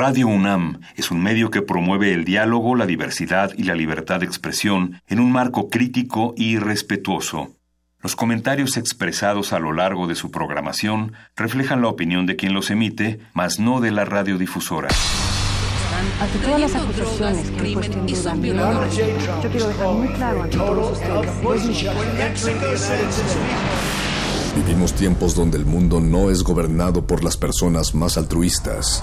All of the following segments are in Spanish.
Radio UNAM es un medio que promueve el diálogo, la diversidad y la libertad de expresión en un marco crítico y respetuoso. Los comentarios expresados a lo largo de su programación reflejan la opinión de quien los emite, mas no de la radiodifusora. Ante todas las acusaciones que han puesto en duda yo quiero dejar muy claro ante todos ustedes. Vivimos tiempos donde el mundo no es gobernado por las personas más altruistas.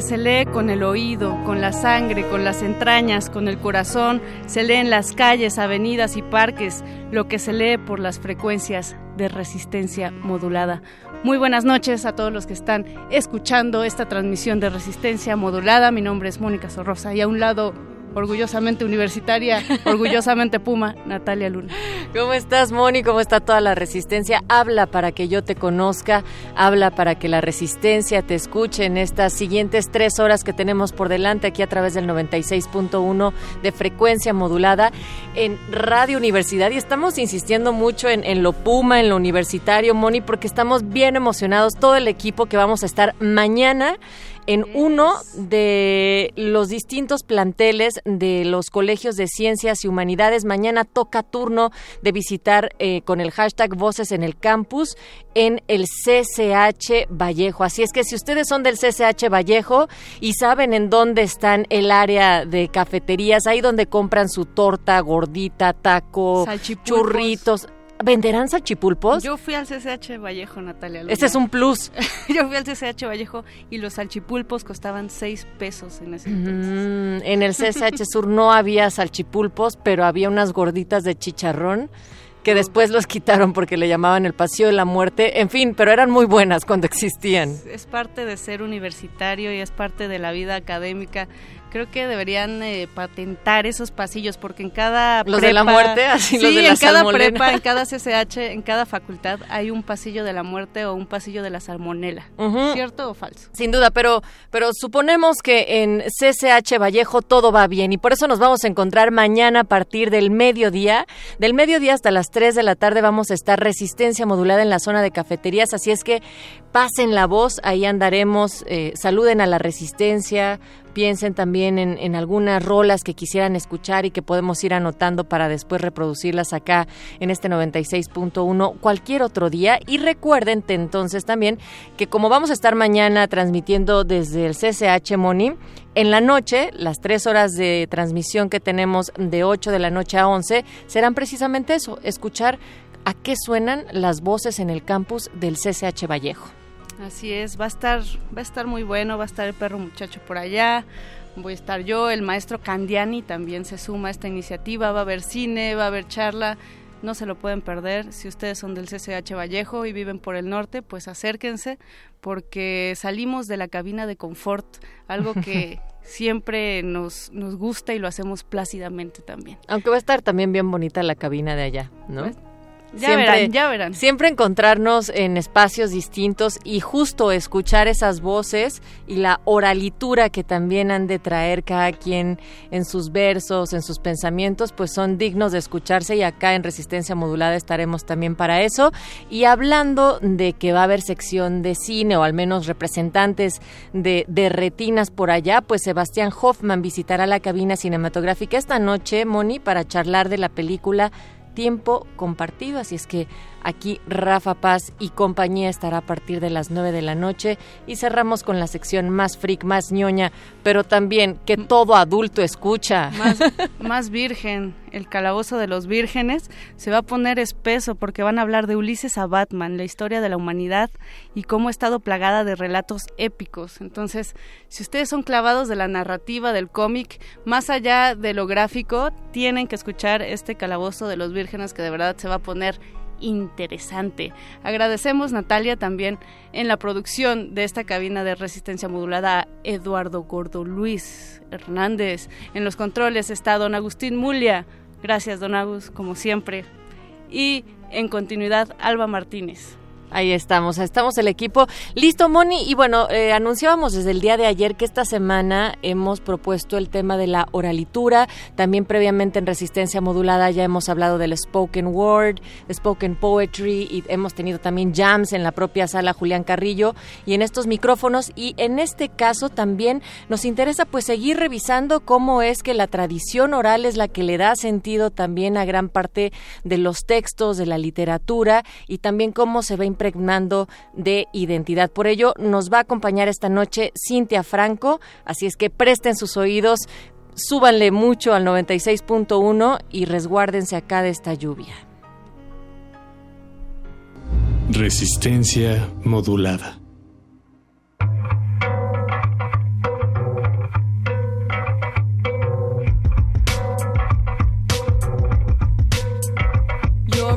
Se lee con el oído, con la sangre, con las entrañas, con el corazón, se lee en las calles, avenidas y parques, lo que se lee por las frecuencias de resistencia modulada. Muy buenas noches a todos los que están escuchando esta transmisión de resistencia modulada. Mi nombre es Mónica Sorrosa y a un lado orgullosamente universitaria, orgullosamente Puma, Natalia Luna. ¿Cómo estás, Moni? ¿Cómo está toda la resistencia? Habla para que yo te conozca, habla para que la resistencia te escuche en estas siguientes tres horas que tenemos por delante aquí a través del 96.1 de frecuencia modulada en Radio Universidad. Y estamos insistiendo mucho en, en lo Puma, en lo universitario, Moni, porque estamos bien emocionados, todo el equipo que vamos a estar mañana en uno de los distintos planteles de los colegios de ciencias y humanidades. Mañana toca turno de visitar eh, con el hashtag Voces en el Campus en el CCH Vallejo. Así es que si ustedes son del CCH Vallejo y saben en dónde están el área de cafeterías, ahí donde compran su torta gordita, taco, churritos, ¿Venderán salchipulpos? Yo fui al CCH Vallejo, Natalia. Ese es un plus. Yo fui al CCH Vallejo y los salchipulpos costaban seis pesos en ese entonces. Mm, en el CCH Sur no había salchipulpos, pero había unas gorditas de chicharrón que después los quitaron porque le llamaban el Paseo de la Muerte. En fin, pero eran muy buenas cuando existían. Es parte de ser universitario y es parte de la vida académica creo que deberían eh, patentar esos pasillos porque en cada los de la muerte así sí, los de la en cada salmonela. prepa en cada CCH en cada facultad hay un pasillo de la muerte o un pasillo de la salmonela cierto o falso Sin duda, pero, pero suponemos que en CCH Vallejo todo va bien y por eso nos vamos a encontrar mañana a partir del mediodía. Del mediodía hasta las 3 de la tarde vamos a estar resistencia modulada en la zona de cafeterías, así es que pasen la voz, ahí andaremos, eh, saluden a la resistencia, piensen también en, algunas rolas que quisieran escuchar y que podemos ir anotando para después reproducirlas acá en este 96.1 cualquier otro día. Y recuerden entonces también que como vamos a estar mañana transmitiendo desde el CCH Moni, en la noche, las tres horas de transmisión que tenemos de 8 de la noche a 11 serán precisamente eso, escuchar a qué suenan las voces en el campus del CCH Vallejo. Así es, va a estar, va a estar muy bueno, va a estar el perro muchacho por allá, voy a estar yo, el maestro Candiani también se suma a esta iniciativa, va a haber cine, va a haber charla, no se lo pueden perder. Si ustedes son del CCH Vallejo y viven por el norte, pues acérquense, porque salimos de la cabina de confort, algo que siempre nos, nos gusta y lo hacemos plácidamente también. Aunque va a estar también bien bonita la cabina de allá, ¿no? Pues, ya siempre, verán, ya verán. Siempre encontrarnos en espacios distintos y justo escuchar esas voces y la oralitura que también han de traer cada quien en sus versos, en sus pensamientos, pues son dignos de escucharse y acá en Resistencia Modulada estaremos también para eso. Y hablando de que va a haber sección de cine o al menos representantes de, de retinas por allá, pues Sebastián Hoffman visitará la cabina cinematográfica esta noche, Moni, para charlar de la película tiempo compartido, así es que aquí Rafa Paz y compañía estará a partir de las 9 de la noche y cerramos con la sección más freak, más ñoña, pero también que todo adulto escucha. Más, más virgen, el calabozo de los vírgenes se va a poner espeso porque van a hablar de Ulises a Batman, la historia de la humanidad y cómo ha estado plagada de relatos épicos. Entonces, si ustedes son clavados de la narrativa del cómic, más allá de lo gráfico, tienen que escuchar este calabozo de los vírgenes que de verdad se va a poner interesante. Agradecemos, Natalia, también en la producción de esta cabina de resistencia modulada a Eduardo Gordo Luis Hernández. En los controles está don Agustín Mulia. Gracias, don Agus, como siempre. Y en continuidad, Alba Martínez. Ahí estamos, estamos el equipo. Listo, Moni. Y bueno, eh, anunciábamos desde el día de ayer que esta semana hemos propuesto el tema de la oralitura. También previamente en Resistencia Modulada ya hemos hablado del spoken word, spoken poetry y hemos tenido también jams en la propia sala Julián Carrillo y en estos micrófonos. Y en este caso también nos interesa pues seguir revisando cómo es que la tradición oral es la que le da sentido también a gran parte de los textos, de la literatura y también cómo se va impregnando de identidad. Por ello, nos va a acompañar esta noche Cintia Franco, así es que presten sus oídos, súbanle mucho al 96.1 y resguárdense acá de esta lluvia. Resistencia modulada.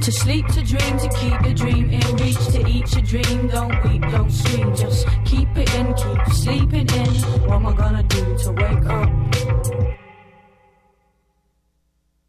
To sleep, to dream, to keep the dream in reach, to eat your dream. Don't weep, don't scream, just keep it in, keep sleeping in. What am I gonna do to wake up?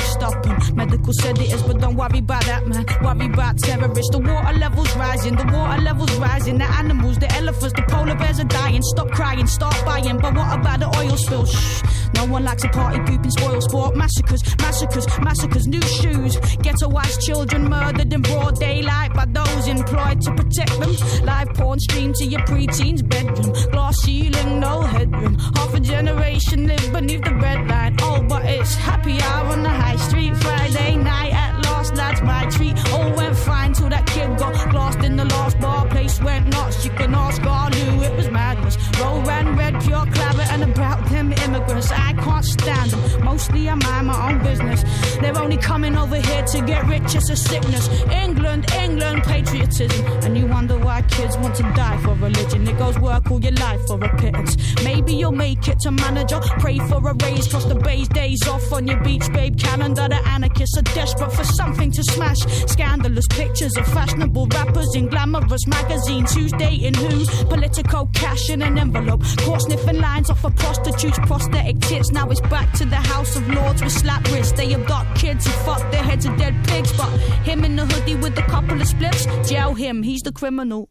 stopping. Medical said it is, but don't worry about that, man. Worry about terrorists. The water levels rising, the water levels rising. The animals, the elephants, the polar bears are dying. Stop crying, start buying. But what about the oil spill? Shh. No one likes a party pooping spoil sport. Massacres, massacres, massacres. New shoes. Ghettoized children murdered in broad daylight by those employed to protect them. Live porn streamed to your preteen's bedroom. Glass ceiling, no headroom. Half a generation live beneath the red line. Oh, but it's happy hour on the high street. Friday night at last, that's my treat. Oh, All went fine till that kid got lost in the last bar. Place went nuts. You can ask Garlu, it was madness. Roll ran red, pure clabber, and about them immigrants. I can't stand them. Mostly I mind my own business. They're only coming over here to get rich. It's a sickness. England, England, patriotism. And you wonder why kids want to die for religion. It goes work all your life for a pittance. Maybe you'll make it to manager. Pray for a raise, cross the bay's days off on your beach, babe. Calendar. The anarchists are desperate for something to smash. Scandalous pictures of fashionable rappers in glamorous magazines. Who's dating who? Political cash in an envelope. Caught sniffing lines off of prostitutes, prosthetic tits. Now it's back to the House of Lords with slap wrists. They abduct kids who fuck their heads of dead pigs. But him in the hoodie with a couple of spliffs, jail him, he's the criminal.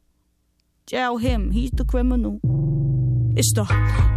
Jail him, he's the criminal. It's the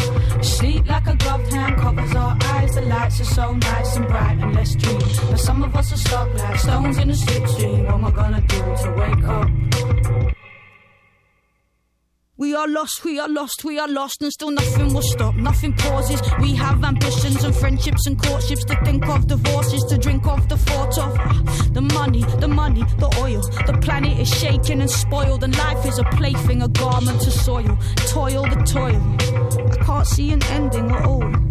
Sleep like a gloved hand covers our eyes. The lights are so nice and bright and let's dream. But some of us are stuck like stones in a slipstream. What am I gonna do to wake up? We are lost, we are lost, we are lost, and still nothing will stop, nothing pauses. We have ambitions and friendships and courtships to think of, divorces to drink of, the thought of the money, the money, the oil. The planet is shaken and spoiled, and life is a plaything, a garment to soil. Toil, the toil. I can't see an ending at all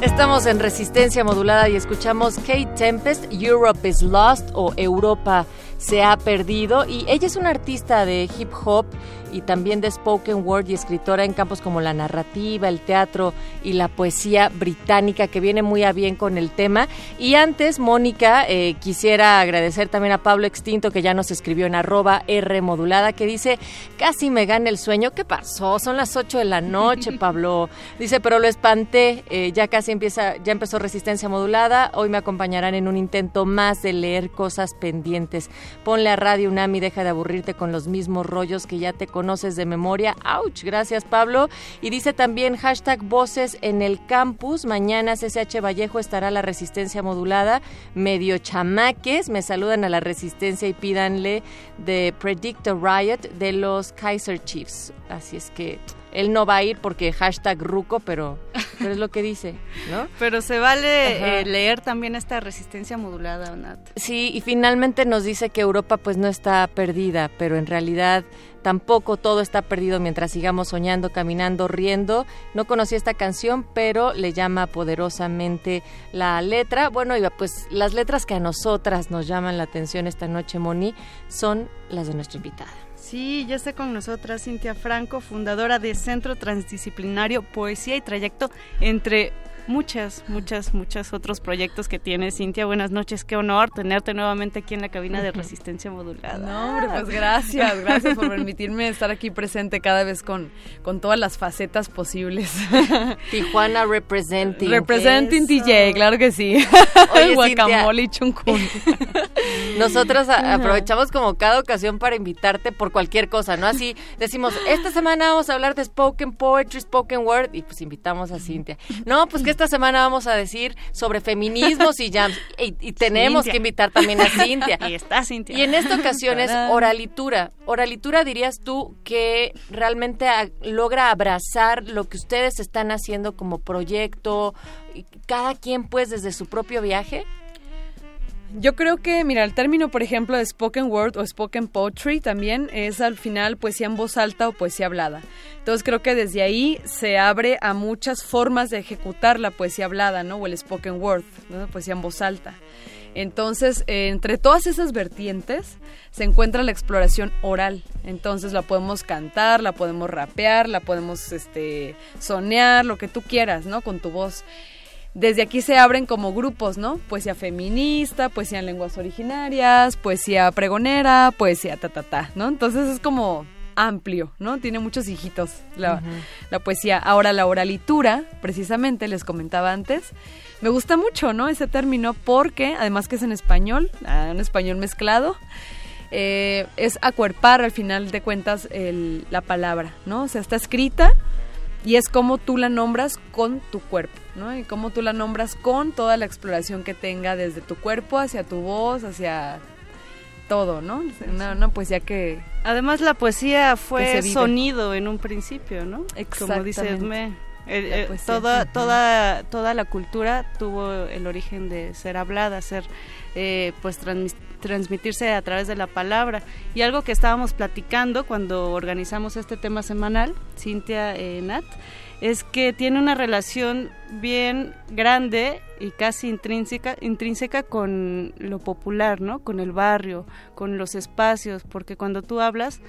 Estamos en resistencia modulada y escuchamos Kate Tempest, Europe is Lost o Europa se ha perdido. Y ella es una artista de hip hop y también de spoken word y escritora en campos como la narrativa, el teatro y la poesía británica, que viene muy a bien con el tema. Y antes, Mónica, eh, quisiera agradecer también a Pablo Extinto, que ya nos escribió en arroba R modulada, que dice, casi me gana el sueño. ¿Qué pasó? Son las 8 de la noche, Pablo. Dice, pero lo espanté, eh, ya casi empieza, ya empezó resistencia modulada. Hoy me acompañarán en un intento más de leer cosas pendientes. Ponle a Radio Unami, deja de aburrirte con los mismos rollos que ya te conoces de memoria. ¡Auch! Gracias, Pablo. Y dice también hashtag voces en el campus. Mañana CCH Vallejo estará la resistencia modulada. Medio chamaques. Me saludan a la resistencia y pídanle de Predict a Riot de los Kaiser Chiefs. Así es que él no va a ir porque hashtag ruco, pero, pero es lo que dice, ¿no? Pero se vale eh, leer también esta resistencia modulada, Nat. Sí, y finalmente nos dice que Europa pues no está perdida, pero en realidad tampoco todo está perdido mientras sigamos soñando, caminando, riendo. No conocí esta canción, pero le llama poderosamente la letra. Bueno, pues las letras que a nosotras nos llaman la atención esta noche, Moni, son las de nuestra invitada. Sí, ya está con nosotras Cintia Franco, fundadora de Centro Transdisciplinario Poesía y Trayecto, entre muchas, muchas, muchos otros proyectos que tiene Cintia. Buenas noches, qué honor tenerte nuevamente aquí en la cabina de Resistencia Modulada. No, hombre, pues gracias, gracias por permitirme estar aquí presente cada vez con, con todas las facetas posibles. Tijuana representing. Representing TJ, claro que sí. Oye, Guacamole y chuncún. Nosotros aprovechamos como cada ocasión para invitarte por cualquier cosa, ¿no? Así decimos, esta semana vamos a hablar de spoken poetry, spoken word, y pues invitamos a Cintia. No, pues que esta semana vamos a decir sobre feminismos y jams. Y, tenemos que invitar también a Cintia. Y está Cintia. Y en esta ocasión es oralitura. Oralitura dirías tú que realmente logra abrazar lo que ustedes están haciendo como proyecto, cada quien pues desde su propio viaje. Yo creo que, mira, el término, por ejemplo, de spoken word o spoken poetry también es al final poesía en voz alta o poesía hablada. Entonces creo que desde ahí se abre a muchas formas de ejecutar la poesía hablada, ¿no? O el spoken word, ¿no? Poesía en voz alta. Entonces, eh, entre todas esas vertientes se encuentra la exploración oral. Entonces la podemos cantar, la podemos rapear, la podemos este, sonear, lo que tú quieras, ¿no? Con tu voz desde aquí se abren como grupos, ¿no? Poesía feminista, poesía en lenguas originarias, poesía pregonera, poesía ta ta ta, ¿no? Entonces es como amplio, ¿no? Tiene muchos hijitos la, la poesía. Ahora la oralitura, precisamente, les comentaba antes, me gusta mucho, ¿no? Ese término porque, además que es en español, ah, un español mezclado, eh, es acuerpar al final de cuentas el, la palabra, ¿no? O sea, está escrita y es como tú la nombras con tu cuerpo, ¿no? Y cómo tú la nombras con toda la exploración que tenga desde tu cuerpo hacia tu voz, hacia todo, ¿no? Una, poesía que... Además la poesía fue sonido en un principio, ¿no? Exactamente. Como dice eh, toda, toda, toda la cultura tuvo el origen de ser hablada, ser eh, pues transmitirse a través de la palabra. Y algo que estábamos platicando cuando organizamos este tema semanal, Cintia eh, Nat, es que tiene una relación bien grande y casi intrínseca, intrínseca con lo popular, ¿no? Con el barrio, con los espacios, porque cuando tú hablas,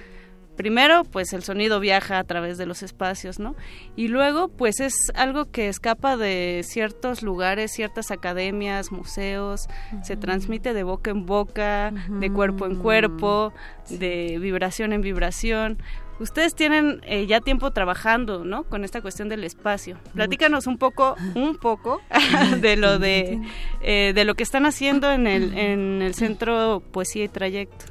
primero pues el sonido viaja a través de los espacios, ¿no? Y luego pues es algo que escapa de ciertos lugares, ciertas academias, museos, se transmite de boca en boca, de cuerpo en cuerpo, de vibración en vibración. Ustedes tienen eh, ya tiempo trabajando, ¿no? Con esta cuestión del espacio. Platícanos un poco, un poco de lo de, eh, de lo que están haciendo en el, en el centro Poesía y Trayecto.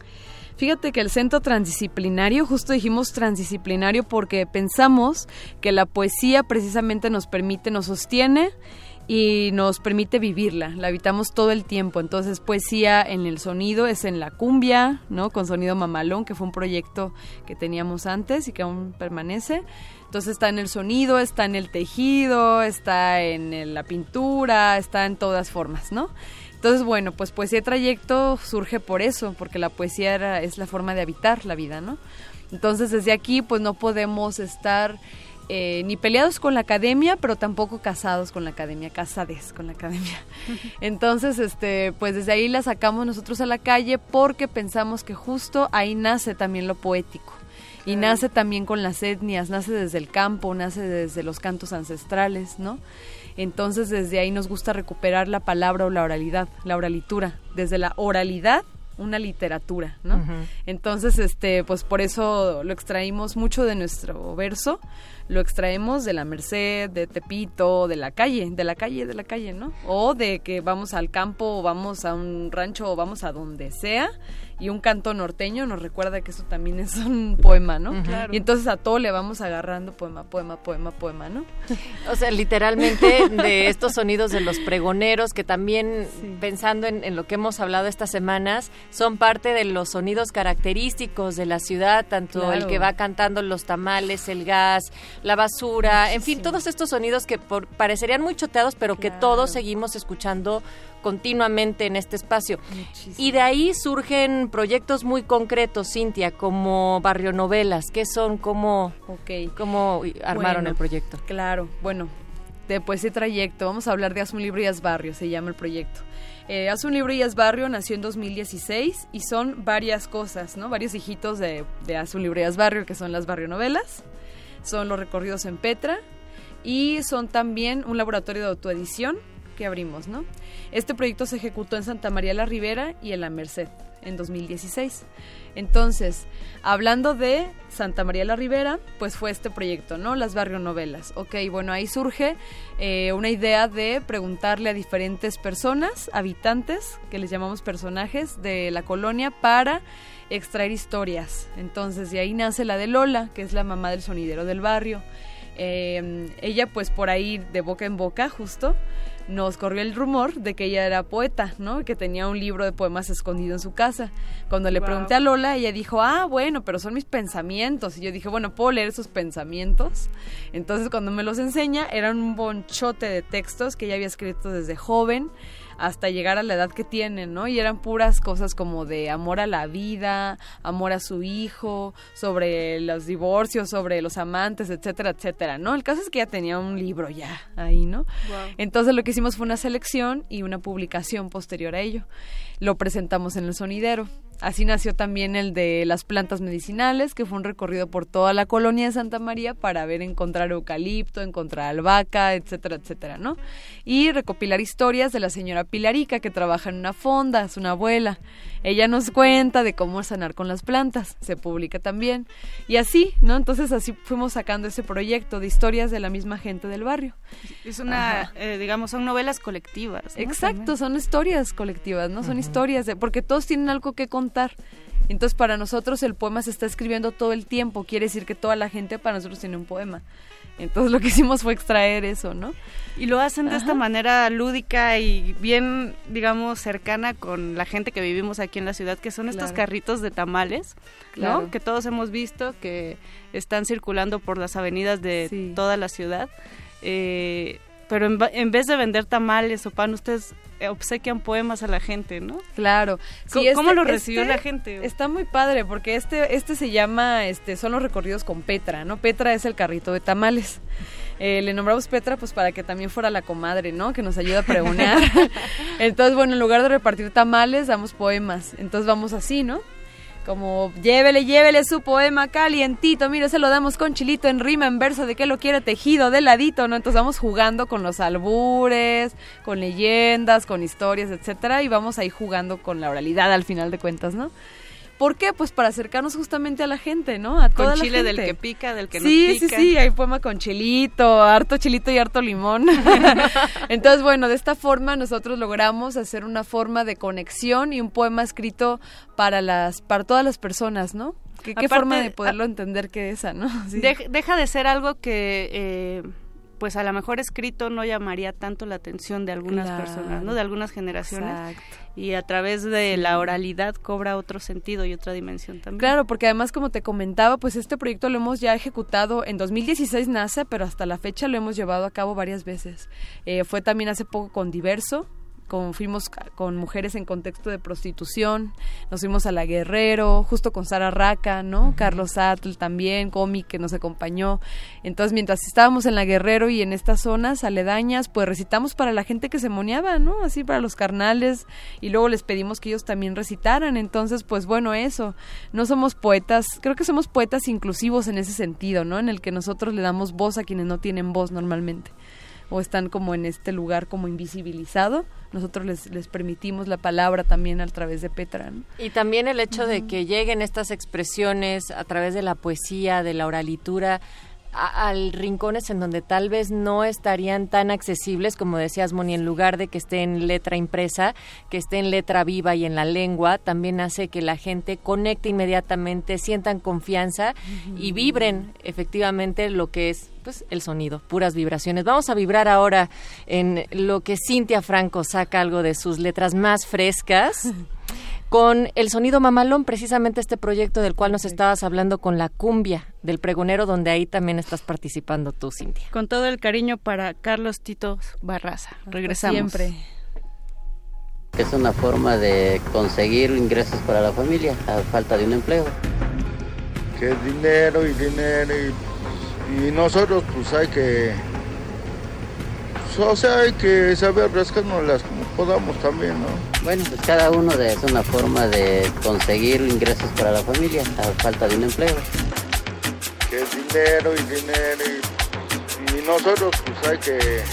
Fíjate que el centro transdisciplinario, justo dijimos transdisciplinario porque pensamos que la poesía precisamente nos permite, nos sostiene y nos permite vivirla, la habitamos todo el tiempo. Entonces, poesía en el sonido es en la cumbia, ¿no? Con sonido mamalón, que fue un proyecto que teníamos antes y que aún permanece. Entonces está en el sonido, está en el tejido, está en la pintura, está en todas formas, ¿no? Entonces, bueno, pues poesía trayecto surge por eso, porque la poesía es la forma de habitar la vida, ¿no? Entonces, desde aquí, pues no podemos estar eh, ni peleados con la academia, pero tampoco casados con la academia, casades con la academia. Entonces, este, pues desde ahí la sacamos nosotros a la calle porque pensamos que justo ahí nace también lo poético. Y nace también con las etnias, nace desde el campo, nace desde los cantos ancestrales, ¿no? Entonces desde ahí nos gusta recuperar la palabra o la oralidad, la oralitura, desde la oralidad una literatura, ¿no? Entonces, este, pues por eso lo extraímos mucho de nuestro verso, lo extraemos de la Merced, de Tepito, de la calle, de la calle, de la calle, ¿no? O de que vamos al campo, o vamos a un rancho, o vamos a donde sea, y un canto norteño nos recuerda que eso también es un poema, ¿no? Y entonces a todo le vamos agarrando poema, poema, poema, poema, ¿no? O sea, literalmente de estos sonidos de los pregoneros que también, pensando en, lo que hemos hablado estas semanas, son parte de los sonidos característicos de la ciudad, tanto el que va cantando los tamales, el gas, la basura, en fin, todos estos sonidos que parecerían muy choteados, pero que todos seguimos escuchando continuamente en este espacio. Y de ahí surgen proyectos muy concretos, Cintia, como Barrio Novelas. ¿Qué son? ¿Cómo, cómo armaron el proyecto? Claro, bueno, después de trayecto, vamos a hablar de Haz un libro y haz barrio, se llama el proyecto. Eh, Haz un libro y haz barrio nació en 2016 y son varias cosas, ¿no? Varios hijitos de, de Haz un libro y haz barrio, que son las barrio novelas, son los recorridos en Petra y son también un laboratorio de autoedición que abrimos, ¿no? Este proyecto se ejecutó en Santa María la Ribera y en La Merced en 2016. Entonces, hablando de Santa María la Ribera, pues fue este proyecto, ¿no? Las barrio novelas. Ok, bueno, ahí surge eh, una idea de preguntarle a diferentes personas, habitantes, que les llamamos personajes de la colonia, para extraer historias. Entonces, de ahí nace la de Lola, que es la mamá del sonidero del barrio. Eh, ella, pues por ahí, de boca en boca, justo, nos corrió el rumor de que ella era poeta, ¿no? Que tenía un libro de poemas escondido en su casa. Cuando le pregunté a Lola, ella dijo, ah, bueno, pero son mis pensamientos. Y yo dije, bueno, ¿puedo leer esos pensamientos? Entonces, cuando me los enseña, era un bonchote de textos que ella había escrito desde joven hasta llegar a la edad que tienen, ¿no? Y eran puras cosas como de amor a la vida, amor a su hijo, sobre los divorcios, sobre los amantes, etcétera, etcétera, ¿no? El caso es que ya tenía un libro ya ahí, ¿no? Entonces lo que hicimos fue una selección y una publicación posterior a ello. Lo presentamos en el sonidero. Así nació también el de las plantas medicinales, que fue un recorrido por toda la colonia de Santa María para ver encontrar eucalipto, encontrar albahaca, etcétera, etcétera, ¿no? Y recopilar historias de la señora Pilarica, que trabaja en una fonda, es una abuela. Ella nos cuenta de cómo sanar con las plantas, se publica también. Y así, ¿no? Entonces así fuimos sacando ese proyecto de historias de la misma gente del barrio. Es una, eh, digamos, son novelas colectivas. Exacto, son historias colectivas, ¿no? Son historias, de, porque todos tienen algo que contar entonces para nosotros el poema se está escribiendo todo el tiempo, quiere decir que toda la gente para nosotros tiene un poema. Entonces lo que hicimos fue extraer eso, ¿no? Y lo hacen de esta manera lúdica y bien, digamos, cercana con la gente que vivimos aquí en la ciudad, que son estos carritos de tamales, ¿no? Que todos hemos visto que están circulando por las avenidas de toda la ciudad. eh, pero en, en, vez de vender tamales o pan, ustedes obsequian poemas a la gente, ¿no? Claro. ¿Cómo, este, lo recibió este la gente? Está muy padre porque este, este se llama, este, son los recorridos con Petra, ¿no? Petra es el carrito de tamales. Eh, le nombramos Petra pues para que también fuera la comadre, ¿no? Que nos ayuda a pregonear. Entonces, bueno, en lugar de repartir tamales, damos poemas. Entonces vamos así, ¿no? Como llévele, llévele su poema calientito, mire, se lo damos con chilito en rima, en verso, de que lo quiere tejido, de ladito, ¿no? Entonces vamos jugando con los albures, con leyendas, con historias, etcétera, y vamos ahí jugando con la oralidad al final de cuentas, ¿no? ¿Por qué? Pues para acercarnos justamente a la gente, ¿no? A toda con chile la gente. del que pica, del que sí, no pica. Sí, sí, sí, hay poema con chilito, harto chilito y harto limón. Entonces, bueno, de esta forma nosotros logramos hacer una forma de conexión y un poema escrito para las para todas las personas, ¿no? ¿Qué, forma de poderlo entender que esa, no? Sí. De, deja de ser algo que... Eh, pues a lo mejor escrito no llamaría tanto la atención de algunas Claro. personas, ¿no? De algunas generaciones. Exacto. Y a través de la oralidad cobra otro sentido y otra dimensión también. Claro, porque además como te comentaba, pues este proyecto lo hemos ya ejecutado en 2016 nace, pero hasta la fecha lo hemos llevado a cabo varias veces. Eh, fue también hace poco con Diverso, con, fuimos con mujeres en contexto de prostitución, nos fuimos a La Guerrero, justo con Sara Raca, ¿no? Carlos Atl también, Comi que nos acompañó. Entonces, mientras estábamos en La Guerrero y en estas zonas aledañas, pues recitamos para la gente que se moneaba, ¿no? Así para los carnales y luego les pedimos que ellos también recitaran. Entonces, pues bueno, eso. No somos poetas, creo que somos poetas inclusivos en ese sentido, ¿no? En el que nosotros le damos voz a quienes no tienen voz normalmente o están como en este lugar como invisibilizado, nosotros les, les permitimos la palabra también a través de Petra. ¿no? Y también el hecho de que lleguen estas expresiones a través de la poesía, de la oralitura, al rincones en donde tal vez no estarían tan accesibles, como decías, Moni, en lugar de que esté en letra impresa, que esté en letra viva y en la lengua, también hace que la gente conecte inmediatamente, sientan confianza y vibren efectivamente lo que es pues el sonido, puras vibraciones. Vamos a vibrar ahora en lo que Cintia Franco saca algo de sus letras más frescas con el sonido mamalón, precisamente este proyecto del cual nos estabas hablando con la cumbia del pregonero, donde ahí también estás participando tú, Cintia. Con todo el cariño para Carlos Tito Barraza. Regresamos. Siempre. Es una forma de conseguir ingresos para la familia a falta de un empleo. que es dinero y dinero y, y nosotros pues hay que o sea hay que saber rascárnoslas como podamos también no Bueno, pues cada uno de, es una forma de conseguir ingresos para la familia a falta de un empleo. que es dinero y dinero y, y nosotros pues hay que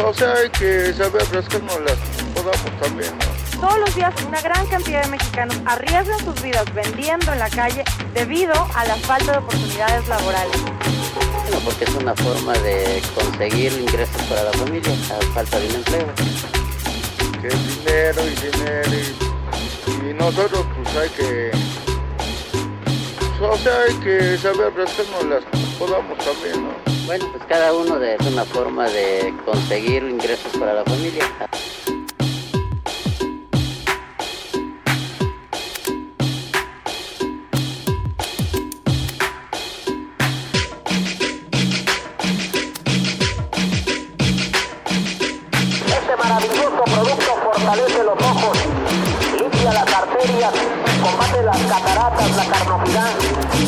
o sea hay que saber rascárnoslas como podamos también no Todos los días una gran cantidad de mexicanos arriesgan sus vidas vendiendo en la calle debido a la falta de oportunidades laborales. Bueno, porque es una forma de conseguir ingresos para la familia a falta de un empleo. que es dinero y dinero y, y nosotros pues hay que pues, o sea hay que saber rascárnoslas como podamos también no Bueno, pues cada uno de, es una forma de conseguir ingresos para la familia. Los ojos, limpia las arterias, combate las cataratas, la carnosidad,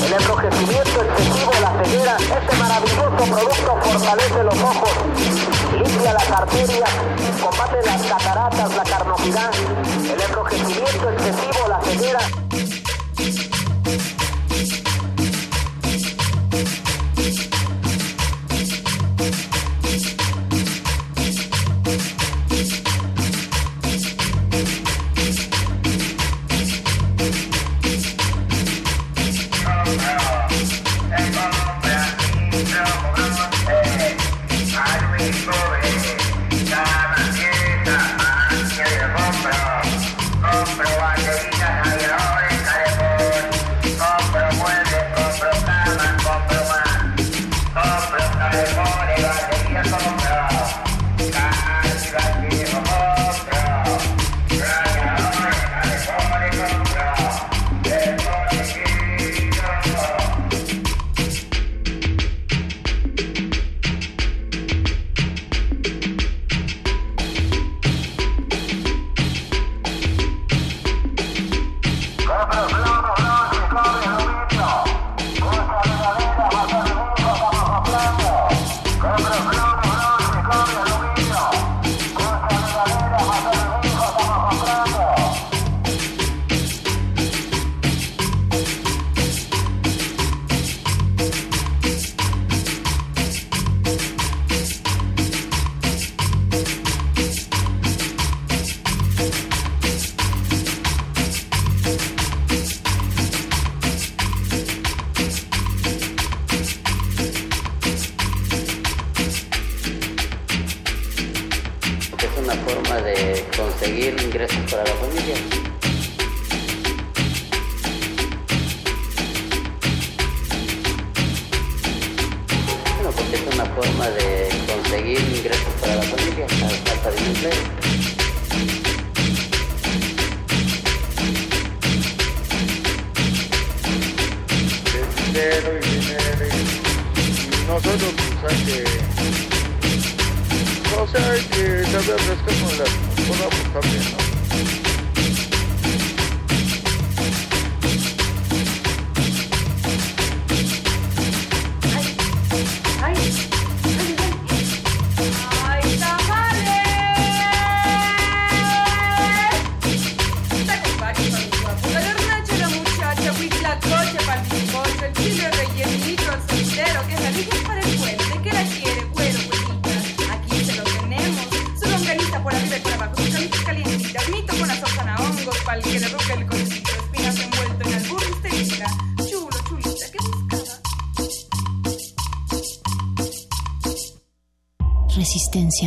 el enrojecimiento excesivo, la ceguera. Este maravilloso producto fortalece los ojos, limpia las arterias, combate las cataratas, la carnosidad, el enrojecimiento excesivo, la ceguera.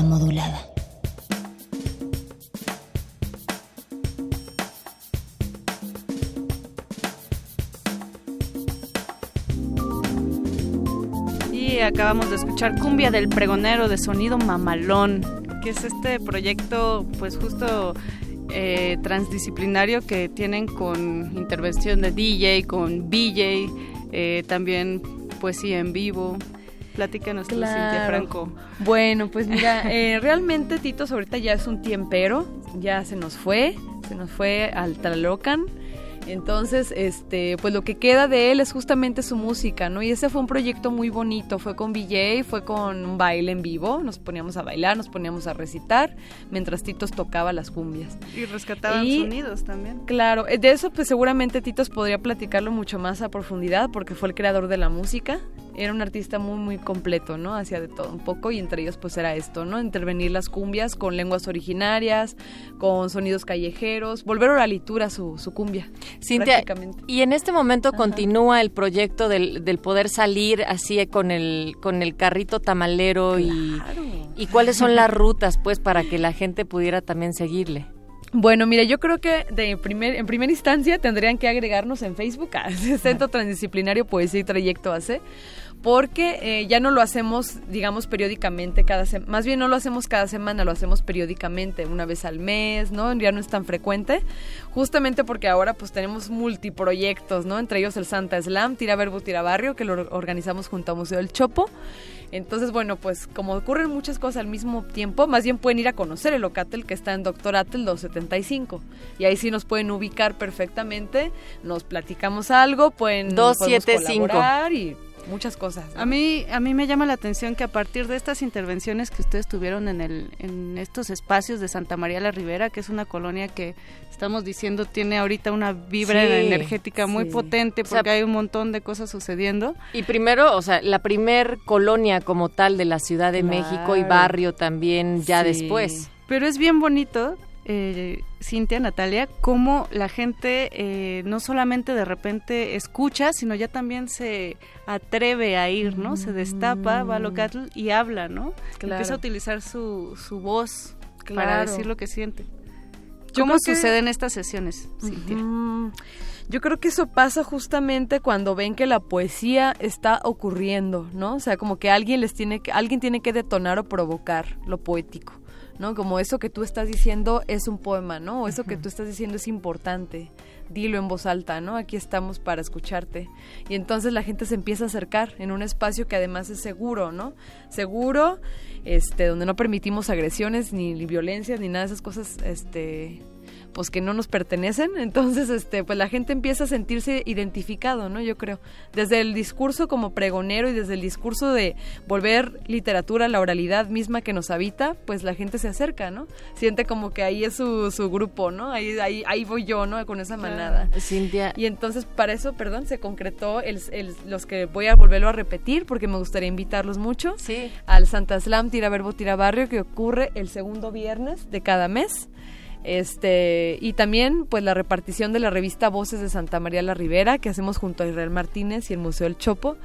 Modulada. Y acabamos de escuchar Cumbia del Pregonero de Sonido Mamalón, que es este proyecto, pues justo eh, transdisciplinario que tienen con intervención de DJ, con BJ, eh, también poesía en vivo. Platícanos tú, Cintia Claro. Franco. Bueno, pues mira, eh, realmente Titos ahorita ya es un tiempero, ya se nos fue, se nos fue al Tlalocan. Entonces, este, pues lo que queda de él es justamente su música, ¿no? Y ese fue un proyecto muy bonito, fue con VJ, fue con un baile en vivo, nos poníamos a bailar, nos poníamos a recitar, mientras Titos tocaba las cumbias. Y rescataban Y- sonidos también. Claro, eh, de eso pues seguramente Titos podría platicarlo mucho más a profundidad porque fue el creador de la música. Era un artista muy muy completo, ¿no? Hacía de todo un poco y entre ellos pues era esto, ¿no? Intervenir las cumbias con lenguas originarias, con sonidos callejeros, volver oralitura su, su cumbia. Cintia, prácticamente. y en este momento continúa el proyecto del, del poder salir así con el, con el carrito tamalero y, y cuáles son las rutas pues para que la gente pudiera también seguirle. Bueno, mira, yo creo que de primer, en primera instancia tendrían que agregarnos en Facebook a Centro Transdisciplinario Poesía y Trayecto AC, porque eh, ya no lo hacemos, digamos, periódicamente cada semana, más bien no lo hacemos cada semana, lo hacemos periódicamente, una vez al mes, ¿no? Ya no es tan frecuente, justamente porque ahora pues tenemos multiproyectos, ¿no? Entre ellos el Santa Slam, Tira Verbo, Tira Barrio, que lo organizamos junto a Museo del Chopo. Entonces, bueno, pues como ocurren muchas cosas al mismo tiempo, más bien pueden ir a conocer el Locatel que está en Doctor Atel 275. Y ahí sí nos pueden ubicar perfectamente, nos platicamos algo, pueden podemos 275. colaborar y muchas cosas. ¿no? A mí, a mí me llama la atención que a partir de estas intervenciones que ustedes tuvieron en, el, en estos espacios de Santa María la Ribera, que es una colonia que estamos diciendo tiene ahorita una vibra Sí, energética muy sí. potente O sea, porque hay un montón de cosas sucediendo. Y primero, o sea, la primer colonia como tal de la Ciudad de México y barrio también ya Sí. después. Pero es bien bonito, eh, Cintia, Natalia, cómo la gente eh, no solamente de repente escucha, sino ya también se atreve a ir, ¿no? Se destapa, va a Locatl y habla, ¿no? Claro. Empieza a utilizar su, su voz para decir lo que siente. Yo ¿Cómo que- suceden estas sesiones, Cintia? Mm, Yo creo que eso pasa justamente cuando ven que la poesía está ocurriendo, ¿no? O sea, como que alguien les tiene que, alguien tiene que detonar o provocar lo poético, ¿no? Como eso que tú estás diciendo es un poema, ¿no? O eso que tú estás diciendo es importante. Dilo en voz alta, ¿no? Aquí estamos para escucharte. Y entonces la gente se empieza a acercar en un espacio que además es seguro, ¿no? Seguro, este, donde no permitimos agresiones ni, ni violencias ni nada de esas cosas, este, pues que no nos pertenecen, entonces este pues la gente empieza a sentirse identificado, ¿no? Yo creo, desde el discurso como pregonero y desde el discurso de volver literatura a la oralidad misma que nos habita, pues la gente se acerca, ¿no? Siente como que ahí es su, su grupo, ¿no? Ahí, ahí, ahí voy yo, ¿no? Con esa manada. Cintia. Y entonces para eso, perdón, se concretó el, el- los que voy a volverlo a repetir porque me gustaría invitarlos mucho Sí. al Santa Slam Tira Verbo Tira Barrio que ocurre el segundo viernes de cada mes Este, y también pues la repartición de la revista Voces de Santa María la Ribera que hacemos junto a Israel Martínez y el Museo del Chopo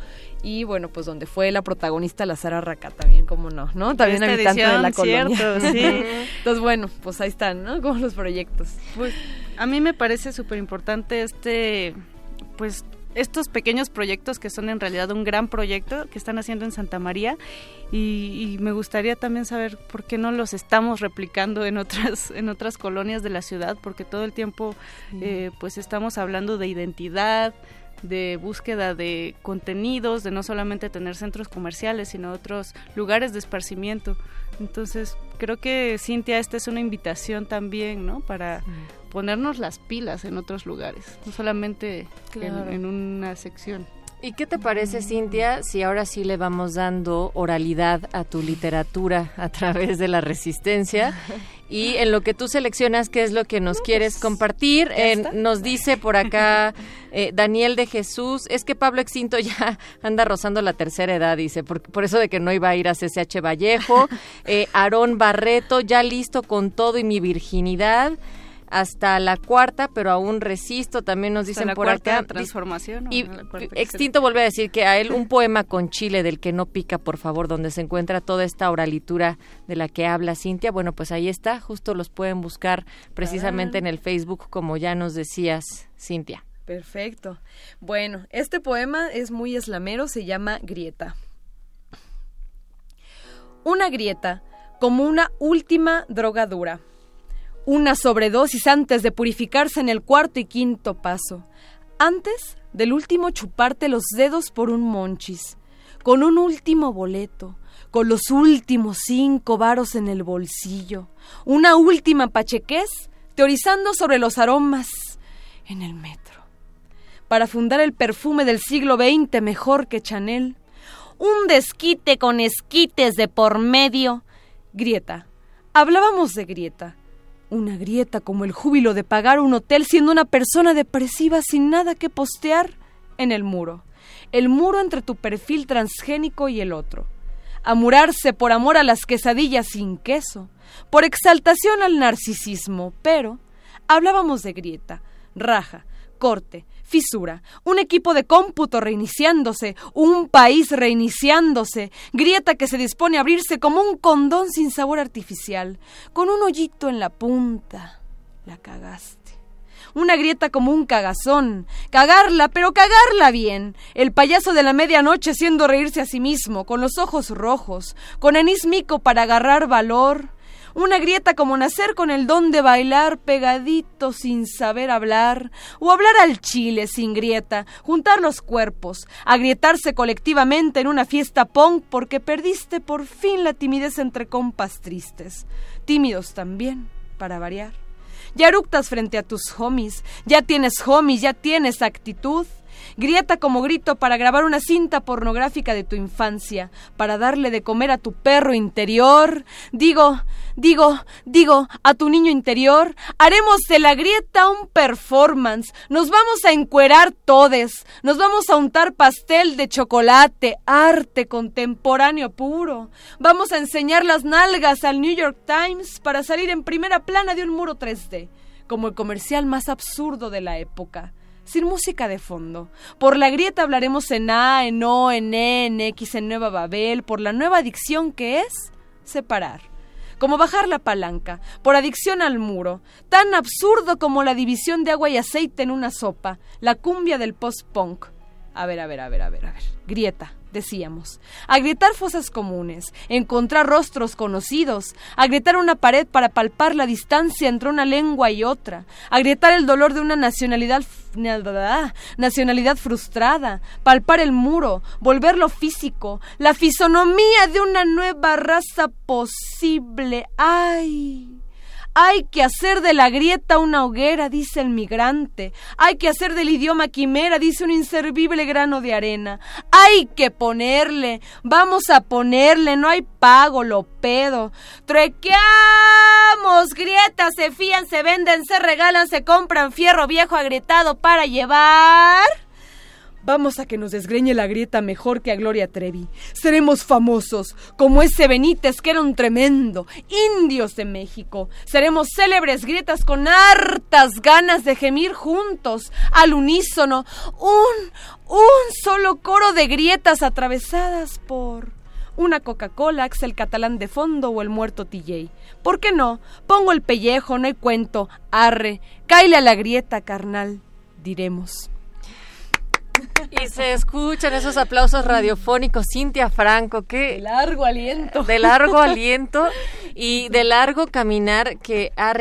y bueno, pues donde fue la protagonista la Sara Raca también, como no, ¿no? También Esta habitante de la edición, colonia. cierto, sí. Entonces, bueno, pues ahí están, ¿no? Como los proyectos. Pues a mí me parece súper importante este, pues estos pequeños proyectos que son en realidad un gran proyecto que están haciendo en Santa María y, y me gustaría también saber por qué no los estamos replicando en otras en otras colonias de la ciudad porque todo el tiempo eh, pues estamos hablando de identidad de búsqueda de contenidos, de no solamente tener centros comerciales, sino otros lugares de esparcimiento. Entonces, creo que Cintia, esta es una invitación también, ¿no? Para ponernos las pilas en otros lugares, no solamente en- Claro. en, una sección. ¿Y qué te parece, Cintia, si ahora sí le vamos dando oralidad a tu literatura a través de la resistencia? Y en lo que tú seleccionas, ¿qué es lo que nos quieres compartir? En- está. nos dice por acá eh, Daniel de Jesús, es que Pablo Extinto ya anda rozando la tercera edad, dice, por, por eso de que no iba a ir a CCH Vallejo. Eh, Aarón Barreto, ya listo con todo y mi virginidad. Hasta la cuarta, pero aún resisto, también nos dicen la por cuarta acá. transformación, ¿o Y Extinto vuelve a decir que a él un poema con chile del que no pica, por favor, donde se encuentra toda esta oralitura de la que habla Cintia. Bueno, pues ahí está, justo los pueden buscar precisamente en el Facebook, como ya nos decías, Cintia. Perfecto. Bueno, este poema es muy eslamero, se llama Grieta. Una grieta, como una última drogadura. Una sobredosis antes de purificarse en el cuarto y quinto paso. Antes del último chuparte los dedos por un monchis. Con un último boleto. Con los últimos cinco varos en el bolsillo. Una última pachequez teorizando sobre los aromas en el metro para fundar el perfume del siglo XX mejor que Chanel. Un desquite con esquites de por medio. Grieta. Hablábamos de grieta. Una grieta como el júbilo de pagar un hotel siendo una persona depresiva sin nada que postear en el muro. El muro entre tu perfil transgénico y el otro. Amurarse por amor a las quesadillas sin queso. Por exaltación al narcisismo. Pero hablábamos de grieta, raja, corte, fisura, un equipo de cómputo reiniciándose, un país reiniciándose, grieta que se dispone a abrirse como un condón sin sabor artificial, con un hoyito en la punta. La cagaste. Una grieta como un cagazón. Cagarla, pero cagarla bien. El payaso de la medianoche haciendo reírse a sí mismo, con los ojos rojos, con anís mico para agarrar valor. Una grieta como nacer con el don de bailar pegadito sin saber hablar, o hablar al chile sin grieta, juntar los cuerpos, agrietarse colectivamente en una fiesta punk porque perdiste por fin la timidez entre compas tristes, tímidos también, para variar. Ya eructas frente a tus homies, ya tienes homies, ya tienes actitud. Grieta como grito para grabar una cinta pornográfica de tu infancia, para darle de comer a tu perro interior. Digo, digo, digo, a tu niño interior, haremos de la grieta un performance. Nos vamos a encuerar todes, nos vamos a untar pastel de chocolate, arte contemporáneo puro. Vamos a enseñar las nalgas al New York Times para salir en primera plana de un muro 3D, como el comercial más absurdo de la época sin música de fondo. Por la grieta hablaremos en A, en O, en E, en X, en Nueva Babel, por la nueva adicción que es separar. Como bajar la palanca, por adicción al muro, tan absurdo como la división de agua y aceite en una sopa, la cumbia del post-punk. A ver, a ver, a ver, a ver, a ver. Grieta, decíamos. Agrietar fosas comunes, encontrar rostros conocidos, agrietar una pared para palpar la distancia entre una lengua y otra, agrietar el dolor de una nacionalidad, nacionalidad frustrada, palpar el muro, volverlo físico, la fisonomía de una nueva raza posible. ¡Ay! Hay que hacer de la grieta una hoguera, dice el migrante. Hay que hacer del idioma quimera, dice un inservible grano de arena. Hay que ponerle, vamos a ponerle, no hay pago, lo pedo. Trequeamos, grietas, se fían, se venden, se regalan, se compran fierro viejo agrietado para llevar. Vamos a que nos desgreñe la grieta mejor que a Gloria Trevi. Seremos famosos, como ese Benítez que era un tremendo. Indios de México. Seremos célebres grietas con hartas ganas de gemir juntos, al unísono. Un, un solo coro de grietas atravesadas por una Coca-Cola, Axel Catalán de fondo o el muerto TJ. ¿Por qué no? Pongo el pellejo, no hay cuento. Arre, cáile a la grieta, carnal, diremos. Y se escuchan esos aplausos radiofónicos. Cintia Franco, que... De largo aliento. De largo aliento y de largo caminar que ha,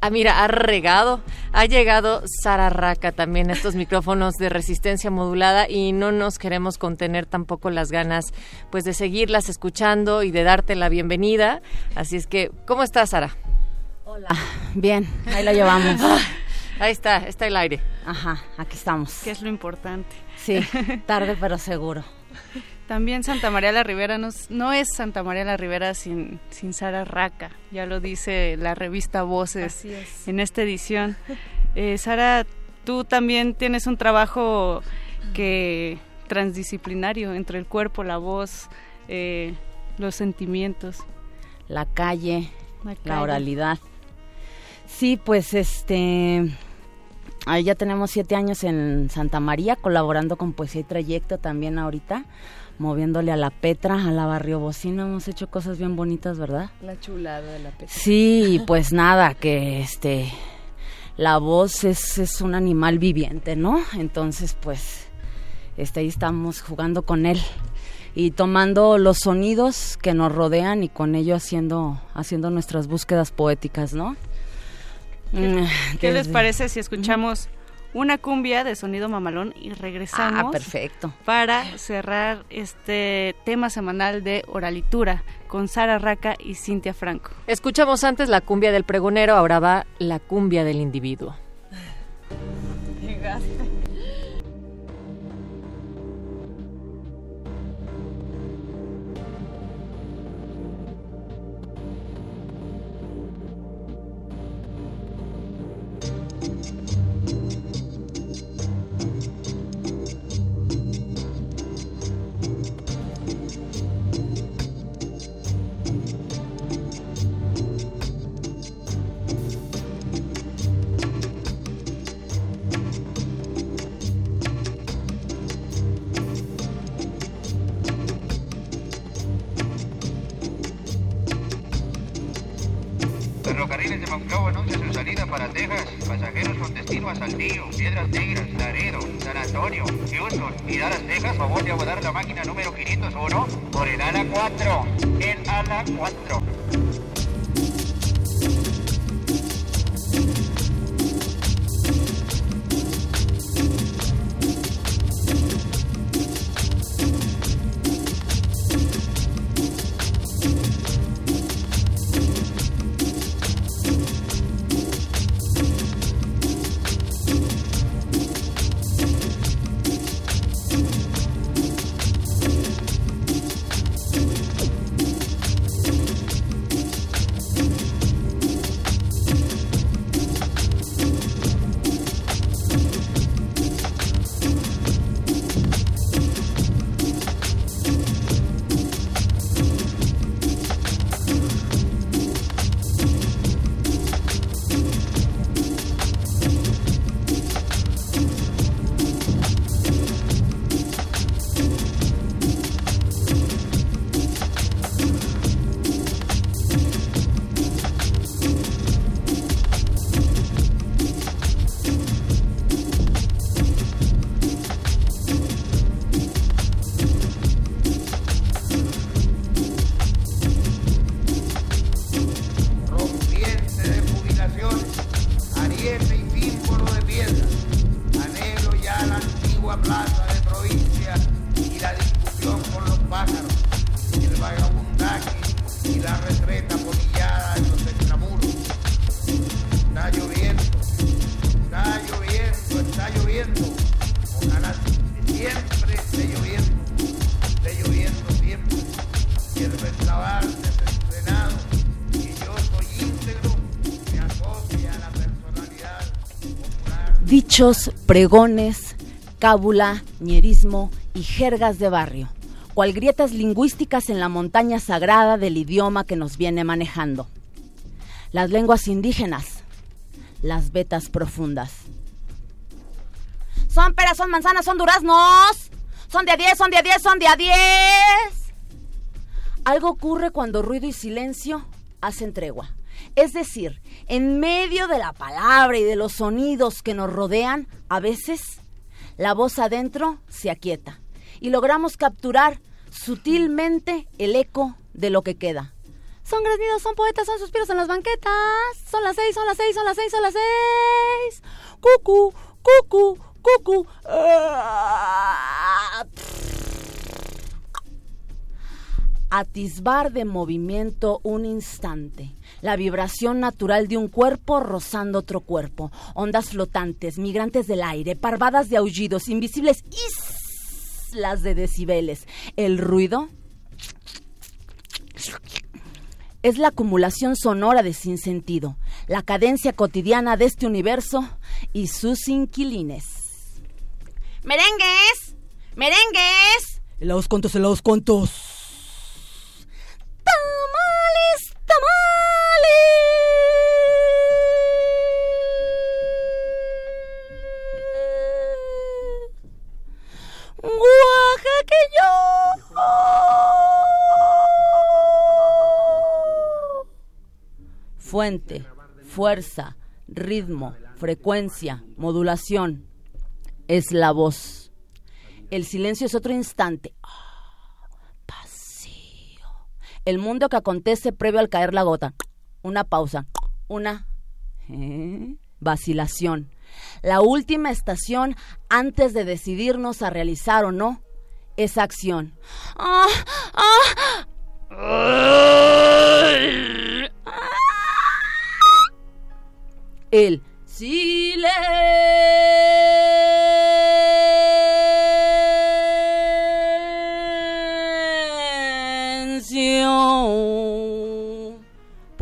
ah, mira, ha regado. Ha llegado Sara Raca también a estos micrófonos de resistencia modulada y no nos queremos contener tampoco las ganas pues de seguirlas escuchando y de darte la bienvenida. Así es que, ¿cómo estás, Sara? Hola, bien, ahí la llevamos. Ahí está, está el aire. Ajá, aquí estamos. ¿Qué es lo importante? Sí, tarde pero seguro. También Santa María la Ribera no, no es Santa María la Ribera sin, sin Sara Raca, ya lo dice la revista Voces en esta edición. Eh, Sara, tú también tienes un trabajo que transdisciplinario entre el cuerpo, la voz, eh, los sentimientos. La calle, la oralidad. Sí, pues este Ahí ya tenemos siete años en Santa María, colaborando con Poesía y Trayecto también ahorita, moviéndole a la Petra, a la Barrio Bocina. Hemos hecho cosas bien bonitas, ¿verdad? La chulada de la Petra. Sí, pues nada, que este. La voz es, es un animal viviente, ¿no? Entonces, pues. Este, ahí estamos jugando con él y tomando los sonidos que nos rodean y con ello haciendo, haciendo nuestras búsquedas poéticas, ¿no? ¿Qué, les parece si escuchamos una cumbia de sonido mamalón y regresamos? Ah, perfecto. Para cerrar este tema semanal de oralitura con Sara Raca y Cintia Franco. Escuchamos antes la cumbia del pregonero, ahora va la cumbia del individuo. Piedras Negras, Laredo, San Antonio, Houston y Dallas, Texas, favor de abordar la máquina número 501 por el ala 4. El ala 4. Pregones, cábula, ñerismo y jergas de barrio, cual grietas lingüísticas en la montaña sagrada del idioma que nos viene manejando. Las lenguas indígenas, las vetas profundas. Son peras, son manzanas, son duraznos. Son de a 10, son de a 10, son de a 10. Algo ocurre cuando ruido y silencio hacen tregua. Es decir, en medio de la palabra y de los sonidos que nos rodean, a veces la voz adentro se aquieta y logramos capturar sutilmente el eco de lo que queda. Son graznidos, son poetas, son suspiros en las banquetas. Son las seis, son las seis, son las seis, son las seis. Cucu, cucu, cucu. Ah, Atisbar de movimiento un instante. La vibración natural de un cuerpo rozando otro cuerpo. Ondas flotantes, migrantes del aire, parvadas de aullidos, invisibles islas de decibeles. El ruido es la acumulación sonora de sinsentido, la cadencia cotidiana de este universo y sus inquilines. ¡Merengues! ¡Merengues! Helados contos, helados contos. ¡Tamales! ¡Tamales! Fuente, fuerza, ritmo, frecuencia, modulación. Es la voz. El silencio es otro instante. Vacío. El mundo que acontece previo al caer la gota. Una pausa. Una ¿eh? vacilación. La última estación antes de decidirnos a realizar o no esa acción. Ah, ah. El silencio.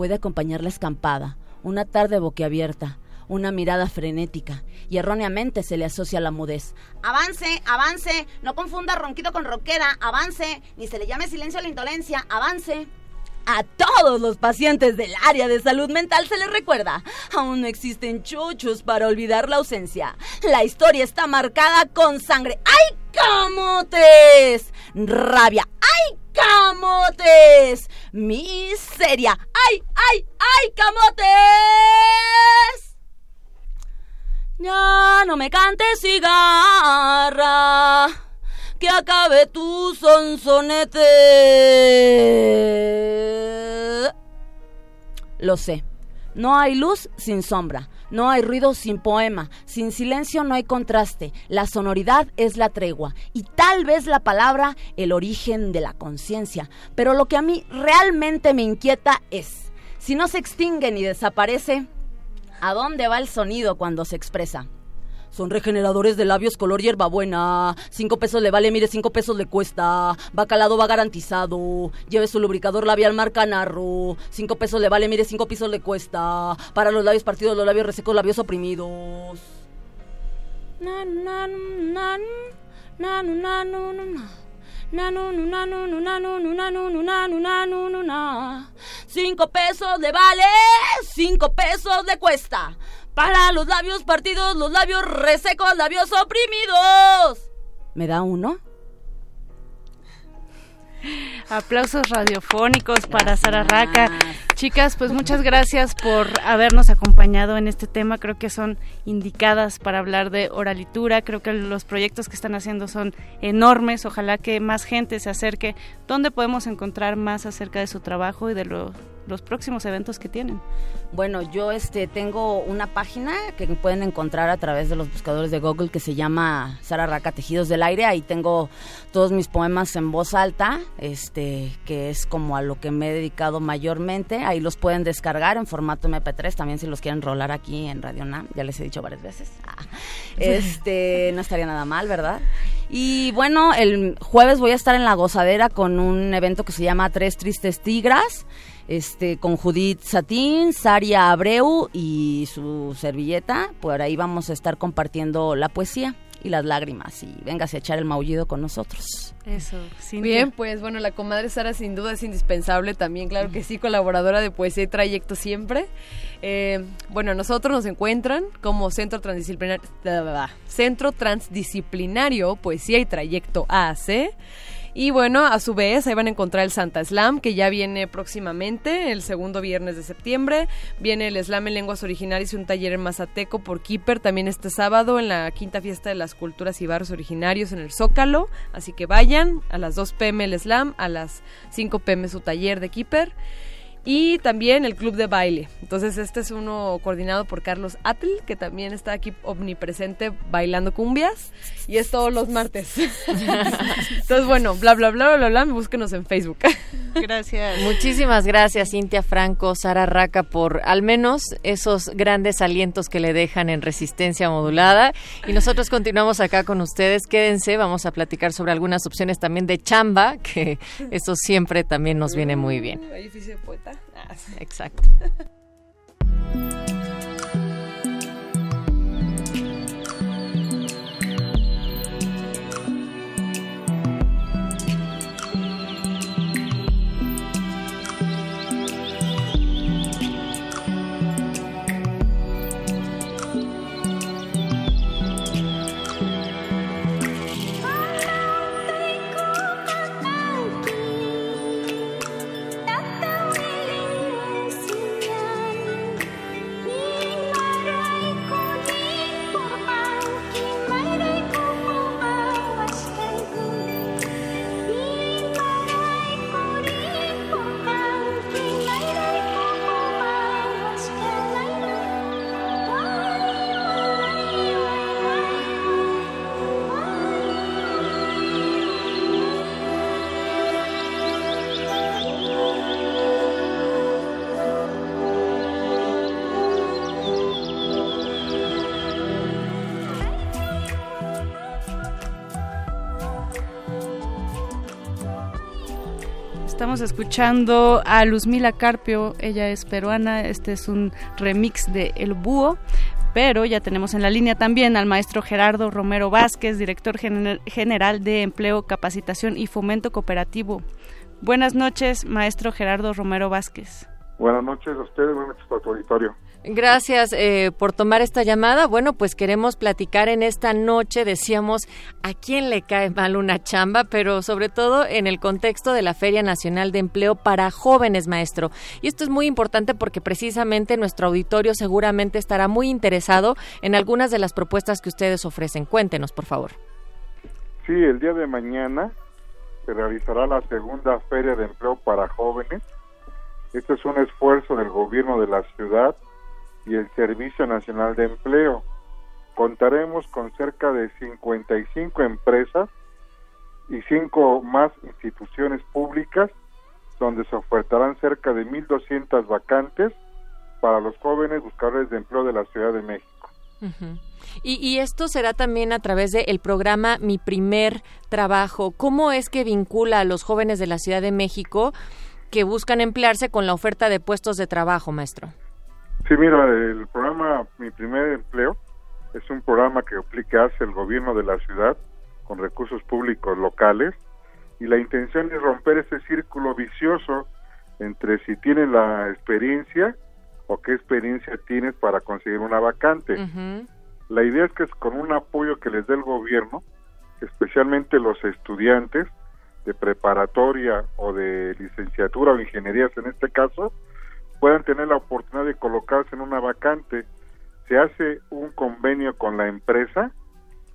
Puede acompañar la escampada, una tarde boquiabierta, una mirada frenética y erróneamente se le asocia la mudez. Avance, avance, no confunda ronquido con roquera, avance, ni se le llame silencio a la indolencia, avance. A todos los pacientes del área de salud mental se les recuerda, aún no existen chuchos para olvidar la ausencia. La historia está marcada con sangre. ¡Ay, camotes! Rabia. ¡Ay, camotes! Miseria. ¡Ay, ay, ay, camotes! Ya no me cantes cigarra, que acabe tu sonsonete. Lo sé, no hay luz sin sombra, no hay ruido sin poema, sin silencio no hay contraste, la sonoridad es la tregua y tal vez la palabra el origen de la conciencia. Pero lo que a mí realmente me inquieta es, si no se extingue ni desaparece, ¿A dónde va el sonido cuando se expresa? Son regeneradores de labios color hierbabuena. Cinco pesos le vale, mire, cinco pesos le cuesta. Va calado, va garantizado. Lleve su lubricador labial marca Narro. Cinco pesos le vale, mire, cinco pesos le cuesta. Para los labios partidos, los labios resecos, labios oprimidos. Cinco pesos le vale, cinco pesos le cuesta. Para los labios partidos, los labios resecos, labios oprimidos. ¿Me da uno? Aplausos radiofónicos para Sara Raca. Chicas, pues muchas gracias por habernos acompañado en este tema. Creo que son indicadas para hablar de oralitura. Creo que los proyectos que están haciendo son enormes. Ojalá que más gente se acerque. ¿Dónde podemos encontrar más acerca de su trabajo y de lo, los próximos eventos que tienen? Bueno, yo este tengo una página que pueden encontrar a través de los buscadores de Google que se llama Sara Raca Tejidos del Aire. Ahí tengo todos mis poemas en voz alta, este, que es como a lo que me he dedicado mayormente. Ahí los pueden descargar en formato MP3, también si los quieren rolar aquí en Radio NAM, ya les he dicho varias veces. Ah, este, no estaría nada mal, ¿verdad? Y bueno, el jueves voy a estar en La Gozadera con un evento que se llama Tres Tristes Tigras este, con Judith Satín, Saria Abreu y su servilleta. Por ahí vamos a estar compartiendo la poesía y las lágrimas y véngase a echar el maullido con nosotros. Eso, Bien, pues bueno, la comadre Sara sin duda es indispensable también, claro que sí, colaboradora de Poesía y Trayecto siempre. Eh, bueno, nosotros nos encuentran como Centro Transdisciplinario, Centro Transdisciplinario Poesía y Trayecto AAC. Y bueno, a su vez, ahí van a encontrar el Santa Slam, que ya viene próximamente, el segundo viernes de septiembre. Viene el Slam en lenguas originales y un taller en Mazateco por Keeper, también este sábado en la quinta fiesta de las culturas y barrios originarios en el Zócalo. Así que vayan a las 2 pm el Slam, a las 5 pm su taller de Keeper y también el club de baile. Entonces este es uno coordinado por Carlos Atl, que también está aquí omnipresente bailando cumbias y es todos los martes. Entonces bueno, bla bla bla bla bla, búsquenos en Facebook. Gracias. Muchísimas gracias Cintia Franco, Sara Raca por al menos esos grandes alientos que le dejan en resistencia modulada y nosotros continuamos acá con ustedes. Quédense, vamos a platicar sobre algunas opciones también de chamba, que eso siempre también nos viene muy bien. Ahí poeta. Exacto. escuchando a Luzmila Carpio, ella es peruana, este es un remix de El Búho, pero ya tenemos en la línea también al maestro Gerardo Romero Vázquez, director general de Empleo, Capacitación y Fomento Cooperativo. Buenas noches, maestro Gerardo Romero Vázquez. Buenas noches a ustedes, buenas noches a tu auditorio. Gracias eh, por tomar esta llamada. Bueno, pues queremos platicar en esta noche, decíamos, a quién le cae mal una chamba, pero sobre todo en el contexto de la Feria Nacional de Empleo para Jóvenes, maestro. Y esto es muy importante porque precisamente nuestro auditorio seguramente estará muy interesado en algunas de las propuestas que ustedes ofrecen. Cuéntenos, por favor. Sí, el día de mañana se realizará la segunda Feria de Empleo para Jóvenes. Este es un esfuerzo del gobierno de la ciudad y el Servicio Nacional de Empleo. Contaremos con cerca de 55 empresas y cinco más instituciones públicas donde se ofertarán cerca de 1.200 vacantes para los jóvenes buscadores de empleo de la Ciudad de México. y, esto será también a través del programa Mi Primer Trabajo. ¿Cómo es que vincula a los jóvenes de la Ciudad de México que buscan emplearse con la oferta de puestos de trabajo, maestro? Sí, mira, el programa Mi Primer Empleo es un programa que aplica hace el gobierno de la ciudad con recursos públicos locales y la intención es romper ese círculo vicioso entre si tienes la experiencia o qué experiencia tienes para conseguir una vacante. La idea es que con un apoyo que les dé el gobierno, especialmente los estudiantes de preparatoria o de licenciatura o ingenierías en este caso, puedan tener la oportunidad de colocarse en una vacante. Se hace un convenio con la empresa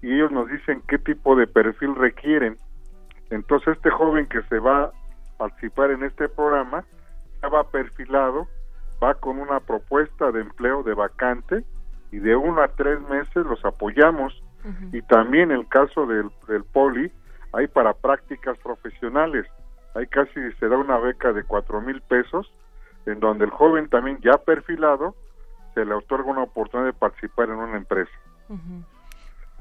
y ellos nos dicen qué tipo de perfil requieren. Entonces este joven que se va a participar en este programa ya va perfilado, va con una propuesta de empleo de vacante y de uno a tres meses los apoyamos. Y también el caso del, del poli, hay para prácticas profesionales, hay casi se da una beca de cuatro mil pesos en donde el joven también ya perfilado se le otorga una oportunidad de participar en una empresa.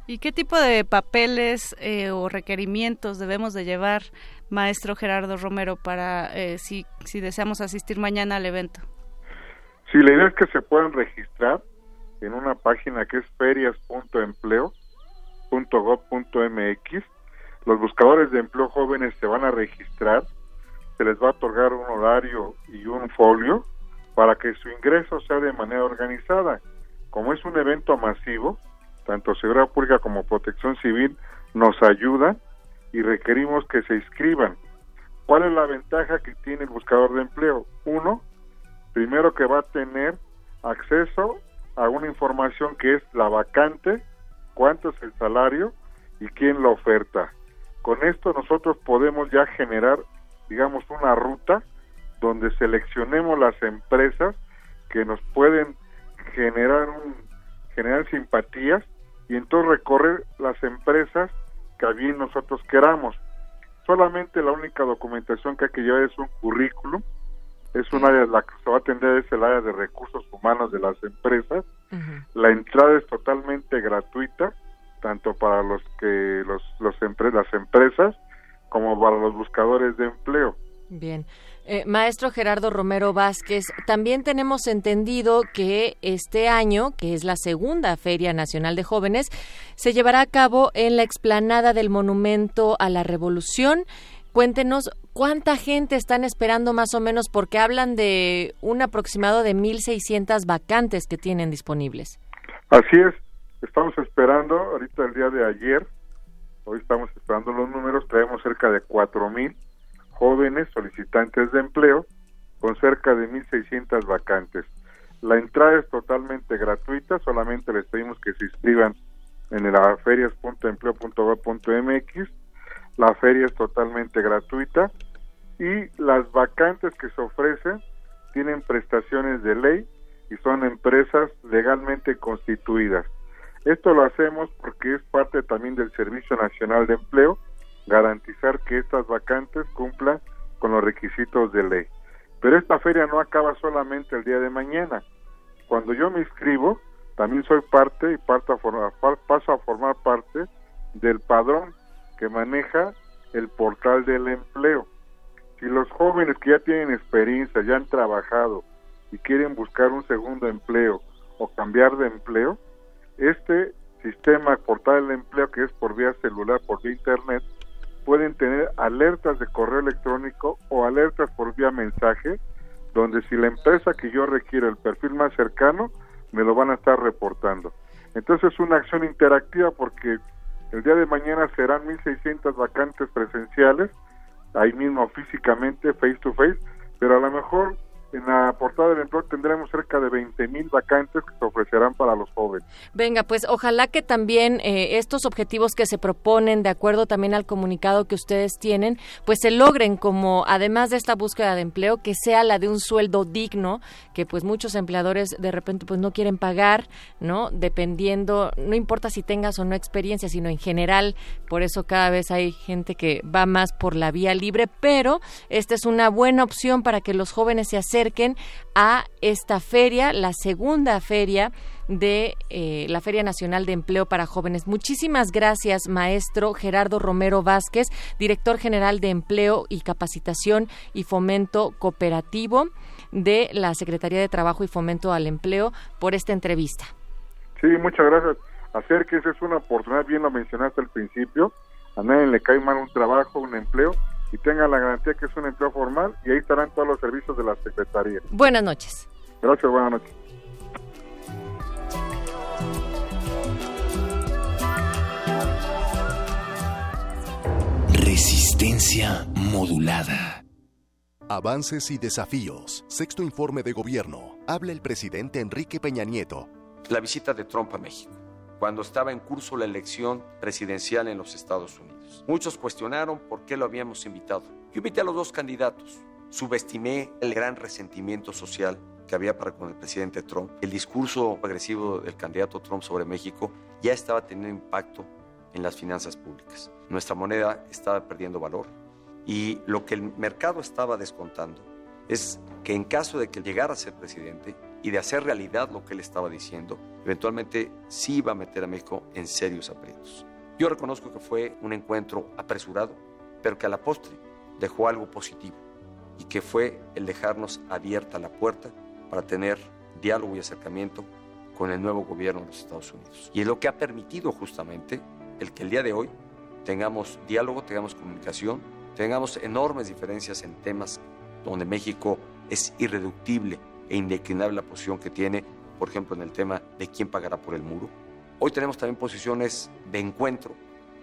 ¿Y qué tipo de papeles eh, o requerimientos debemos de llevar, maestro Gerardo Romero, para eh, si, si deseamos asistir mañana al evento? Sí, la idea es que se puedan registrar en una página que es ferias.empleo ferias.gov.mx. Los buscadores de empleo jóvenes se van a registrar, se les va a otorgar un horario y un folio para que su ingreso sea de manera organizada. Como es un evento masivo, tanto Seguridad Pública como Protección Civil nos ayudan y requerimos que se inscriban. ¿Cuál es la ventaja que tiene el buscador de empleo? Uno, primero que va a tener acceso a una información que es la vacante, cuánto es el salario y quién la oferta. Con esto nosotros podemos ya generar, digamos, una ruta donde seleccionemos las empresas que nos pueden generar un, generar simpatías y entonces recorrer las empresas que a bien nosotros queramos. Solamente la única documentación que hay que llevar es un currículum, es un área, la que se va a atender es el área de recursos humanos de las empresas. La entrada es totalmente gratuita, tanto para los que los, los las empresas como para los buscadores de empleo. Bien. Eh, maestro Gerardo Romero Vázquez, también tenemos entendido que este año, que es la segunda Feria Nacional de Jóvenes, se llevará a cabo en la explanada del Monumento a la Revolución. Cuéntenos cuánta gente están esperando más o menos, porque hablan de un aproximado de 1.600 vacantes que tienen disponibles. Así es, estamos esperando, ahorita el día de ayer, hoy estamos esperando los números, traemos cerca de 4.000 jóvenes solicitantes de empleo con cerca de 1.600 vacantes. La entrada es totalmente gratuita, solamente les pedimos que se inscriban en la ferias.empleo.gov.mx. La feria es totalmente gratuita y las vacantes que se ofrecen tienen prestaciones de ley y son empresas legalmente constituidas. Esto lo hacemos porque es parte también del Servicio Nacional de Empleo garantizar que estas vacantes cumplan con los requisitos de ley. Pero esta feria no acaba solamente el día de mañana. Cuando yo me inscribo, también soy parte y paso a formar parte del padrón que maneja el portal del empleo. Si los jóvenes que ya tienen experiencia, ya han trabajado y quieren buscar un segundo empleo o cambiar de empleo, este sistema portal del empleo que es por vía celular, por vía internet, pueden tener alertas de correo electrónico o alertas por vía mensaje, donde si la empresa que yo requiero el perfil más cercano, me lo van a estar reportando. Entonces es una acción interactiva porque el día de mañana serán 1.600 vacantes presenciales, ahí mismo físicamente, face to face, pero a lo mejor en la portada del empleo tendremos cerca de 20 mil vacantes que se ofrecerán para los jóvenes. Venga, pues ojalá que también eh, estos objetivos que se proponen, de acuerdo también al comunicado que ustedes tienen, pues se logren como, además de esta búsqueda de empleo, que sea la de un sueldo digno, que pues muchos empleadores de repente pues no quieren pagar, ¿no? Dependiendo, no importa si tengas o no experiencia, sino en general, por eso cada vez hay gente que va más por la vía libre, pero esta es una buena opción para que los jóvenes se acerquen a esta feria, la segunda feria de eh, la Feria Nacional de Empleo para Jóvenes. Muchísimas gracias, maestro Gerardo Romero Vázquez, director general de Empleo y Capacitación y Fomento Cooperativo de la Secretaría de Trabajo y Fomento al Empleo, por esta entrevista. Sí, muchas gracias. Hacer que esa es una oportunidad, bien lo mencionaste al principio, a nadie le cae mal un trabajo, un empleo, y tengan la garantía que es un empleo formal y ahí estarán todos los servicios de la Secretaría. Buenas noches. Gracias, buenas noches. Resistencia modulada. Avances y desafíos. Sexto informe de gobierno. Habla el presidente Enrique Peña Nieto. La visita de Trump a México, cuando estaba en curso la elección presidencial en los Estados Unidos. Muchos cuestionaron por qué lo habíamos invitado. Yo invité a los dos candidatos. Subestimé el gran resentimiento social que había para con el presidente Trump. El discurso agresivo del candidato Trump sobre México ya estaba teniendo impacto en las finanzas públicas. Nuestra moneda estaba perdiendo valor y lo que el mercado estaba descontando es que en caso de que llegara a ser presidente y de hacer realidad lo que él estaba diciendo, eventualmente sí iba a meter a México en serios aprietos. Yo reconozco que fue un encuentro apresurado, pero que a la postre dejó algo positivo y que fue el dejarnos abierta la puerta para tener diálogo y acercamiento con el nuevo gobierno de los Estados Unidos. Y es lo que ha permitido justamente el que el día de hoy tengamos diálogo, tengamos comunicación, tengamos enormes diferencias en temas donde México es irreductible e indeclinable la posición que tiene, por ejemplo, en el tema de quién pagará por el muro. Hoy tenemos también posiciones de encuentro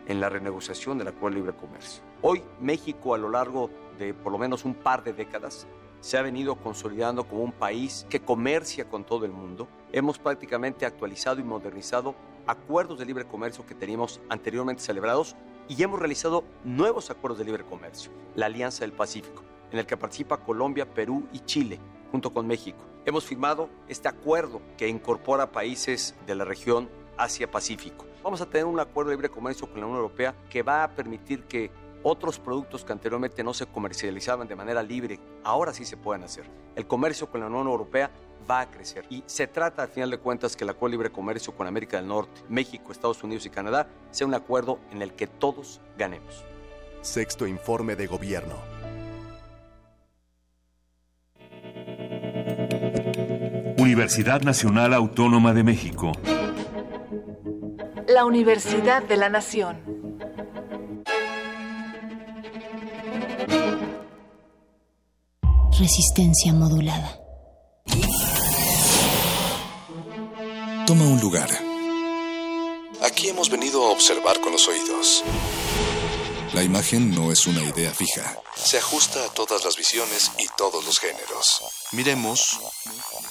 en la renegociación del Acuerdo de Libre Comercio. Hoy México a lo largo de por lo menos un par de décadas se ha venido consolidando como un país que comercia con todo el mundo. Hemos prácticamente actualizado y modernizado acuerdos de libre comercio que teníamos anteriormente celebrados y hemos realizado nuevos acuerdos de libre comercio, la Alianza del Pacífico, en el que participa Colombia, Perú y Chile, junto con México. Hemos firmado este acuerdo que incorpora países de la región Asia-Pacífico. Vamos a tener un acuerdo de libre comercio con la Unión Europea que va a permitir que otros productos que anteriormente no se comercializaban de manera libre, ahora sí se pueden hacer. El comercio con la Unión Europea va a crecer. Y se trata, al final de cuentas, que el acuerdo de libre comercio con América del Norte, México, Estados Unidos y Canadá sea un acuerdo en el que todos ganemos. Sexto informe de gobierno. Universidad Nacional Autónoma de México. La Universidad de la Nación. Resistencia modulada. Toma un lugar. Aquí hemos venido a observar con los oídos. La imagen no es una idea fija. Se ajusta a todas las visiones y todos los géneros. Miremos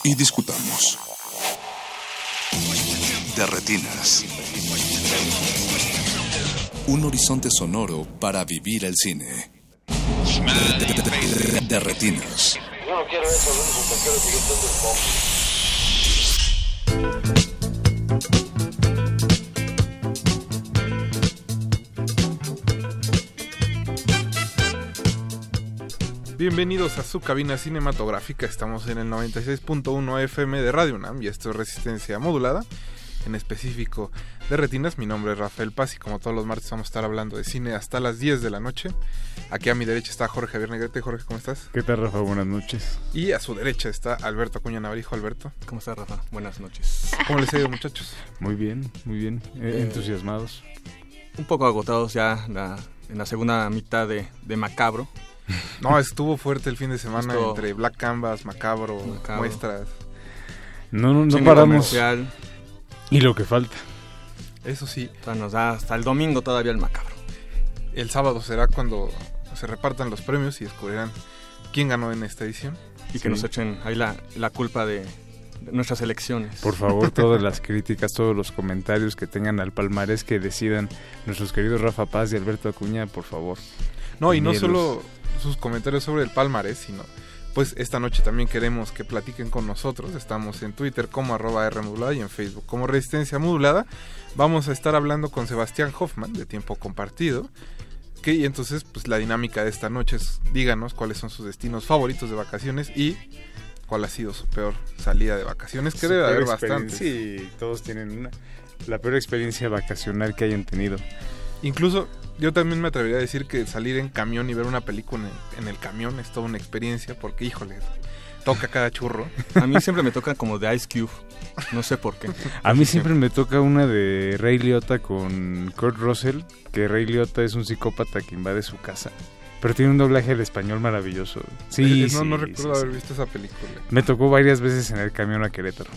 y discutamos. De retinas. Un horizonte sonoro para vivir el cine. De, retinas. Bienvenidos a su cabina cinematográfica. Estamos en el 96.1 FM de Radio UNAM y esto es Resistencia Modulada, en específico de Retinas. Mi nombre es Rafael Paz y como todos los martes vamos a estar hablando de cine hasta las 10 de la noche. Aquí a mi derecha está Jorge Javier Negrete. Jorge, ¿cómo estás? ¿Qué tal, Rafa? Buenas noches. Y a su derecha está Alberto Acuña Navarijo. Alberto. ¿Cómo estás, Rafa? Buenas noches. ¿Cómo les ha ido, muchachos? Muy bien, muy bien. Eh, Eh, entusiasmados. Un poco agotados ya la- en la segunda mitad de, de Macabro. No, estuvo fuerte el fin de semana Estuvo- entre Black Canvas, Macabro, Macabro. muestras. No, no, no paramos. comercial. Y lo que falta. Eso sí. O sea, nos da hasta el domingo todavía el Macabro. El sábado será cuando se repartan los premios y descubrirán quién ganó en esta edición. Y que nos echen ahí la, la culpa de, de nuestras elecciones. Por favor, todas las críticas, todos los comentarios que tengan al palmarés que decidan nuestros queridos Rafa Paz y Alberto Acuña, por favor. No, y no solo sus comentarios sobre el palmarés, sino pues esta noche también queremos que platiquen con nosotros. Estamos en Twitter como arroba R modulada y en Facebook como Resistencia Modulada. Vamos a estar hablando con Sebastián Hoffman de Tiempo Compartido. Que, y entonces, pues la dinámica de esta noche es díganos cuáles son sus destinos favoritos de vacaciones y cuál ha sido su peor salida de vacaciones, que Su debe haber bastante. Sí, todos tienen una. La peor experiencia vacacional que hayan tenido. Incluso yo también me atrevería a decir que salir en camión y ver una película en, en el camión es toda una experiencia porque, híjole, toca cada churro. A mí siempre me toca como de Ice Cube. No sé por qué. A mí siempre me toca una de Ray Liotta con Kurt Russell, que Ray Liotta es un psicópata que invade su casa. Pero tiene un doblaje al español maravilloso. Sí, Eh, no, sí, no recuerdo sí. haber visto esa película. Me tocó varias veces en el camión a Querétaro.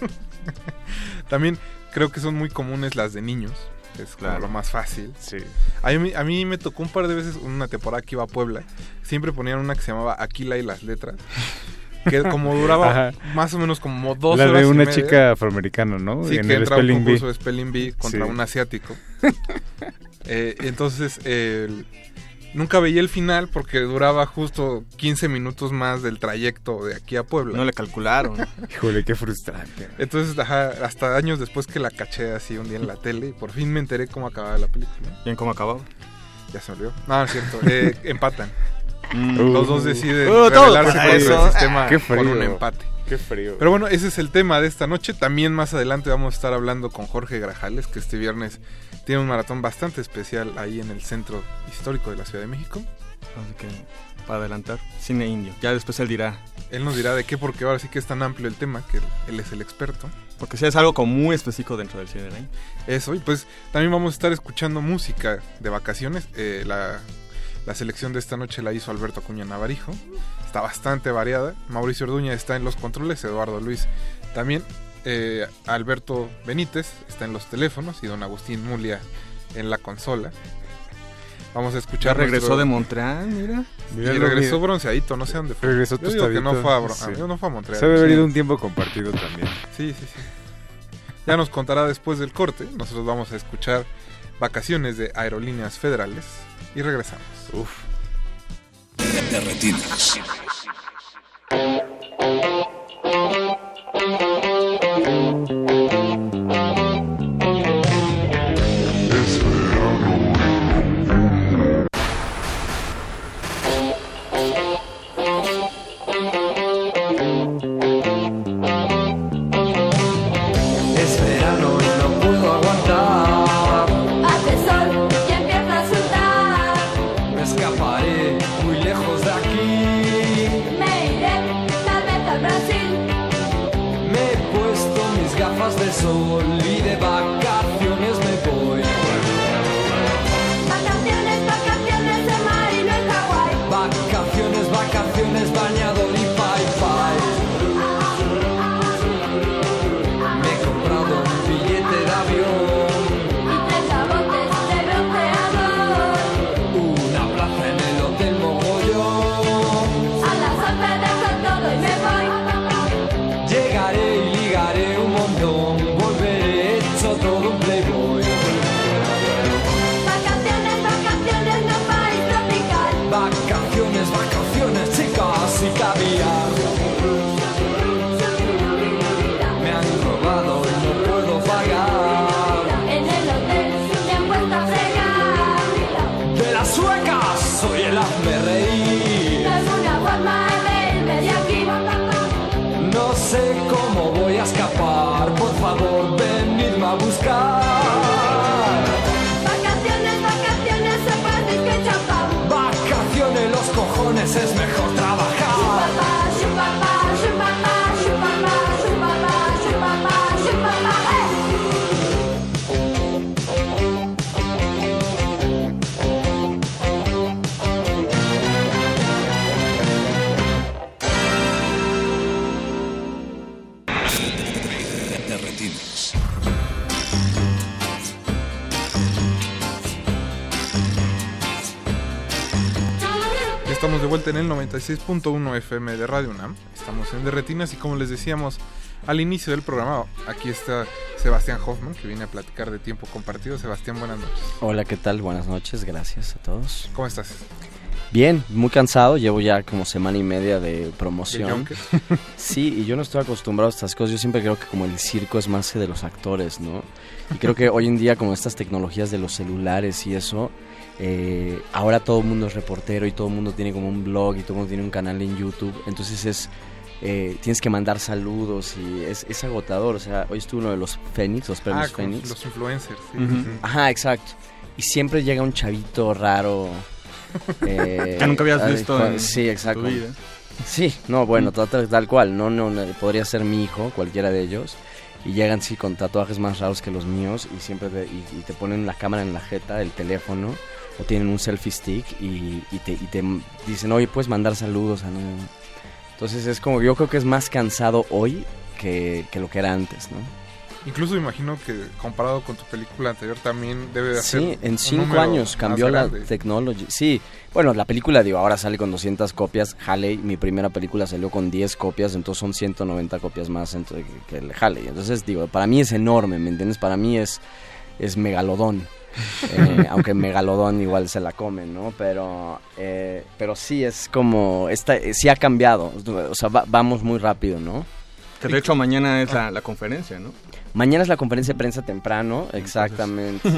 También creo que son muy comunes las de niños. Es como Claro. lo más fácil. Sí. A mí, a mí me tocó un par de veces una temporada que iba a Puebla. Siempre ponían una que se llamaba Aquila y las letras. Que como duraba Ajá. más o menos como dos La horas. de y una media. chica afroamericana, ¿no? Sí, en que el entra un concurso de Spelling Bee contra Sí. un asiático. Eh, entonces, el- nunca veía el final porque duraba justo 15 minutos más del trayecto de aquí a Puebla. No le calcularon. Híjole, qué frustrante. Entonces, ajá, hasta años después que la caché así un día en la tele y por fin me enteré cómo acababa la película. ¿Bien cómo acababa? Ya se olvidó. No, no es cierto. Eh, empatan. Mm. Los dos deciden Uh, eso. el sistema Qué por frío. un empate. Qué frío. Pero bueno, ese es el tema de esta noche. También más adelante vamos a estar hablando con Jorge Grajales, que este viernes tiene un maratón bastante especial ahí en el centro histórico de la Ciudad de México. Así que, para adelantar, cine indio. Ya después él dirá Él nos dirá de qué, porque ahora sí que es tan amplio el tema que él, es el experto. Porque sí es algo como muy específico dentro del cine, ¿eh? Eso, y pues también vamos a estar escuchando música de vacaciones. Eh, la, la selección de esta noche la hizo Alberto Acuña Navarijo. Está bastante variada. Mauricio Orduña está en los controles, Eduardo Luis también. eh, Alberto Benítez está en los teléfonos y don Agustín Mulia en la consola. Vamos a escuchar. Ya regresó nuestro- de Montreal, mira. Y regresó mira. bronceadito, no sé dónde fue. Regresó Yo digo que no fue a, Bro- sí. no fue a Montreal. Se debe haber Sí. ido un tiempo compartido también. Sí, sí, sí. Ya nos contará después del corte. Nosotros vamos a escuchar Vacaciones de Aerolíneas Federales y regresamos. Uf. De vuelta en el 96.1 FM de Radio UNAM. Estamos en Derretinas y como les decíamos al inicio del programa, aquí está Sebastián Hoffman que viene a platicar de tiempo compartido. Sebastián, buenas noches. Hola, ¿qué tal? Buenas noches, gracias a todos. ¿Cómo estás? Bien, muy cansado, llevo ya como semana y media de ¿De promoción. Sí, y yo no estoy acostumbrado a estas cosas, yo siempre creo que como el circo es más que de los actores, ¿no? Y creo que hoy en día como estas tecnologías de los celulares y eso, eh, ahora todo el mundo es reportero y todo el mundo tiene como un blog y todo el mundo tiene un canal en YouTube, entonces es... eh, tienes que mandar saludos y es, es agotador, o sea, hoy estuvo uno de los Fénix, los premios Ah, con Fénix. los influencers. sí. Ajá, exacto. Y siempre llega un chavito raro. eh, Que nunca habías visto en Sí, exacto. tu vida. Sí, no, bueno, tal, tal- tal cual. No, no, no, podría ser mi hijo, cualquiera de ellos. Y llegan, sí, con tatuajes más raros que los míos. Y siempre te, y, y te ponen la cámara en la jeta, el teléfono. O tienen un selfie stick. Y, y te, y te dicen, oye, puedes mandar saludos a. Entonces es como, yo creo que es más cansado hoy que, que lo que era antes, ¿no? Incluso me imagino que comparado con tu película anterior también debe de hacer Sí, en cinco años cambió la tecnología. Sí, bueno, la película, digo, ahora sale con 200 copias. Halley, mi primera película salió con 10 copias, entonces son 190 copias más que el Halley. Entonces, digo, para mí es enorme, ¿me entiendes? Para mí es, es megalodón. Eh, aunque megalodón igual se la come, ¿no? Pero, eh, pero sí es como, esta, eh, sí ha cambiado. O sea, va- vamos muy rápido, ¿no? Que de hecho mañana es la, la conferencia, ¿no? Mañana es la conferencia de prensa temprano, exactamente.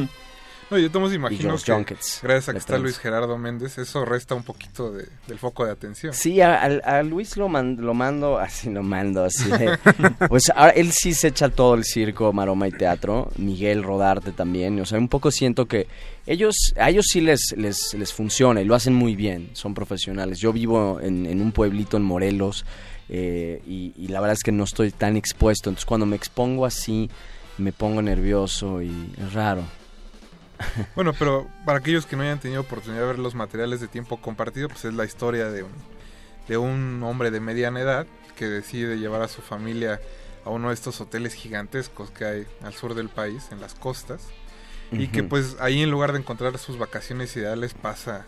No, yo tomo imagino que Junkets, gracias a que está trans. Luis Gerardo Méndez, eso resta un poquito de- del foco de atención. Sí, a, a- a Luis lo, man- lo mando, así lo mando, así. de- pues ahora él sí se echa todo el circo, maroma y teatro. Miguel Rodarte también. O sea, un poco siento que ellos, a ellos sí les, les, les funciona y lo hacen muy bien. Son profesionales. Yo vivo en, en un pueblito en Morelos eh, y, y la verdad es que no estoy tan expuesto. Entonces cuando me expongo así, me pongo nervioso y es raro. Bueno, pero para aquellos que no hayan tenido oportunidad de ver los materiales de tiempo compartido, pues es la historia de un, de un hombre de mediana edad que decide llevar a su familia a uno de estos hoteles gigantescos que hay al sur del país, en las costas, y que pues ahí en lugar de encontrar sus vacaciones ideales pasa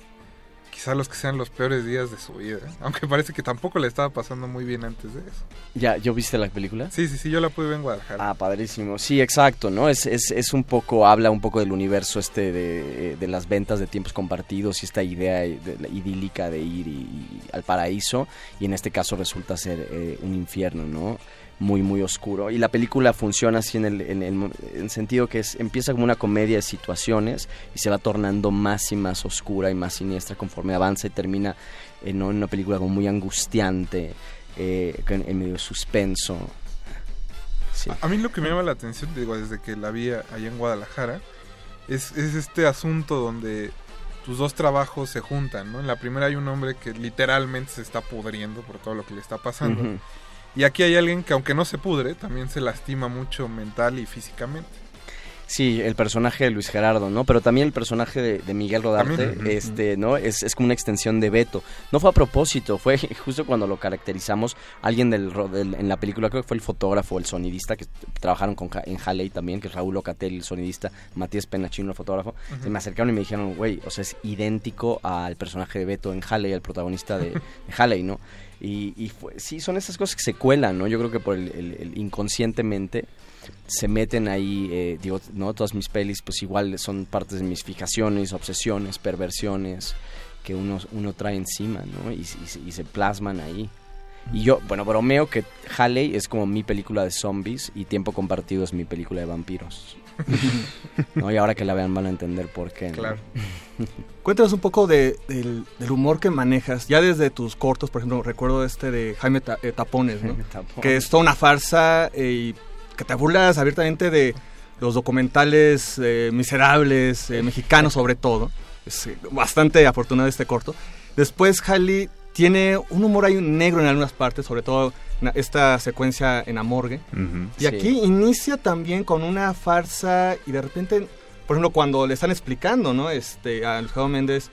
quizá los que sean los peores días de su vida, ¿eh? aunque parece que tampoco le estaba pasando muy bien antes de eso. ¿Ya, ¿Yo viste la película? Sí, sí, sí, yo la pude ver en Guadalajara. Ah, padrísimo. Sí, exacto, ¿no? Es, es, es un poco, habla un poco del universo este de, de las ventas de tiempos compartidos y esta idea de- la idílica de ir y- y al paraíso y en este caso resulta ser eh, un infierno, ¿no? Muy, muy oscuro. Y la película funciona así en el, en el, en el sentido que es, empieza como una comedia de situaciones y se va tornando más y más oscura y más siniestra conforme avanza y termina ¿no? en una película como muy angustiante, eh, en medio de suspenso. Sí. A mí lo que me llama la atención, digo, desde que la vi a- allá en Guadalajara, es, es este asunto donde tus dos trabajos se juntan, ¿no? En la primera hay un hombre que literalmente se está pudriendo por todo lo que le está pasando. Y aquí hay alguien que aunque no se pudre, también se lastima mucho mental y físicamente. Sí, el personaje de Luis Gerardo, ¿no? Pero también el personaje de, de Miguel Rodarte, También. Este, ¿no? Es, es como una extensión de Beto. No fue a propósito, fue justo cuando lo caracterizamos, alguien del, del- en la película, creo que fue el fotógrafo, el sonidista, que trabajaron con, en Halley también, que es Raúl Locatelli, el sonidista, Matías Penachino, el fotógrafo. Se me acercaron y me dijeron, güey, o sea, es idéntico al personaje de Beto en Halley, al protagonista de, de Halley, ¿no? Y, y fue- sí, son esas cosas que se cuelan, ¿no? Yo creo que por el, el- el inconscientemente se meten ahí, eh, digo, ¿no? Todas mis pelis, pues igual son partes de mis fijaciones, obsesiones, perversiones que uno, uno trae encima, ¿no? Y, y se- y se plasman ahí. Y yo, bueno, bromeo que Halley es como mi película de zombies y Tiempo Compartido es mi película de vampiros. ¿No? Y ahora que la vean van a entender por qué. ¿no? Claro. Cuéntanos un poco de- del, del humor que manejas, ya desde tus cortos, por ejemplo, recuerdo este de Jaime Ta- eh, Tapones, ¿no? Jaime Tapones. que es toda una farsa eh, y que te burlas abiertamente de los documentales eh, miserables, eh, mexicanos sobre todo. Es eh, bastante afortunado este corto. Después Halley tiene un humor ahí negro en algunas partes, sobre todo esta secuencia en la morgue. Y Sí. aquí inicia también con una farsa y de repente, por ejemplo, cuando le están explicando, ¿no? Este, a Luis Méndez,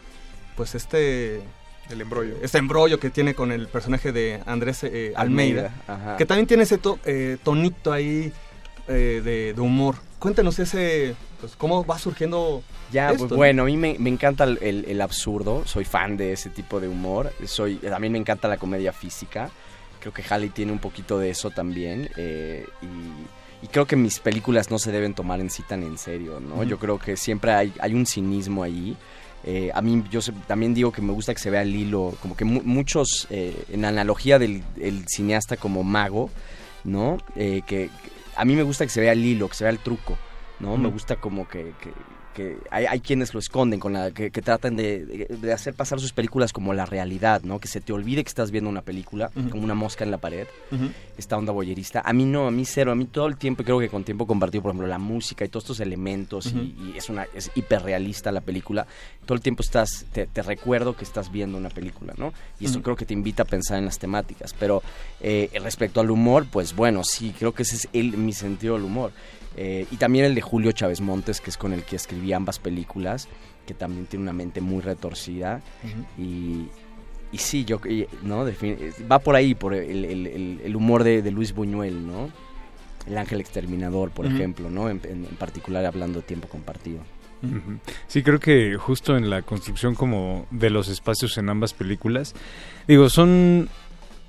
pues este... El embrollo. Este embrollo que tiene con el personaje de Andrés eh, Almeida, que también tiene ese to- eh, tonito ahí eh, de, de humor. Cuéntanos ese, pues cómo va surgiendo Ya, esto, pues ¿no? bueno, a mí me, me encanta el, el- el absurdo, soy fan de ese tipo de humor, soy, también me encanta la comedia física, creo que Halley tiene un poquito de eso también, eh, y, y creo que mis películas no se deben tomar en sí tan en serio, ¿no? Yo creo que siempre hay, hay un cinismo ahí. Eh, a mí yo también digo que me gusta que se vea el hilo, como que mu- muchos, eh, en analogía del el cineasta como mago, ¿no? Eh, que, que a mí me gusta que se vea el hilo, que se vea el truco, ¿no? Me gusta como que, que- que hay, hay quienes lo esconden, con la, que, que tratan de, hacer pasar sus películas como la realidad, ¿no? Que se te olvide que estás viendo una película, como una mosca en la pared, esta onda boyerista. A mí no, a mí cero, a mí todo el tiempo, creo que con tiempo compartido, por ejemplo, la música y todos estos elementos, y- es una es hiperrealista la película, todo el tiempo estás, te, te recuerdo que estás viendo una película, ¿no? Y eso creo que te invita a pensar en las temáticas. Pero eh, respecto al humor, pues bueno, sí, creo que ese es el, mi sentido del humor. Eh, y también el de Julio Chávez Montes, que es con el que escribí ambas películas, que también tiene una mente muy retorcida. Y, y sí, yo, y, ¿no? Va por ahí, por el, el- el- el humor de, de Luis Buñuel, ¿no? El ángel exterminador, por ejemplo, ¿no? En, en- en particular hablando de tiempo compartido. Sí, creo que justo en la construcción como de los espacios en ambas películas, digo, son...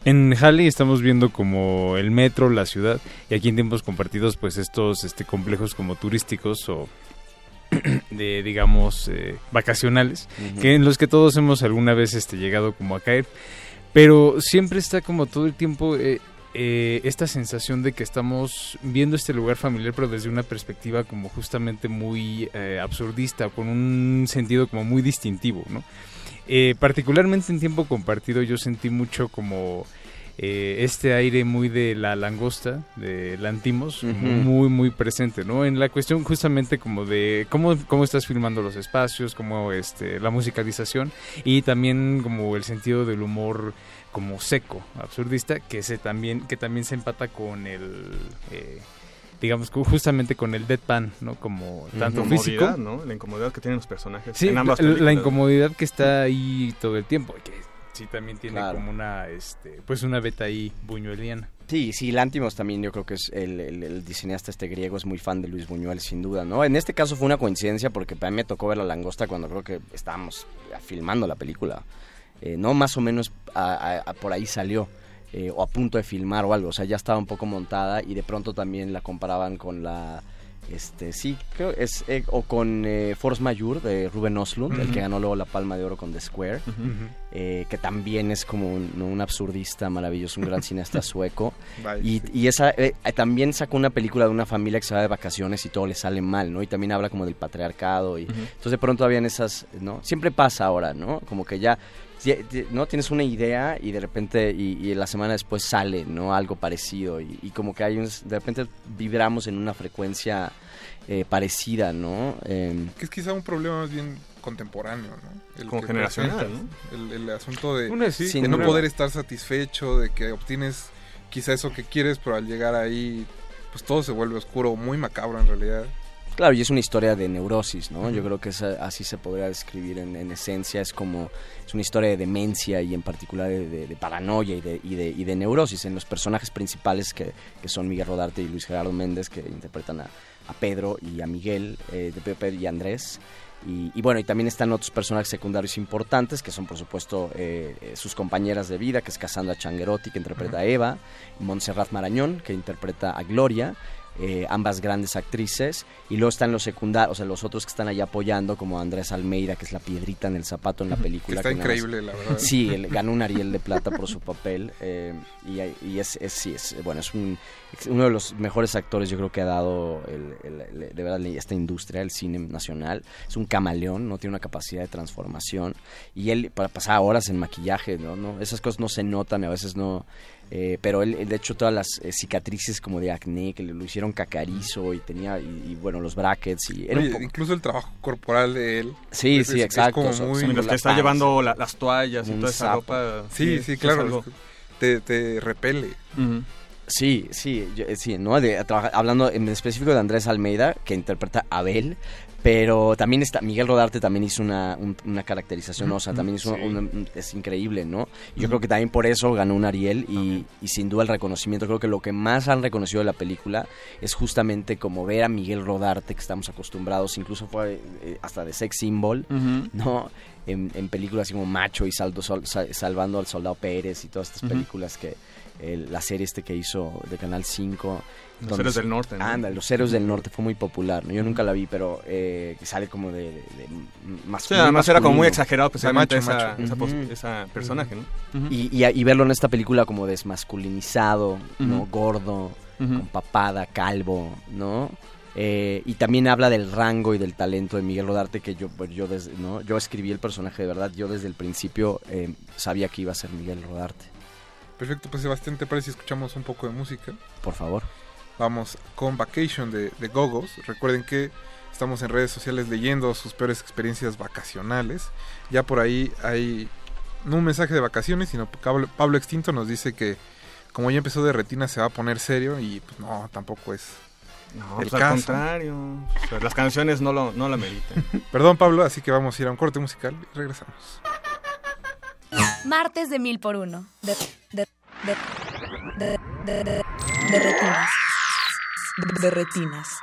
En Halley estamos viendo como el metro, la ciudad, y aquí en tiempos compartidos, pues estos este, complejos como turísticos o de, digamos, eh, vacacionales, que en los que todos hemos alguna vez este, llegado como a caer, pero siempre está como todo el tiempo eh, eh, esta sensación de que estamos viendo este lugar familiar pero desde una perspectiva como justamente muy absurdista, con un sentido como muy distintivo, ¿no? Eh, particularmente en tiempo compartido yo sentí mucho como eh, este aire muy de la langosta, de Lantimos, muy, muy presente, ¿no? En la cuestión justamente como de cómo, cómo estás filmando los espacios, como este, la musicalización y también como el sentido del humor como seco, absurdista, que se también, que también se empata con el... eh, digamos justamente con el deadpan, ¿no? Como tanto Incomodidad, físico, ¿no? La incomodidad que tienen los personajes Sí, en ambas la, la incomodidad que está ahí todo el tiempo, que sí también tiene Claro. como una, este, pues una beta ahí buñueliana. Sí, sí, Lántimos también yo creo que es el, el- el este griego es muy fan de Luis Buñuel sin duda, ¿no? En este caso fue una coincidencia porque para mí me tocó ver La Langosta cuando creo que estábamos filmando la película, Eh, no más o menos a- a- a- por ahí salió eh, o a punto de filmar o algo, o sea ya estaba un poco montada y de pronto también la comparaban con la este sí creo es eh, o con eh, Force Majeure de Ruben Oslund el que ganó luego la Palma de Oro con The Square. Eh, que también es como un, un absurdista maravilloso, un gran cineasta sueco. Y, y esa eh, eh, también sacó una película de una familia que se va de vacaciones y todo le sale mal, ¿no? Y también habla como del patriarcado y entonces de pronto habían esas, ¿no? Siempre pasa ahora, ¿no? Como que ya- no tienes una idea y de repente y, y la semana después sale, ¿no? Algo parecido y, y como que hay un, de repente vibramos en una frecuencia eh, parecida, ¿no? Em, Que es quizá un problema más bien contemporáneo, ¿no? El Como que generacional, presentas, El, el asunto de, no poder estar satisfecho, de que obtienes quizá eso que quieres, pero al llegar ahí, pues todo se vuelve oscuro, muy macabro en realidad. Claro, y es una historia de neurosis, ¿no? Yo creo que esa- así se podría describir en, en esencia. Es como, es una historia de demencia y en particular de, de- de paranoia y de, y, de, y de neurosis en los personajes principales que, que son Miguel Rodarte y Luis Gerardo Méndez, que interpretan a, a Pedro y a Miguel, eh, de Pepe y Andrés. Y, y bueno, y también están otros personajes secundarios importantes, que son por supuesto eh, eh, sus compañeras de vida, que es Cassandra Changuerotti, que interpreta a Eva, Montserrat Marañón, que interpreta a Gloria, eh, ambas grandes actrices, y luego están los secundarios, o sea, los otros que están ahí apoyando, como Andrés Almeida, que es la piedrita en el zapato en la película. Que está más- increíble, la verdad. Sí, él ganó un Ariel de Plata por su papel, eh, y, y es, es- sí, es, bueno, es un, es uno de los mejores actores, yo creo que ha dado el- el- el- de verdad esta industria, el cine nacional. Es un camaleón, no tiene una capacidad de transformación, y él para pasar horas en maquillaje, ¿no? no esas cosas no se notan, a veces no... eh, pero él, él, de hecho, todas las eh, cicatrices como de acné que le lo hicieron cacarizo y tenía, y, y, bueno, los brackets. Y era un Oye, poco- incluso el trabajo corporal de él. Sí, es- sí, es- exacto, Es como muy... la que está llevando la- las toallas y toda esa sapo. ropa. Sí, sí, claro. Te, te repele. Sí, sí, yo- eh, sí, ¿no? De, hablando en específico de Andrés Almeida, que interpreta a Abel, pero también está, Miguel Rodarte también hizo una, un- una caracterización, o sea, también hizo Sí. un- es increíble, ¿no? Yo creo que también por eso ganó un Ariel y, y sin duda el reconocimiento, creo que lo que más han reconocido de la película es justamente como ver a Miguel Rodarte, que estamos acostumbrados, incluso fue eh, hasta de sex symbol. ¿no? En, en películas así como Macho y Saldo, Sol- Salvando al Soldado Pérez y todas estas películas que el- la serie este que hizo de Canal 5 Los donde Héroes se- del Norte, ¿no? Anda, Los Héroes del Norte fue muy popular, ¿no? Yo nunca la vi, pero eh, que sale como de, de, de más Sí, además era como muy exagerado precisamente macho, esa, macho. esa, pos- Ujú. esa personaje, ¿no? Y, y, y verlo en esta película como desmasculinizado, ¿no? Gordo, con papada, calvo, ¿no? Eh, y también habla del rango y del talento de Miguel Rodarte que yo pues, yo desde, ¿no? yo escribí el personaje de verdad yo desde el principio eh, sabía que iba a ser Miguel Rodarte Perfecto, pues Sebastián, ¿te parece si escuchamos un poco de música? por favor Vamos con Vacation de, de Gogos. Recuerden que estamos en redes sociales leyendo sus peores experiencias vacacionales. Ya por ahí hay no un mensaje de vacaciones, sino Pablo, Pablo Extinto nos dice que como ya empezó de retina se va a poner serio y pues no, tampoco es No, el pues al caso. contrario. O sea, las canciones no lo, no la meritan. Perdón Pablo, así que vamos a ir a un corte musical y regresamos. Martes de mil por uno. De, de, de, de, de, de, de retinas. De, retinas.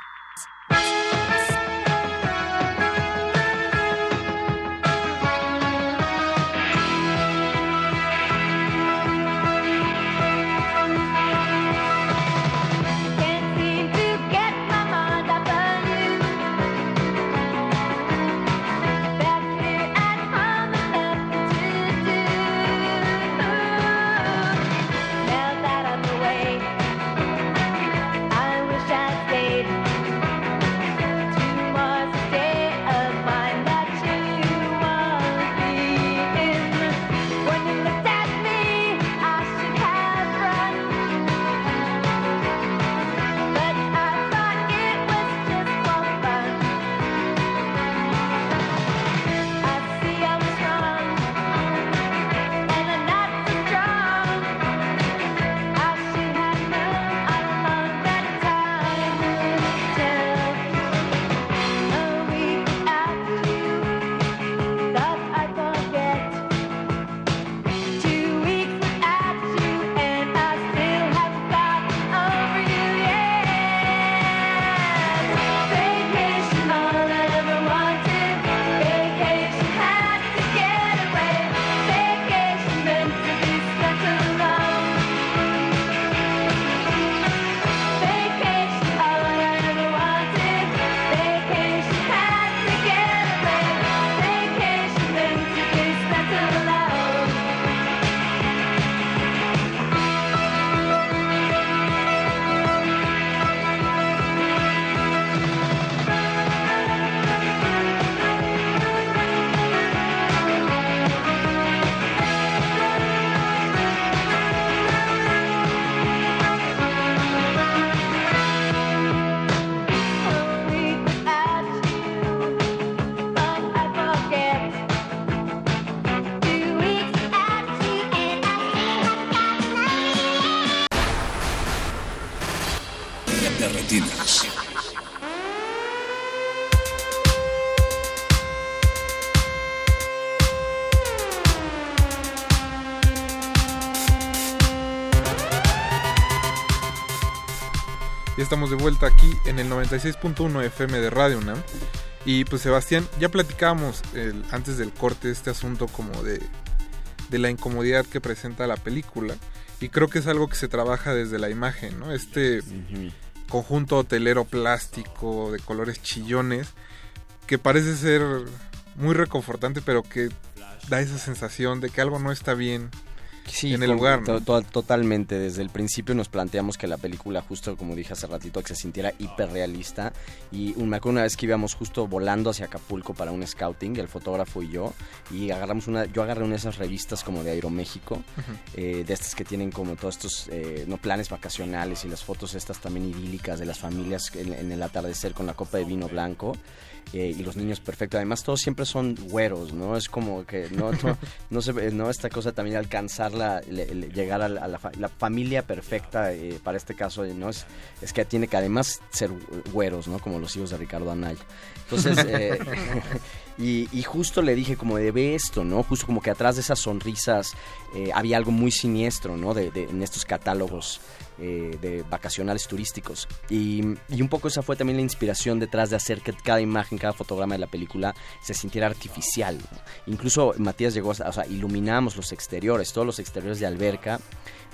Ya estamos de vuelta aquí en el 96.1 FM de Radio UNAM. Y pues Sebastián, ya platicábamos el- antes del corte este asunto como de, de la incomodidad que presenta la película. Y creo que es algo que se trabaja desde la imagen, ¿no? Este conjunto hotelero plástico de colores chillones que parece ser muy reconfortante, pero que da esa sensación de que algo no está bien Sí, en el lugar, ¿no? to- to- totalmente. Desde el principio nos planteamos que la película, justo como dije hace ratito, que se sintiera hiperrealista. Y me acuerdo una vez que íbamos justo volando hacia Acapulco para un scouting, el fotógrafo y yo, y agarramos una, yo agarré una de esas revistas como de Aeroméxico, eh, de estas que tienen como todos estos eh, no planes vacacionales y las fotos estas también idílicas de las familias en, en el atardecer con la copa de vino blanco. Eh, y los niños perfecto. Además, todos siempre son güeros, ¿no? Es como que no, no, no se ¿no? Esta cosa también de alcanzar la, le- le- llegar a la, a la fa- la familia perfecta, eh, para este caso, eh, ¿no? Es, es que tiene que además ser güeros, ¿no? Como los hijos de Ricardo Anaya. Entonces, eh, y, y justo le dije como de ve esto, ¿no? Justo como que atrás de esas sonrisas eh, había algo muy siniestro, ¿no? De, de- en estos catálogos eh, de vacacionales turísticos. Y, y un poco esa fue también la inspiración detrás de hacer que cada imagen, cada fotograma de la película se sintiera artificial. ¿no? Incluso Matías llegó a, o sea, iluminamos los exteriores, todos los exteriores de alberca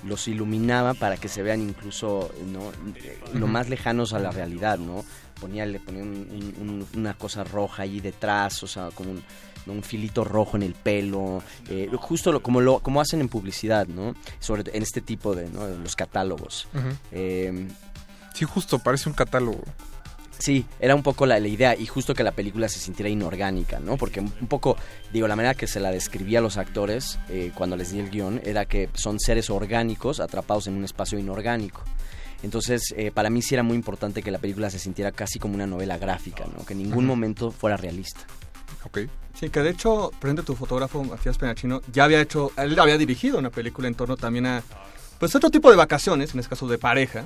los iluminaba para que se vean incluso ¿no? Eh, lo más lejanos a la realidad, ¿no? Ponía, le ponía un- un- un- una cosa roja ahí detrás, o sea, como un. Un filito rojo en el pelo, eh, justo lo- como lo como hacen en publicidad, ¿no? Sobre en este tipo de, los catálogos. Eh, Sí, justo, parece un catálogo. Sí, era un poco la, la idea y justo que la película se sintiera inorgánica, ¿no? Porque un poco, digo, la manera que se la describía a los actores eh, cuando les di el guion era que son seres orgánicos atrapados en un espacio inorgánico. Entonces, eh, para mí sí era muy importante que la película se sintiera casi como una novela gráfica, ¿no? Que en ningún momento fuera realista. Ok. Sí, que de hecho, prende tu fotógrafo, Matías Penachino, ya había hecho, él había dirigido una película en torno también a, pues otro tipo de vacaciones, en este caso de pareja,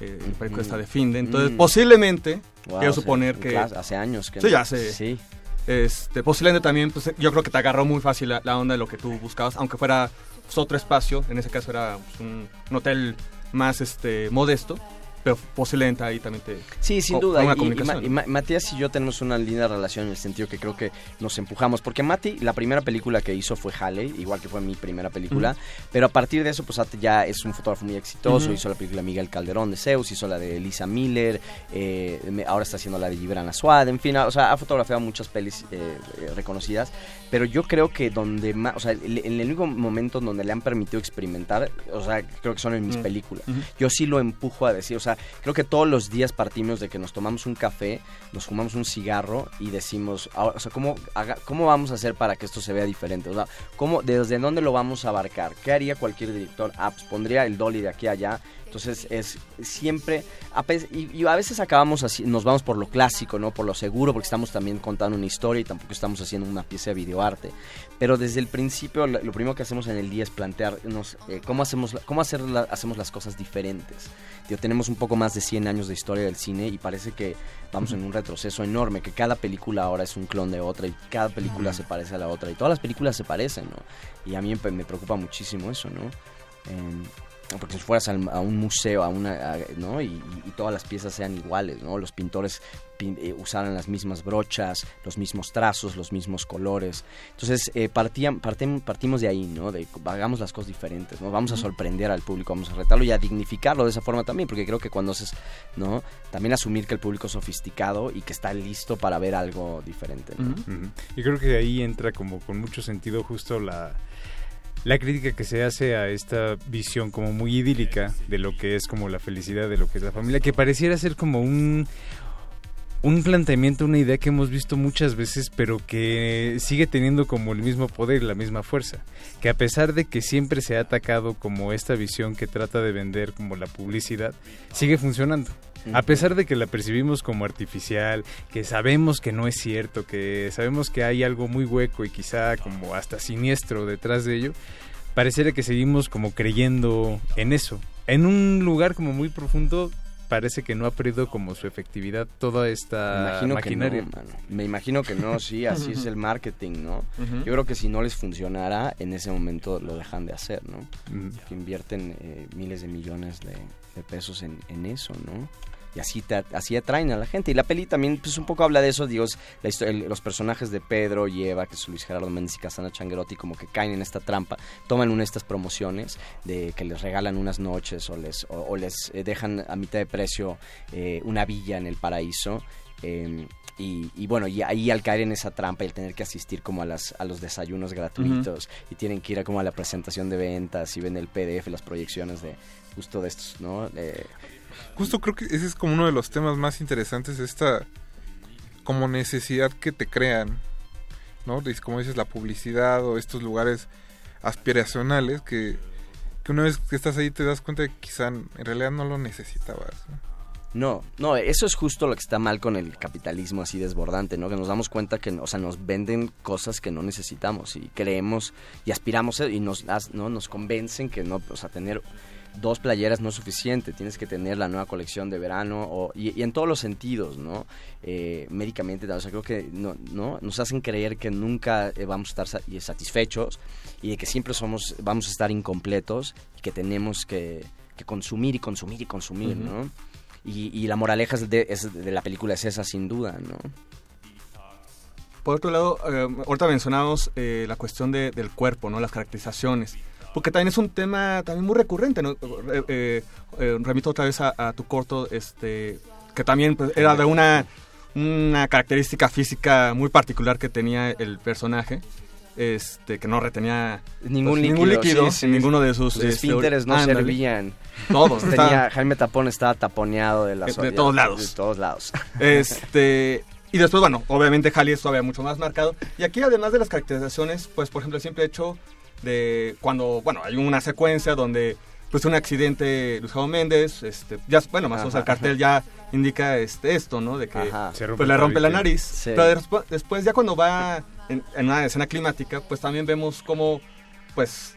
eh, la película está de fin de, entonces Mm. posiblemente, Wow, quiero o sea, suponer que... hace años que Sí, ya hace... sí. Este, posiblemente también, pues yo creo que te agarró muy fácil la, la onda de lo que tú buscabas, aunque fuera pues, otro espacio, en ese caso era pues, un, un hotel más este modesto, pero posiblemente ahí también te... Sí, sin duda. una Y- Matías y yo tenemos una linda relación en el sentido que creo que nos empujamos. Porque Mati, la primera película que hizo fue Halley, igual que fue mi primera película. Pero a partir de eso, pues ya es un fotógrafo muy exitoso. Hizo la película Miguel Calderón de Zeus, hizo la de Lisa Miller, eh, ahora está haciendo la de Gibran Aswad. En fin, o sea, ha fotografiado muchas pelis eh, reconocidas. Pero yo creo que donde más, o sea, en el único momento en donde le han permitido experimentar, o sea, creo que son en mis Mm. películas. Yo sí lo empujo a decir, o sea, creo que todos los días partimos de que nos tomamos un café, nos fumamos un cigarro y decimos, ah, o sea, ¿cómo, haga- ¿cómo vamos a hacer para que esto se vea diferente? O sea, ¿cómo, ¿desde dónde lo vamos a abarcar? ¿Qué haría cualquier director? Ah, pues pondría el dolly de aquí a allá. Entonces es siempre, y, y a veces acabamos así, nos vamos por lo clásico, ¿no? Por lo seguro, porque estamos también contando una historia y tampoco estamos haciendo una pieza de videoarte. Pero desde el principio lo, lo primero que hacemos en el día es plantearnos eh, cómo, hacemos, cómo hacer la- hacemos las cosas diferentes. Digo, tenemos un poco más de 100 años de historia del cine y parece que vamos en un retroceso enorme, que cada película ahora es un clon de otra y cada película se parece a la otra y todas las películas se parecen, ¿no? Y a mí me, preocupa muchísimo eso, ¿no? Em, porque si fueras al- a un museo, a una, a- ¿no? Y, todas las piezas sean iguales, ¿no? Los pintores pin- eh, usaran las mismas brochas, los mismos trazos, los mismos colores. Entonces, eh, partían- partim- partimos de ahí, ¿no? De hagamos las cosas diferentes, ¿no? Vamos a sorprender al público, vamos a retarlo y a dignificarlo de esa forma también, porque creo que cuando haces, ¿no? También asumir que el público es sofisticado y que está listo para ver algo diferente, ¿no? Ujú. Y creo que ahí entra como con mucho sentido justo la, la crítica que se hace a esta visión como muy idílica de lo que es como la felicidad, de lo que es la familia, que pareciera ser como un un planteamiento, una idea que hemos visto muchas veces, pero que sigue teniendo como el mismo poder la misma fuerza. Que a pesar de que siempre se ha atacado como esta visión que trata de vender como la publicidad, sigue funcionando. A pesar de que la percibimos como artificial, que sabemos que no es cierto, que sabemos que hay algo muy hueco y quizá como hasta siniestro detrás de ello, pareciera que seguimos como creyendo en eso. En un lugar como muy profundo, parece que no ha perdido como su efectividad toda esta Me imagino que no, maquinaria. mano. Me imagino que no, sí, así es el marketing, ¿no? Yo creo que si no les funcionara, en ese momento lo dejan de hacer, ¿no? Que invierten eh, miles de millones de, de pesos en, en eso, ¿no? Y así, te- así atraen a la gente. Y la peli también, pues un poco habla de eso, digo, la histo- el- los personajes de Pedro y Eva, que es Luis Gerardo Méndez y Casana Changuerotti, como que caen en esta trampa, toman una de estas promociones de que les regalan unas noches o les, o, o les eh, dejan a mitad de precio eh, una villa en el paraíso. eh, y, y bueno, y ahí al caer en esa trampa y al tener que asistir como a, las, a los desayunos gratuitos y tienen que ir a como a la presentación de ventas y ven el PDF, las proyecciones de justo de estos, ¿no? Eh, Justo creo que ese es como uno de los temas más interesantes, esta como necesidad que te crean, ¿no? Como dices, la publicidad o estos lugares aspiracionales que, que una vez que estás ahí te das cuenta de que quizá en realidad no lo necesitabas. ¿no? No, eso es justo lo que está mal con el capitalismo así desbordante, ¿no? Que nos damos cuenta que, o sea, nos venden cosas que no necesitamos y creemos y aspiramos y nos, ¿no? nos convencen que no, o sea, tener dos playeras no es suficiente, tienes que tener la nueva colección de verano o, y, y en todos los sentidos, ¿no? Eh, médicamente, o sea, creo que no, no nos hacen creer que nunca eh, vamos a estar satisfechos y de que siempre somos, vamos a estar incompletos y que tenemos que, que consumir y consumir y consumir. ¿no? Y, y la moraleja es de, es de la película es esa, sin duda, ¿no? Por otro lado, eh, ahorita mencionamos eh, la cuestión de- del cuerpo, ¿no? Las caracterizaciones. Porque también es un tema también muy recurrente, ¿no? Eh, eh, eh, remito otra vez a, a tu corto, este, que también pues, era de una, una característica física muy particular que tenía el personaje, este, que no retenía Ningún pues, líquido, líquido sí, sí. en ninguno de sus... Los este, esfínteres no ándale. servían. Todos. Tenía, estaba- Jaime Tapón estaba taponeado de las De- de todos lados. De todos lados. Este. Y después, bueno, obviamente Halley es todavía mucho más marcado. Y aquí, además de las caracterizaciones, pues, por ejemplo, el simple hecho de cuando, bueno, hay una secuencia donde, pues, un accidente, Luis Javo Méndez, este, ya, bueno, más o menos el cartel ya indica este, esto, ¿no? De que Ajá. Se rompe pues, le rompe la nariz. Sí. Pero despu- después, ya cuando va en, en una escena climática, pues también vemos cómo, pues,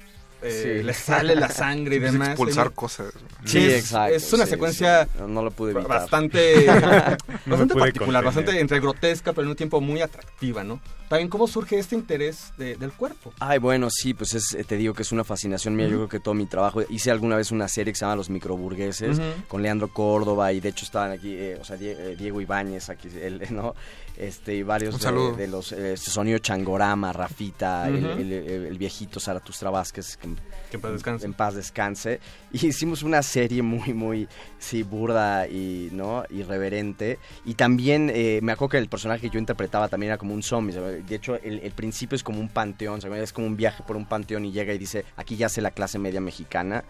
eh, Sí. le sale la sangre y demás. expulsar cosas. Sí, es, es una sí, secuencia sí. No, lo pude evitar. bastante, No me bastante pude particular, contener. bastante entre grotesca, pero en un tiempo muy atractiva, ¿no? También cómo surge este interés de- del cuerpo. Ay, bueno, sí, pues es, eh, te digo que es una fascinación mía. Yo creo que todo mi trabajo. Hice alguna vez una serie que se llama Los Microburgueses con Leandro Córdoba y de hecho estaban aquí, eh, o sea, Die- Diego Ibáñez, aquí, él, ¿no? Este, y varios de, los. eh, este Sonido Changorama, Rafita, el- el, el- el viejito Zaratustra Vázquez, que, Que en paz descanse. en paz descanse. Y hicimos una serie muy, muy, sí, burda y, ¿no? Irreverente. Y también eh, me acuerdo que el personaje que yo interpretaba también era como un zombie. ¿sabes? De hecho, el, el principio es como un panteón, ¿sabes? es como un viaje por un panteón y llega y dice, aquí ya hace la clase media mexicana.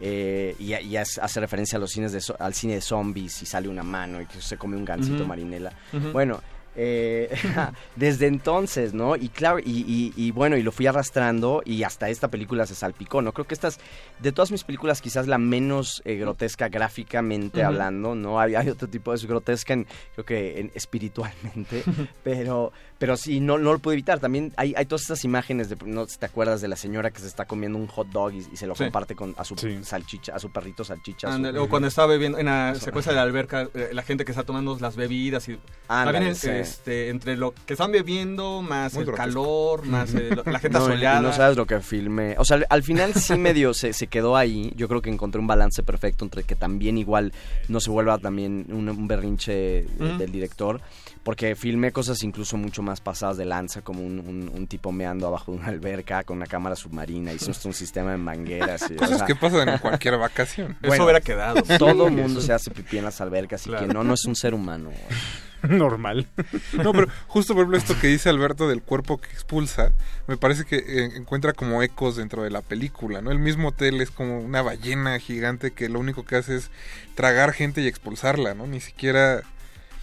eh, y, y hace hace referencia a los cines de, al cine de zombies y sale una mano y que se come un gansito Ujú. marinela. Bueno, eh, desde entonces, ¿no? Y claro, y, y- y bueno, y lo fui arrastrando y hasta esta película se salpicó, ¿no? Creo que esta es, de todas mis películas, quizás la menos eh, grotesca gráficamente hablando, ¿no? Hay, hay otro tipo de grotesca, en, creo que en- espiritualmente, pero, pero sí, no, no lo pude evitar. También hay, hay todas estas imágenes, de, no te acuerdas de la señora que se está comiendo un hot dog y, y se lo Sí. comparte con, a su salchicha, a su perrito salchicha. su- o cuando está bebiendo en la secuencia de la alberca, eh, la gente que está tomando las bebidas y Ándale, también. Este, entre lo que están bebiendo, más Muy el grotesco. calor, más eh, lo- la gente no, asoleada. No sabes lo que filmé. O sea, al- al final sí medio se, se quedó ahí. Yo creo que encontré un balance perfecto entre que también igual no se vuelva también un, un berrinche eh, Ujú. del director. Porque filmé cosas incluso mucho más pasadas de lanza, como un, un- un tipo meando abajo de una alberca con una cámara submarina. Hicimos un sistema de mangueras. y, o Cosas sea, que pasan en cualquier vacación. Eso hubiera quedado. Todo el mundo se hace pipí en las albercas y Claro. que no, no es un ser humano. Normal. No, pero justo por ejemplo esto que dice Alberto del cuerpo que expulsa, me parece que eh, encuentra como ecos dentro de la película, ¿no? El mismo hotel es como una ballena gigante que lo único que hace es tragar gente y expulsarla, ¿no? Ni siquiera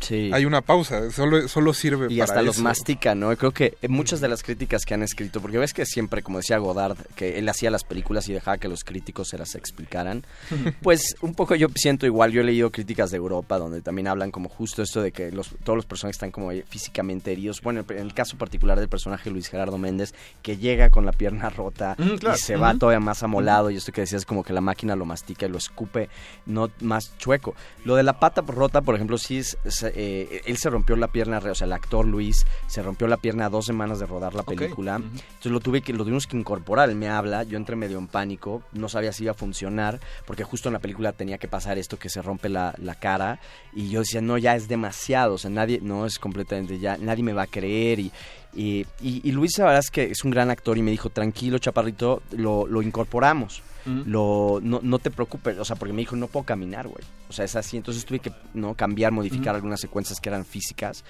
Sí. hay una pausa, solo, solo sirve y para hasta los mastica, ¿no? Creo que muchas de las críticas que han escrito, porque ves que siempre, como decía Godard, que él hacía las películas y dejaba que los críticos se las explicaran, pues un poco yo siento igual, yo he leído críticas de Europa donde también hablan como justo esto de que los, todos los personajes están como físicamente heridos. Bueno, en el caso particular del personaje Luis Gerardo Méndez, que llega con la pierna rota Mm, claro. y se va todavía más amolado y esto que decías como que la máquina lo mastica y lo escupe no más chueco. Lo de la pata rota, por ejemplo, sí es, es, eh, él se rompió la pierna, o sea, el actor Luis se rompió la pierna a dos semanas de rodar la película. Entonces lo tuve que lo tuvimos que incorporar. Él me habla, yo entré medio en pánico, no sabía si iba a funcionar, porque justo en la película tenía que pasar esto que se rompe la, la cara y yo decía, "No, ya es demasiado, o sea, nadie no es completamente ya nadie me va a creer y y, y- y Luis, la verdad es que es un gran actor y me dijo, tranquilo, chaparrito, lo, lo incorporamos. Lo, no, no te preocupes, o sea, porque me dijo, no puedo caminar, güey. O sea, es así. Entonces tuve que no cambiar, modificar algunas secuencias que eran físicas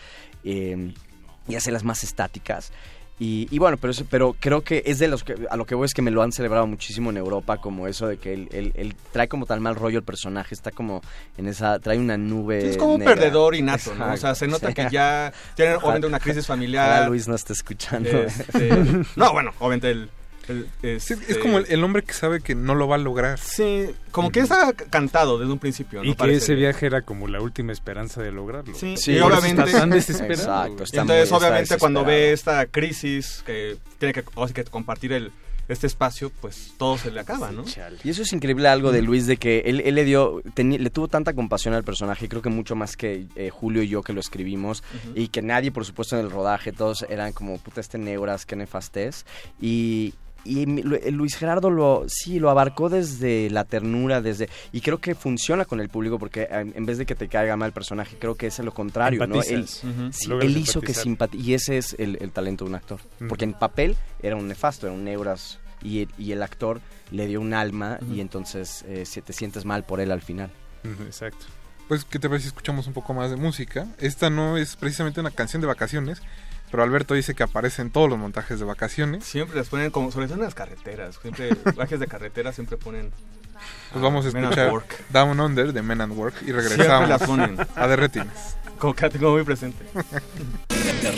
eh, y hacerlas más estáticas. Y, y bueno, pero, pero creo que es de los que, a lo que voy es que me lo han celebrado muchísimo en Europa, como eso de que él, él- él trae como tal mal rollo el personaje, está como en esa, trae una nube. Es como un perdedor innato, ¿no? O sea, se nota sí. que ya tiene obviamente una crisis familiar. ojalá Luis no está escuchando. Este, no, bueno, obviamente el... Sí, este, es como el, el hombre que sabe que no lo va a lograr. Sí, como que está cantado desde un principio, ¿no? Y que Parece. ese viaje era como la última esperanza de lograrlo. Sí, Sí, y obviamente... está tan desesperado. Exacto, está entonces, muy- está obviamente, cuando ve esta crisis que tiene que, compartir el, este espacio, pues todo se le acaba, ¿no? Y eso es increíble algo de Luis, de que él, él le dio, teni- le tuvo tanta compasión al personaje, creo que mucho más que eh, Julio y yo que lo escribimos, y que nadie, por supuesto, en el rodaje, todos eran como, puta, este neuras, qué nefastez, y... Y eh, Luis Gerardo lo sí lo abarcó desde la ternura, desde y creo que funciona con el público porque en, en vez de que te caiga mal el personaje, creo que es lo contrario, ¿no? Él, sí, él hizo que empatizar. simpati y ese es el, el talento de un actor, porque en papel era un nefasto, era un neuras y el, y el actor le dio un alma y entonces eh, se- te sientes mal por él al final. Exacto. Pues, ¿qué te parece si escuchamos un poco más de música? Esta no es precisamente una canción de vacaciones, pero Alberto dice que aparece en todos los montajes de vacaciones. Siempre les ponen como, sobre todo en las carreteras, siempre, viajes de carretera siempre ponen... Pues vamos a escuchar Work. Down Under de Men and Work y Siempre regresamos la ponen. a The Retinas. Como que la tengo muy presente. De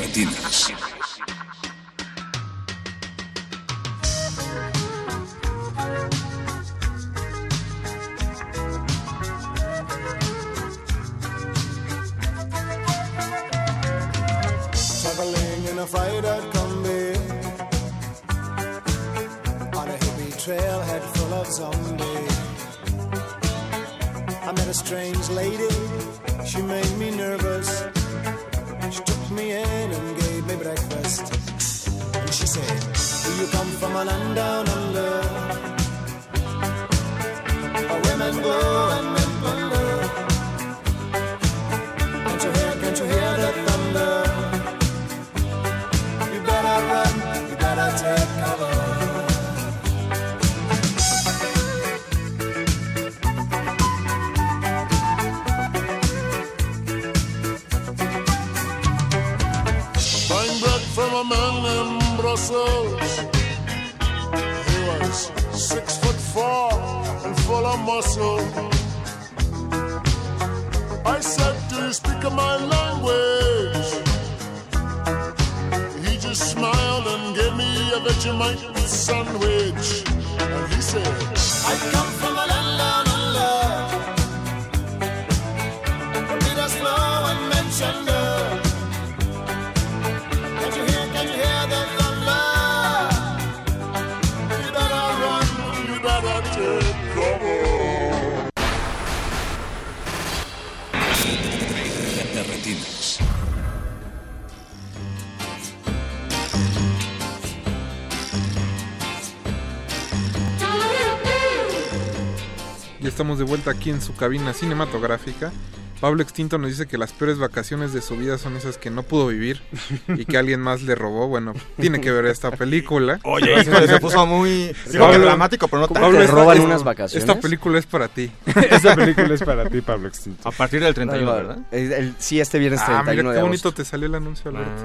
a fighter combi on a hippie trailhead full of zombies. I met a strange lady, she made me nervous. She took me in and gave me breakfast. And she said, Do you come from a land down under? Where women go and men I said, Do you speak my language? Smiled and gave me a Vegemite sandwich. And he said, I come from a land down under. Peter's flow and mentioner. Estamos de vuelta aquí en su cabina cinematográfica. Pablo Extinto nos dice que las peores vacaciones de su vida son esas que no pudo vivir y que alguien más le robó. Bueno, tiene que ver esta película. Oye, se puso muy Pablo- dramático, pero no ¿Cómo tanto. te esta- roban esta- unas vacaciones? Esta película es para ti. Esta película es para ti, Pablo Extinto. A partir del 31, ¿verdad? El- el- sí, este viernes Ah, 31 mira de qué agosto. bonito te salió el anuncio, Alberto.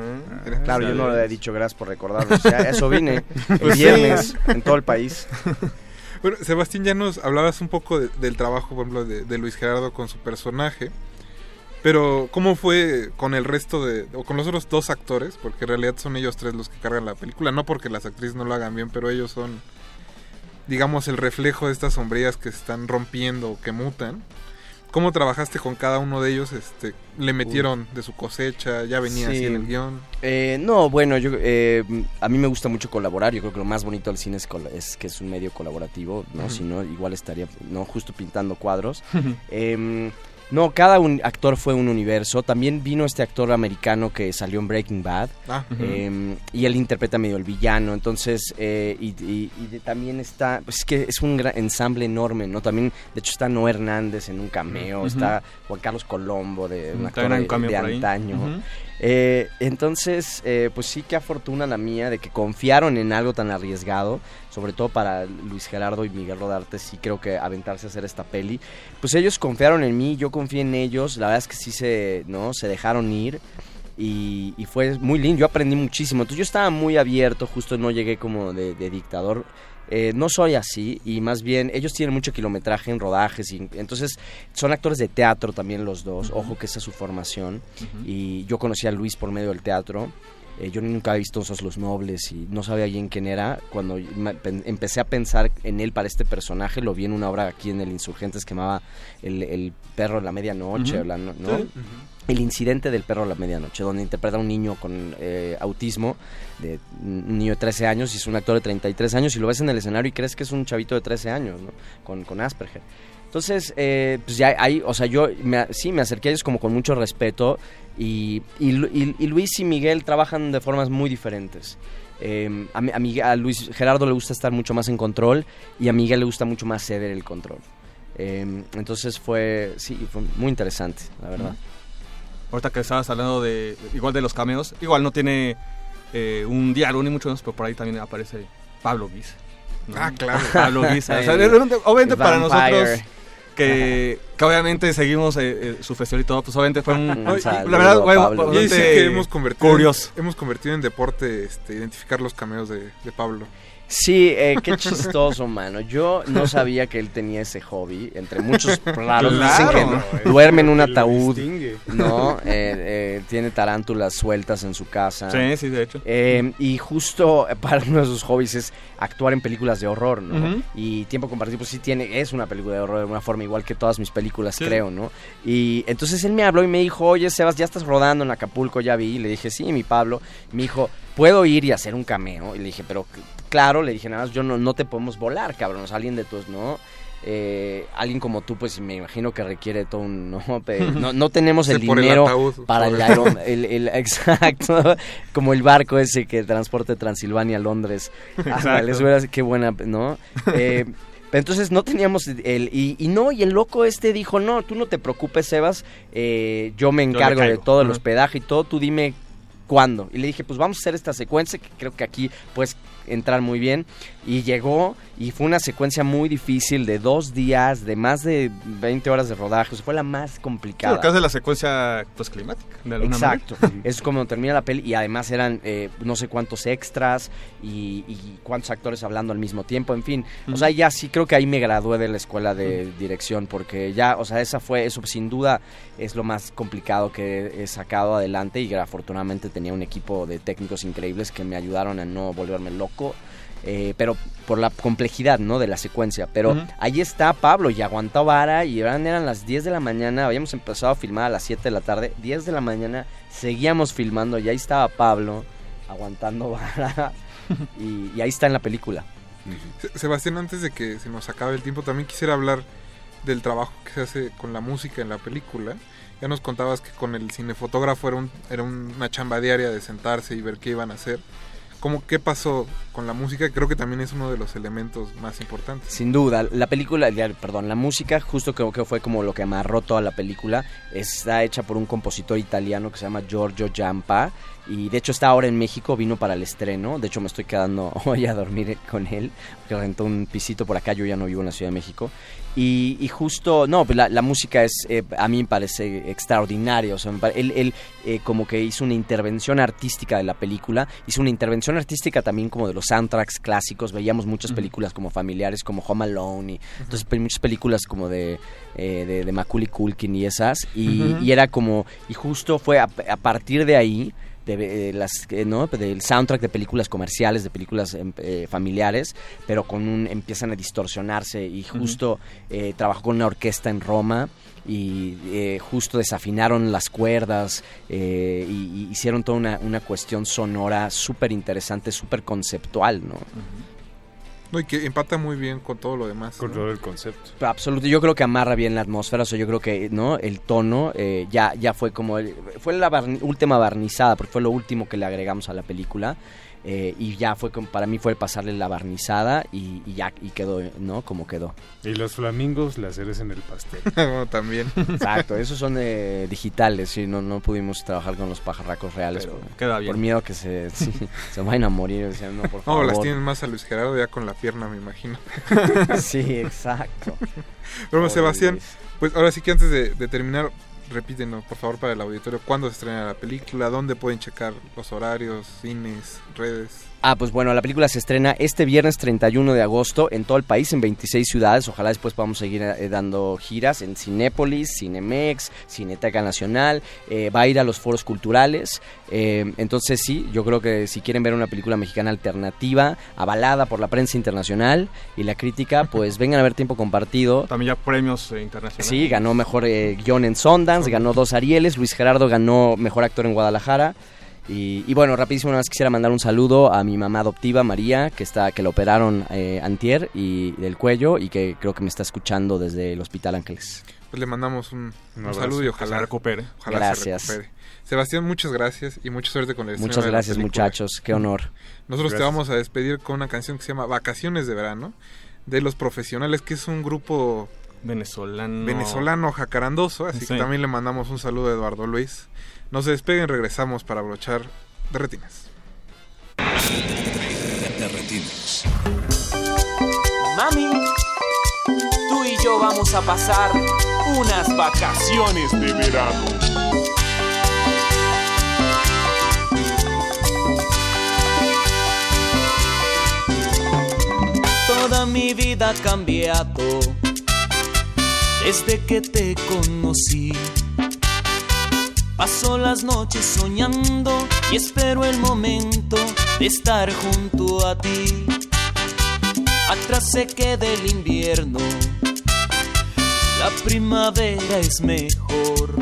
Ah. Claro, yo no le he dicho gracias por recordarlo. O sea, eso vine el Pues viernes en todo el país. Bueno, Sebastián, ya nos hablabas un poco de- del trabajo, por ejemplo, de, Luis Gerardo con su personaje. Pero, ¿cómo fue con el resto de, o con los otros dos actores? Porque en realidad son ellos tres los que cargan la película, no porque las actrices no lo hagan bien, pero ellos son, digamos, el reflejo de estas sombrías que se están rompiendo o que mutan. ¿Cómo trabajaste con cada uno de ellos? Este, ¿Le metieron de su cosecha? ¿Ya venía así Sí. en el guion? Eh, no, bueno, yo, eh, a mí me gusta mucho colaborar. Yo creo que lo más bonito del cine es, que es un medio colaborativo, ¿no? Ujú. Si no, igual estaría, ¿no? Justo pintando cuadros. Em, no, cada un actor fue un universo. También vino este actor americano que salió en Breaking Bad. Ah. Em, y él interpreta medio el villano. Entonces, eh, y, y- y de- también está, pues es que es un gran ensamble enorme, ¿no? También, de hecho, está Noé Hernández en un cameo. Está Juan Carlos Colombo, de un actor de, antaño. Eh, entonces, eh, pues sí, qué afortuna la mía de que confiaron en algo tan arriesgado, sobre todo para Luis Gerardo y Miguel Rodarte, sí creo que aventarse a hacer esta peli. Pues ellos confiaron en mí, yo confié en ellos, la verdad es que sí se, ¿no? se dejaron ir. Y, y fue muy lindo, yo aprendí muchísimo. Entonces yo estaba muy abierto, justo no llegué como de, de dictador. Eh, no soy así y más bien ellos tienen mucho kilometraje en rodajes y entonces son actores de teatro también los dos, ojo que esa es su formación y yo conocí a Luis por medio del teatro. Eh, yo nunca había visto esos Los Nobles y no sabía bien quién era. Cuando empecé a pensar en él para este personaje, lo vi en una obra aquí en el Insurgentes que llamaba El, el perro de la medianoche, la no-. El incidente del perro de la medianoche, donde interpreta a un niño con eh, autismo, de un niño de 13 años, y es un actor de 33 años, y lo ves en el escenario y crees que es un chavito de 13 años, ¿no? Con, con Asperger. Entonces, eh, pues ya ahí, o sea, yo me, sí me acerqué a ellos como con mucho respeto, y, y, Lu- y- y Luis y Miguel trabajan de formas muy diferentes. Eh, a, a Miguel- a Luis Gerardo le gusta estar mucho más en control, y a Miguel le gusta mucho más ceder el control. Eh, entonces fue, sí, fue muy interesante, la verdad. Ahorita que estabas hablando de igual de los cameos, igual no tiene eh, un diálogo ni mucho menos, pero por ahí también aparece Pablo Guisa. ¿no? Ah, claro. Pablo Guisa. O sea, El- obviamente para nosotros que, que obviamente seguimos eh, eh, su festival y todo, pues obviamente fue un... Un saludo la verdad, bueno, Pablo. Y ahí sí bastante que hemos convertido, curioso. hemos convertido en deporte este, identificar los cameos de, de Pablo. Sí, eh, qué chistoso, mano. Yo no sabía que él tenía ese hobby. Entre muchos raros dicen Claro. que duerme en un ataúd. ¿no? Eh, eh, tiene tarántulas sueltas en su casa. Sí, sí, de hecho. Eh, y justo para uno de sus hobbies es actuar en películas de horror, ¿no? Y Tiempo Compartido, pues sí tiene, es una película de horror de alguna forma, igual que todas mis películas, Sí. creo, ¿no? Y entonces él me habló y me dijo, oye, Sebas, ya estás rodando en Acapulco, ya vi. Y le dije, sí, mi Pablo. Me dijo, ¿puedo ir y hacer un cameo? Y le dije, pero claro, le dije, nada más, yo no, no te podemos volar, cabrón, o sea, alguien de tus, ¿no? Eh, alguien como tú, pues me imagino que requiere todo un... No, no, no tenemos Sí, el el dinero ataúd, para el, el, el- exacto, como el barco ese que transporte Transilvania a Londres. Ah, les qué buena, ¿no? Eh, pero entonces no teníamos el y, y no y el loco este dijo no tú no te preocupes Sebas eh, yo me encargo de caigo". todo el Ajá. hospedaje y todo tú dime cuándo y le dije pues vamos a hacer esta secuencia que creo que aquí puedes entrar muy bien. Y llegó y fue una secuencia muy difícil de dos días de más de 20 horas de rodaje o sea, fue la más Sí, complicada porque hace la secuencia pues, climática, de alguna Exacto, manera. es como termina la peli y además eran eh, no sé cuántos extras y, y cuántos actores hablando al mismo tiempo, en fin. O sea, ya sí creo que ahí me gradué de la escuela de dirección porque ya, o sea, esa fue, eso sin duda es lo más complicado que he sacado adelante y afortunadamente tenía un equipo de técnicos increíbles que me ayudaron a no volverme loco. Eh, pero por la complejidad, ¿no? De la secuencia. Pero Ujú. ahí está Pablo y aguantó vara y eran, eran las 10 de la mañana. Habíamos empezado a filmar a las 7 de la tarde. 10 de la mañana seguíamos filmando y ahí estaba Pablo aguantando vara. y, y ahí está en la película. Se- Sebastián, antes de que se nos acabe el tiempo, también quisiera hablar del trabajo que se hace con la música en la película. Ya nos contabas que con el cinefotógrafo era, un- era una chamba diaria de sentarse y ver qué iban a hacer. ¿Cómo, ¿Qué pasó con la música? Creo que también es uno de los elementos más importantes. Sin duda, la película, perdón, la música, justo creo que fue como lo que amarró toda la película, está hecha por un compositor italiano que se llama Giorgio Giampa y de hecho está ahora en México, vino para el estreno, de hecho me estoy quedando hoy a dormir con él, porque rentó un pisito por acá, yo ya no vivo en la Ciudad de México. Y, y justo, no, pues la, la música es, eh, a mí me parece extraordinaria, o sea, pare- él, él, eh, como que hizo una intervención artística de la película, hizo una intervención artística también como de los soundtracks clásicos, veíamos muchas películas como familiares, como Home Alone, y entonces pe- muchas películas como de, eh, de, de Macaulay Culkin y esas, y, Ujú. y era como, y justo fue a, a partir de ahí, de, eh, las eh, no del soundtrack de películas comerciales de películas em, eh, familiares pero con un empiezan a distorsionarse y justo eh, trabajó con una orquesta en Roma y eh, justo desafinaron las cuerdas y, y hicieron toda una, una cuestión sonora súper interesante súper conceptual no No, y que empata muy bien con todo lo demás. Con ¿no? todo el concepto. Absolutamente. Absoluto, yo creo que amarra bien la atmósfera, o sea, yo creo que no el tono eh, ya ya fue como el- fue la barni- última barnizada, porque fue lo último que le agregamos a la película eh, y ya fue como, para mí fue pasarle la barnizada y, y ya y quedó, ¿no? Como quedó. Y los flamingos, las cereza en el pastel. Bueno, también. Exacto, esos son eh, digitales, sí, no, no pudimos trabajar con los pajarracos reales Pero por, queda bien. por miedo que se, sí, se vayan a morir, decían, no, por No, las tienen más a Luis Gerardo ya con la pierna, me imagino. sí, exacto. Pero Pobre Sebastián, Luis. pues ahora sí que antes de, de terminar, repítenos, por favor, para el auditorio, cuándo se estrena la película, dónde pueden checar los horarios, cines, redes. Ah, pues bueno, la película se estrena este viernes 31 de agosto en todo el país, en 26 ciudades. Ojalá después podamos seguir eh, dando giras en Cinépolis, Cinemex, Cineteca Nacional. eh, va a ir a los foros culturales. eh, entonces sí, yo creo que si quieren ver una película mexicana alternativa, avalada por la prensa internacional y la crítica, pues vengan a ver Tiempo Compartido. También ya premios eh, internacionales. Sí, ganó mejor eh, guion en Sundance, ganó dos Arieles, Luis Gerardo ganó mejor actor en Guadalajara. Y, y bueno, rapidísimo, nada más quisiera mandar un saludo a mi mamá adoptiva, María, que está que la operaron eh, antier y del cuello y que creo que me está escuchando desde el Hospital Ángeles. Pues le mandamos un, saludo y ojalá se recupere. Ojalá Gracias. se recupere. Sebastián, muchas gracias y mucha suerte con el estreno Muchas de la gracias, muchachos, qué honor. Nosotros te vamos a despedir con una canción que se llama Vacaciones de Verano de Los Profesionales, que es un grupo venezolano venezolano jacarandoso, así Sí. que también le mandamos un saludo a Eduardo Luis. No se despeguen, regresamos para brochar de retinas. De retinas. Mami, tú y yo vamos a pasar unas vacaciones de verano. Toda mi vida ha cambiado desde que te conocí. Paso las noches soñando y espero el momento de estar junto a ti. Atrás se queda el invierno, la primavera es mejor.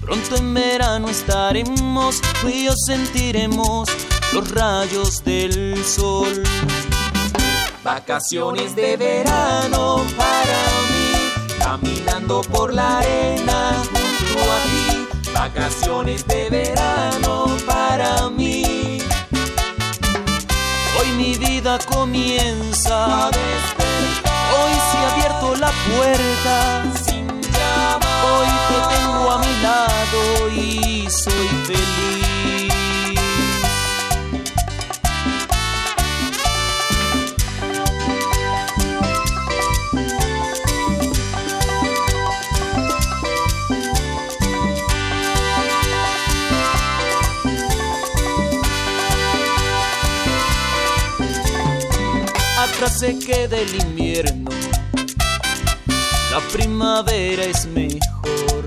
Pronto en verano estaremos, tú y sentiremos los rayos del sol. Vacaciones de verano para mí, caminando por la arena. Vacaciones de verano para mí. Hoy mi vida comienza a despertar. Hoy se ha abierto la puerta sin llamar. Hoy te tengo a mi lado y soy Atrás se queda el invierno, la primavera es mejor.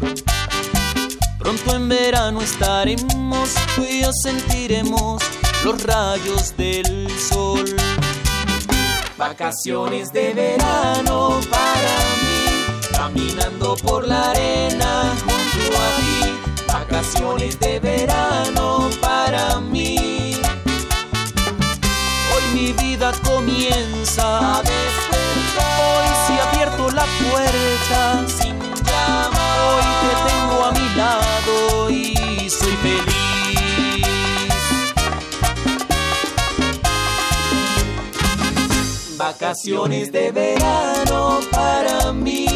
Pronto en verano estaremos, tú y yo sentiremos los rayos del sol. Vacaciones de verano para mí, caminando por la arena junto a ti. Vacaciones de verano para mí. Comienza a despertar. Hoy ha abierto la puerta sin llamar. Hoy te tengo a mi lado y soy feliz. Vacaciones de verano para mí.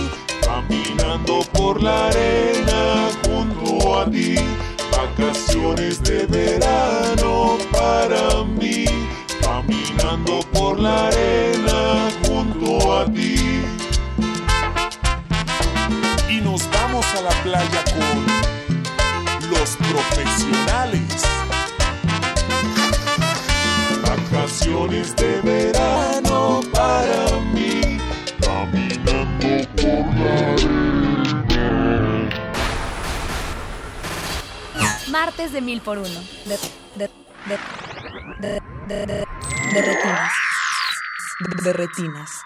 Caminando por la arena junto a ti. Vacaciones de verano para mí caminando por la arena junto a ti. Y nos vamos a la playa con los profesionales. Vacaciones de verano para mí, caminando por la arena. Martes de mil por uno de retinas. De, retinas.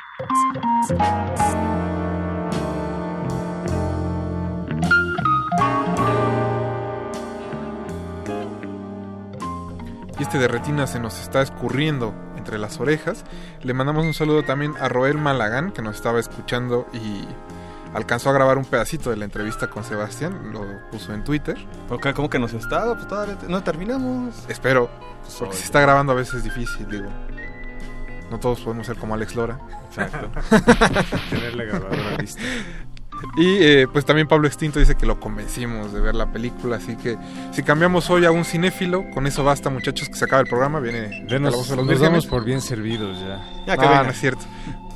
y este de se nos está escurriendo entre las orejas. Le mandamos un saludo también a Roel Malagán, que nos estaba escuchando y alcanzó a grabar un pedacito de la entrevista con Sebastián, lo puso en Twitter. Ok, ¿Cómo que nos está? Pues todavía te- no terminamos. Espero, porque si está grabando a veces es difícil, digo. No todos podemos ser como Alex Lora. Exacto. Tener la grabadora lista. Y eh, pues también Pablo Extinto dice que lo convencimos de ver la película, así que si cambiamos hoy a un cinéfilo, con eso basta muchachos que se acaba el programa, viene Denos- los nos damos por bien servidos ya. Ya que no, venga. no es cierto.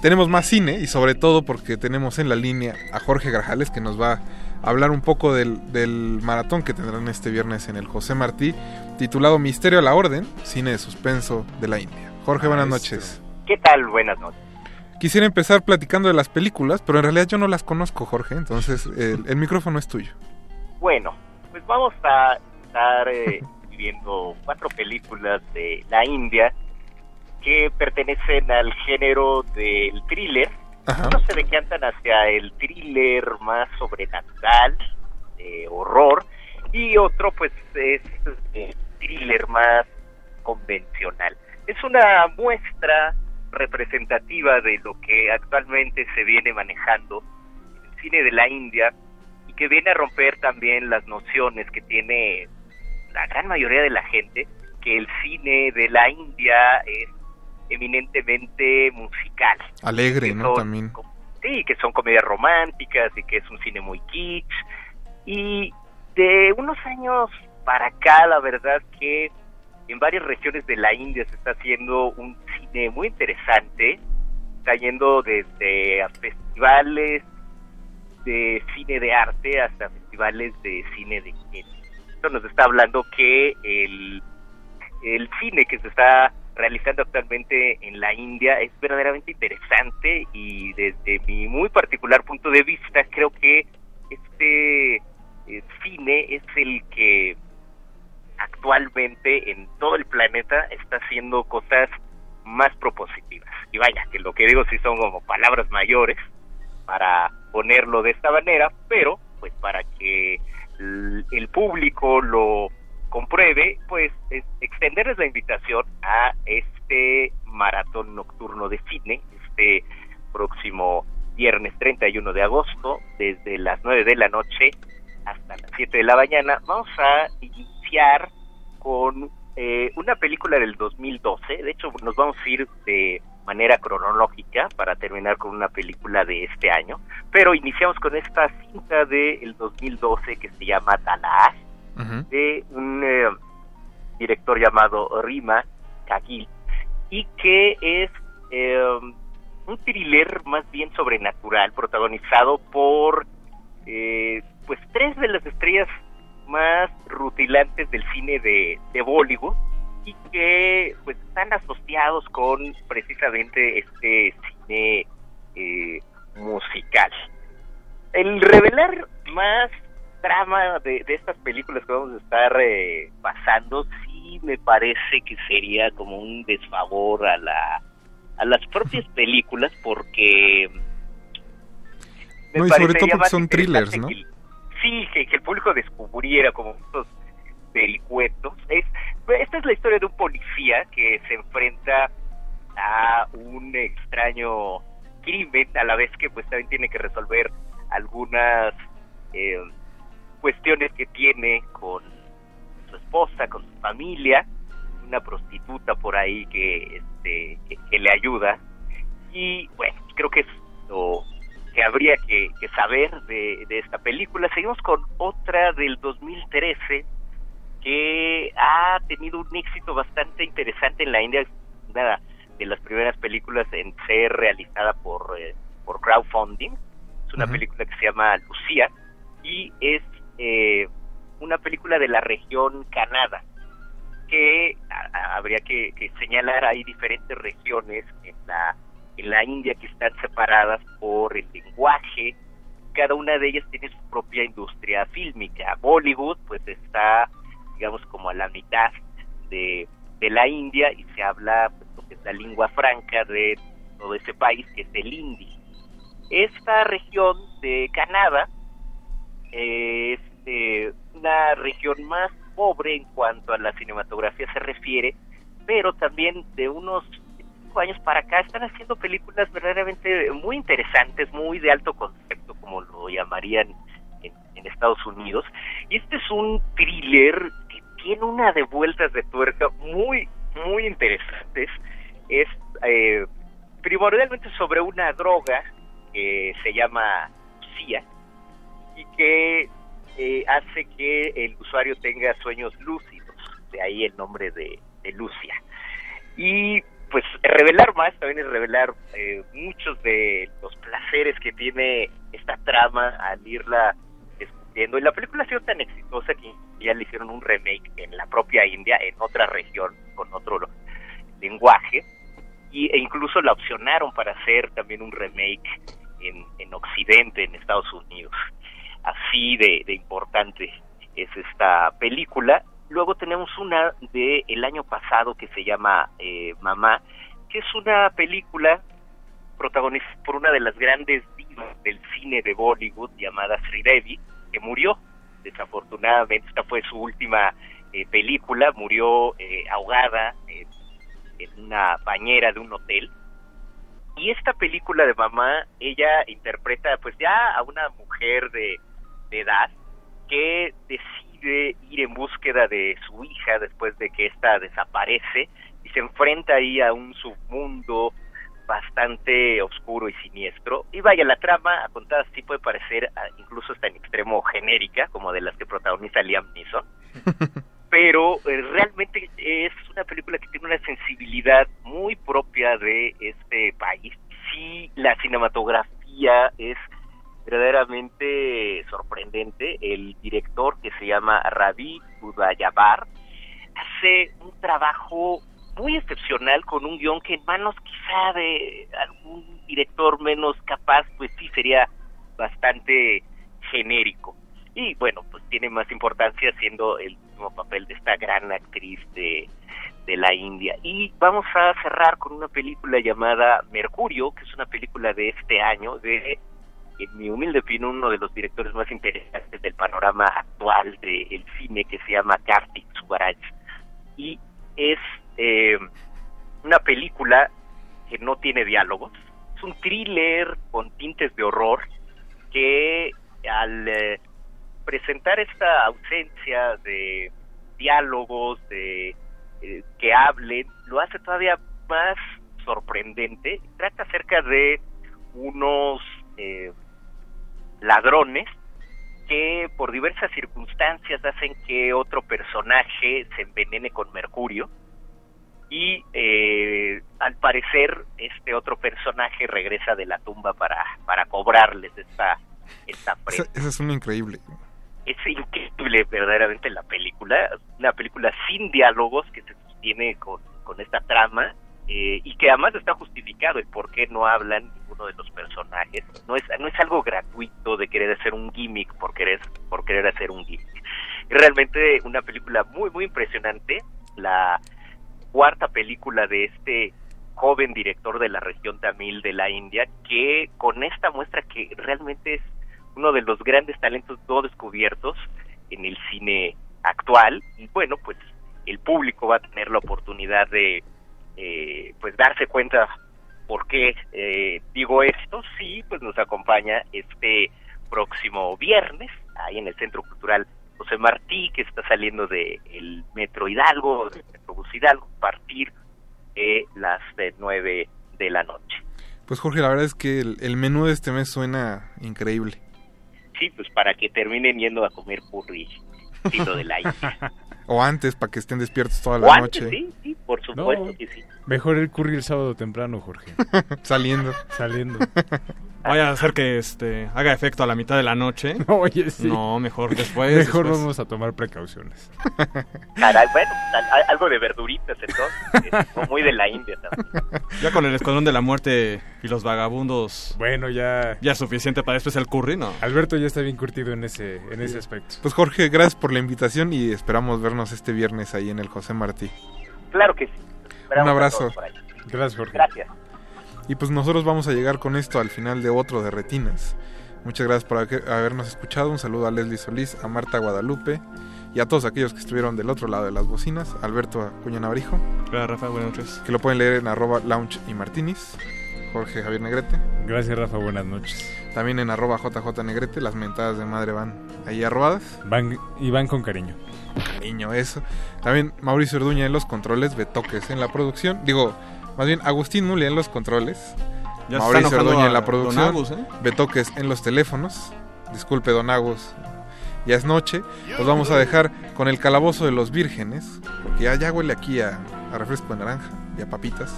Tenemos más cine y sobre todo porque tenemos en la línea a Jorge Grajales que nos va a hablar un poco del, del maratón que tendrán este viernes en el José Martí, titulado Misterio a la Orden, cine de suspenso de la India. Jorge, buenas noches. ¿Qué tal? Buenas noches. Quisiera empezar platicando de las películas, pero en realidad yo no las conozco, Jorge, entonces el, el micrófono es tuyo. Bueno, pues vamos a estar eh, viendo cuatro películas de la India que pertenecen al género del thriller. Ajá. Unos se decantan hacia el thriller más sobrenatural, de horror, y otro pues es eh, thriller más convencional. Es una muestra representativa de lo que actualmente se viene manejando en el cine de la India y que viene a romper también las nociones que tiene la gran mayoría de la gente que el cine de la India es eminentemente musical. Alegre, ¿no? son- También. Sí, que son comedias románticas y que es un cine muy kitsch. Y de unos años para acá, la verdad que en varias regiones de la India se está haciendo un cine muy interesante. Está yendo desde a festivales de cine de arte hasta festivales de cine de género. Esto nos está hablando que el, el cine que se está realizando actualmente en la India es verdaderamente interesante y desde mi muy particular punto de vista creo que este eh, cine es el que actualmente en todo el planeta está haciendo cosas más propositivas. Y vaya, que lo que digo sí son como palabras mayores para ponerlo de esta manera, pero pues para que el público lo compruebe, pues es extenderles la invitación a este maratón nocturno de cine, este próximo viernes 31 de agosto, desde las 9 de la noche hasta las 7 de la mañana. Vamos a iniciar con eh, una película del 2012, de hecho nos vamos a ir de manera cronológica para terminar con una película de este año, pero iniciamos con esta cinta del 2012 que se llama De un eh, director llamado Rima Kagil y que es eh, un thriller más bien sobrenatural protagonizado por eh, pues tres de las estrellas más rutilantes del cine de, de Bollywood y que pues están asociados con precisamente este cine eh, musical. El revelar más trama de, de estas películas que vamos a estar eh, pasando sí me parece que sería como un desfavor a la a las propias películas porque me No, y sobre todo porque son thrillers, ¿no? que sí, que, que el público descubriera como estos vericuetos. Es, esta es la historia de un policía que se enfrenta a un extraño crimen, a la vez que pues también tiene que resolver algunas eh, cuestiones que tiene con su esposa, con su familia, una prostituta por ahí que, este, que, que le ayuda. Y bueno, creo que es lo que habría que, que saber de, de esta película. Seguimos con otra del 2013 que ha tenido un éxito bastante interesante en la India. Una de las primeras películas en ser realizada por, eh, por crowdfunding. Es una película que se llama Lucía y es eh, una película de la región Canadá que habría que, que señalar hay diferentes regiones en la en la India que están separadas por el lenguaje cada una de ellas tiene su propia industria fílmica Bollywood pues está digamos como a la mitad de, de la India y se habla pues, lo que es la lengua franca de todo ese país, que es el hindi. Esta región de Canadá es eh, una región más pobre en cuanto a la cinematografía se refiere, pero también de unos cinco años para acá están haciendo películas verdaderamente muy interesantes, muy de alto concepto, como lo llamarían en, Estados Unidos. Y este es un thriller que tiene una de vueltas de tuerca muy, muy interesantes. Es eh, primordialmente sobre una droga que se llama CIA y que eh, hace que el usuario tenga sueños lúcidos, de ahí el nombre de, de Lucia. Y pues revelar más también es revelar eh, muchos de los placeres que tiene esta trama al irla descubriendo. Y la película ha sido tan exitosa que ya le hicieron un remake en la propia India, en otra región, con otro lenguaje, y, e incluso la opcionaron para hacer también un remake en, en Occidente, en Estados Unidos. Así de, de importante es esta película. Luego tenemos una de el año pasado que se llama eh, Mamá, que es una película protagonizada por una de las grandes divas del cine de Bollywood llamada Sridevi, que murió desafortunadamente. Esta fue su última eh, película, murió eh, ahogada en, en una bañera de un hotel. Y esta película de mamá, ella interpreta pues ya a una mujer de, de edad que decide ir en búsqueda de su hija después de que ésta desaparece y se enfrenta ahí a un submundo bastante oscuro y siniestro. Y vaya, la trama a contadas sí puede parecer ah, incluso hasta en extremo genérica, como de las que protagoniza Liam Neeson, pero eh, realmente es una película que tiene una sensibilidad muy propia de este país. Sí, la cinematografía es verdaderamente sorprendente. El director que se llama Ravi Udayabar hace un trabajo muy excepcional con un guion que en manos quizá de algún director menos capaz, pues sí sería bastante genérico. Y bueno, pues tiene más importancia siendo el mismo papel de esta gran actriz de, de la India. Y vamos a cerrar con una película llamada Mercurio, que es una película de este año, de, en mi humilde opinión, uno de los directores más interesantes del panorama actual del cine, que se llama Kartik Subaraj. Y es eh, una película que no tiene diálogos, es un thriller con tintes de horror que al eh, presentar esta ausencia de diálogos, de eh, que hablen, lo hace todavía más sorprendente. Trata acerca de unos eh, ladrones que por diversas circunstancias hacen que otro personaje se envenene con mercurio y eh, al parecer este otro personaje regresa de la tumba para, para cobrarles esta, esta prenda. Esa, es una increíble. Es increíble verdaderamente la película, una película sin diálogos que se sostiene con, con esta trama eh, y que además está justificado el por qué no hablan ninguno de los personajes. No es, no es algo gratuito de querer hacer un gimmick por querer, por querer hacer un gimmick. Es realmente una película muy, muy impresionante. La cuarta película de este joven director de la región tamil de la India, que con esta muestra que realmente es uno de los grandes talentos no descubiertos en el cine actual. Y bueno, pues el público va a tener la oportunidad de eh, pues darse cuenta por qué eh, digo esto. Sí, pues nos acompaña este próximo viernes ahí en el Centro Cultural José Martí, que está saliendo del el Metro Hidalgo, del Metrobús Hidalgo, a partir de las eh, nueve de la noche. Pues Jorge, la verdad es que el, el menú de este mes suena increíble. Sí, pues para que terminen yendo a comer curry, estilo de la India. O antes, para que estén despiertos toda la O antes, noche. sí, sí, por supuesto No, que sí. Mejor el curry el sábado temprano, Jorge. Saliendo. Saliendo. Vaya a hacer que este haga efecto a la mitad de la noche. Oye, sí. No, mejor después. Mejor después. vamos a tomar precauciones. Caray, bueno, al- al- algo de verduritas entonces, o muy de la India también. Ya con el escuadrón de la muerte y los vagabundos. Bueno, ya. Ya es suficiente para después el curry, ¿no? Alberto ya está bien curtido en ese, en ese aspecto. Pues Jorge, gracias por la invitación y esperamos vernos este viernes ahí en el José Martí. Claro que sí. Esperamos Un abrazo. todos por ahí. Gracias, Jorge. Gracias. Y pues nosotros vamos a llegar con esto al final de otro de Retinas. Muchas gracias por haber- habernos escuchado. Un saludo a Leslie Solís, a Marta Guadalupe y a todos aquellos que estuvieron del otro lado de las bocinas. Alberto Acuña Navarijo. Gracias, Rafa. Buenas noches. Que lo pueden leer en arroba lounge y martinis. Jorge Javier Negrete. Gracias, Rafa. Buenas noches. También en arroba JJ Negrete. Las mentadas de madre van ahí arrobadas. Van, y van con cariño. Cariño, eso. También Mauricio Orduña en los controles, Betoques en la producción. Digo, más bien Agustín Muli en los controles. Ya Mauricio Orduña en la producción. Agus, ¿eh? Betoques en los teléfonos. Disculpe, Don Agus. Ya es noche. Los vamos a dejar con el calabozo de los vírgenes. Porque ya, ya huele aquí a, a refresco de naranja y a papitas.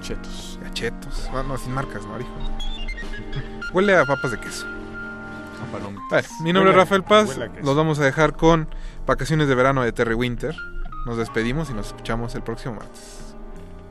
Chetos. Y a chetos. No, no, sin marcas, no, hijo. Huele a papas de queso. Mi nombre Huele es Rafael Paz. Los vamos a dejar con Vacaciones de Verano de Terry Winter. Nos despedimos y nos escuchamos el próximo martes.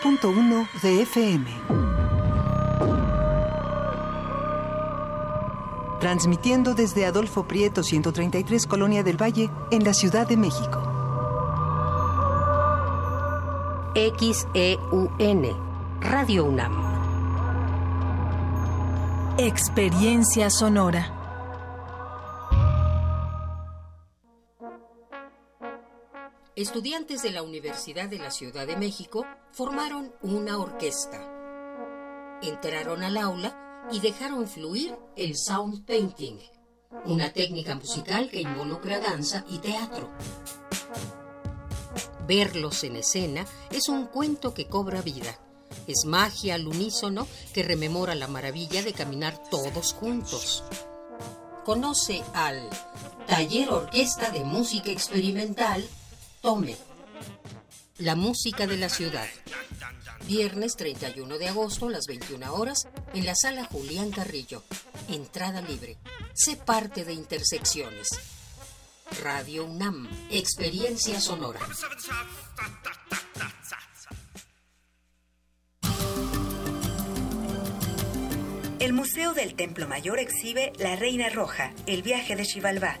96.1 de FM. Transmitiendo desde Adolfo Prieto 133 Colonia del Valle en la Ciudad de México. XEUN, Radio UNAM. Experiencia sonora. Estudiantes de la Universidad de la Ciudad de México formaron una orquesta. Entraron al aula y dejaron fluir el sound painting, una técnica musical que involucra danza y teatro. Verlos en escena es un cuento que cobra vida. Es magia al unísono que rememora la maravilla de caminar todos juntos. Conoce al Taller Orquesta de Música Experimental Tome. La música de la ciudad. Viernes 31 de agosto a las 21 horas en la sala Julián Carrillo. Entrada libre. Sé parte de Intersecciones. Radio UNAM. Experiencia sonora. El Museo del Templo Mayor exhibe La Reina Roja, el viaje de Xibalbá,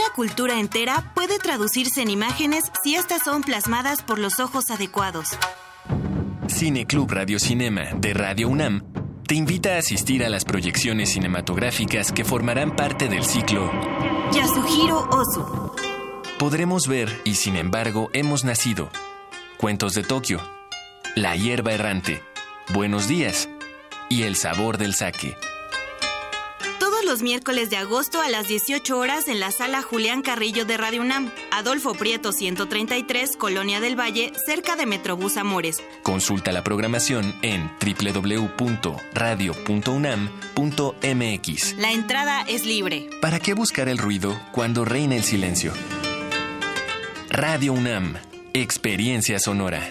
Una cultura entera puede traducirse en imágenes si estas son plasmadas por los ojos adecuados. Cine Club Radio Cinema de Radio UNAM te invita a asistir a las proyecciones cinematográficas que formarán parte del ciclo Yasuhiro Ozu. Podremos ver y sin embargo hemos nacido. Cuentos de Tokio, La hierba errante, Buenos días y El sabor del sake. Los miércoles de agosto a las 18 horas en la sala Julián Carrillo de Radio UNAM, Adolfo Prieto 133, Colonia del Valle, cerca de Metrobús Amores. Consulta la programación en www.radio.unam.mx. La entrada es libre. ¿Para qué buscar el ruido cuando reina el silencio? Radio UNAM, experiencia sonora.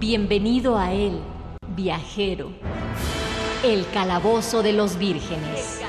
Bienvenido a él, viajero. El calabozo de los vírgenes.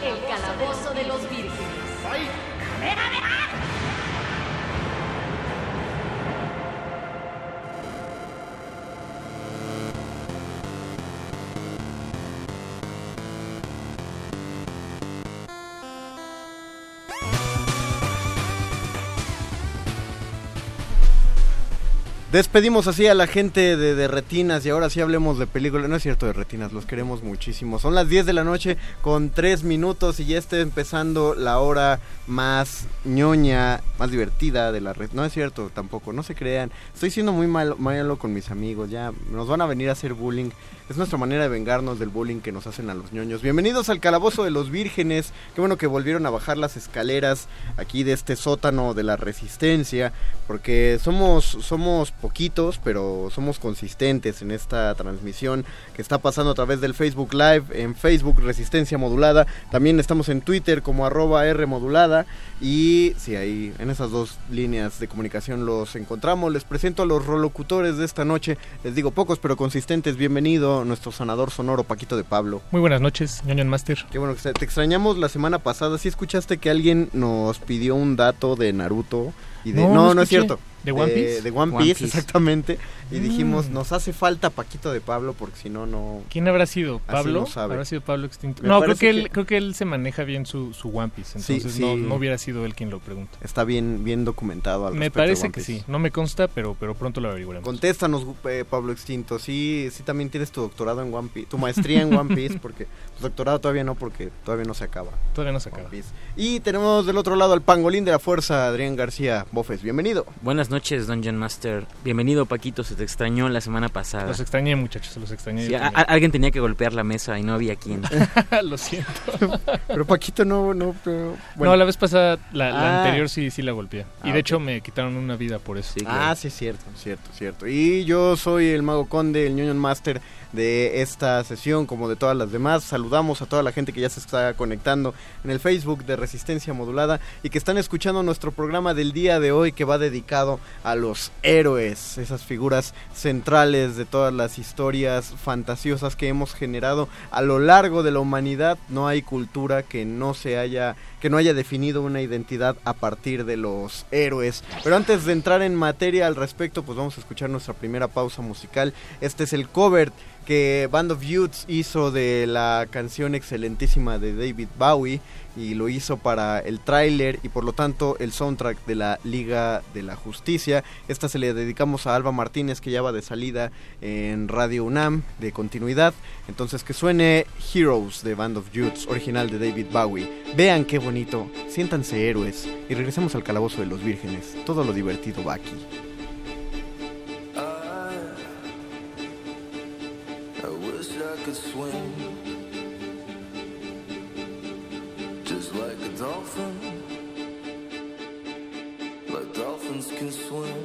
Despedimos así a la gente de, Retinas y ahora sí hablemos de películas. No es cierto de Retinas, los queremos muchísimo. Son las 10 de la noche con 3 minutos y ya está empezando la hora más ñoña, más divertida de la red. No es cierto tampoco, no se crean. Estoy siendo muy malo, malo con mis amigos, ya nos van a venir a hacer bullying. Es nuestra manera de vengarnos del bullying que nos hacen a los ñoños. Bienvenidos al Calabozo de los Vírgenes. Qué bueno que volvieron a bajar las escaleras aquí de este sótano de la resistencia. Porque somos, somos poquitos, pero somos consistentes en esta transmisión que está pasando a través del Facebook Live, en Facebook Resistencia Modulada. También estamos en Twitter como arroba R Modulada. Y sí, ahí en esas dos líneas de comunicación los encontramos. Les presento a los rolocutores de esta noche. Les digo pocos, pero consistentes. Bienvenido nuestro sanador sonoro Paquito de Pablo. Muy buenas noches, ñoño Master. Qué bueno que te extrañamos la semana pasada. ¿Sí escuchaste que alguien nos pidió un dato de Naruto? Y de, No, no, es cierto. ¿De One Piece? De One One Piece, Piece. exactamente. Y Mm. dijimos, nos hace falta Paquito de Pablo porque si no, no... ¿Quién habrá sido? ¿Pablo? no sabe. ¿Habrá sido Pablo Extinto? Me No, creo que, él, que- creo que él se maneja bien su, su One Piece, entonces No, sí. no hubiera sido él quien lo pregunta. Está bien, bien documentado al Me de parece que sí, no me consta, pero, pero pronto lo averiguaremos. Contéstanos, eh, Pablo Extinto. Sí, sí también tienes tu doctorado en One Piece, tu maestría en One Piece, porque tu doctorado todavía no, porque todavía no se acaba. Todavía no se acaba. Y tenemos del otro lado al pangolín de la fuerza, Adrián García Bofes. Bienvenido. Buenas noches, Dungeon Master. Bienvenido, Paquito. Se te extrañó la semana pasada. Los extrañé, muchachos, los extrañé. Sí, a- alguien tenía que golpear la mesa y no había quien. lo siento. Pero Paquito no, no, pero, No, la vez pasada, la, la Ah. anterior sí, sí la golpeé. Y Ah, de hecho ok. me quitaron una vida por eso. Ah, sí, es cierto, cierto, cierto. Y yo soy el Mago Conde, el Ñoño Master de esta sesión, como de todas las demás. Saludamos a toda la gente que ya se está conectando en el Facebook de Resistencia Modulada y que están escuchando nuestro programa del día de hoy que va dedicado a los héroes, esas figuras centrales de todas las historias fantasiosas que hemos generado a lo largo de la humanidad. No hay cultura que no se haya que no haya definido una identidad a partir de los héroes. Pero antes de entrar en materia al respecto, pues vamos a escuchar nuestra primera pausa musical. Este es el cover que Band of Youths hizo de la canción excelentísima de David Bowie y lo hizo para el tráiler y por lo tanto el soundtrack de la Liga de la Justicia. Esta se le dedicamos a Alba Martínez que ya va de salida en Radio UNAM de continuidad. Entonces que suene Heroes de Band of Youths, original de David Bowie. Vean qué bonito, siéntanse héroes y regresemos al calabozo de los vírgenes. Todo lo divertido va aquí. Swim just like a dolphin, like dolphins can swim.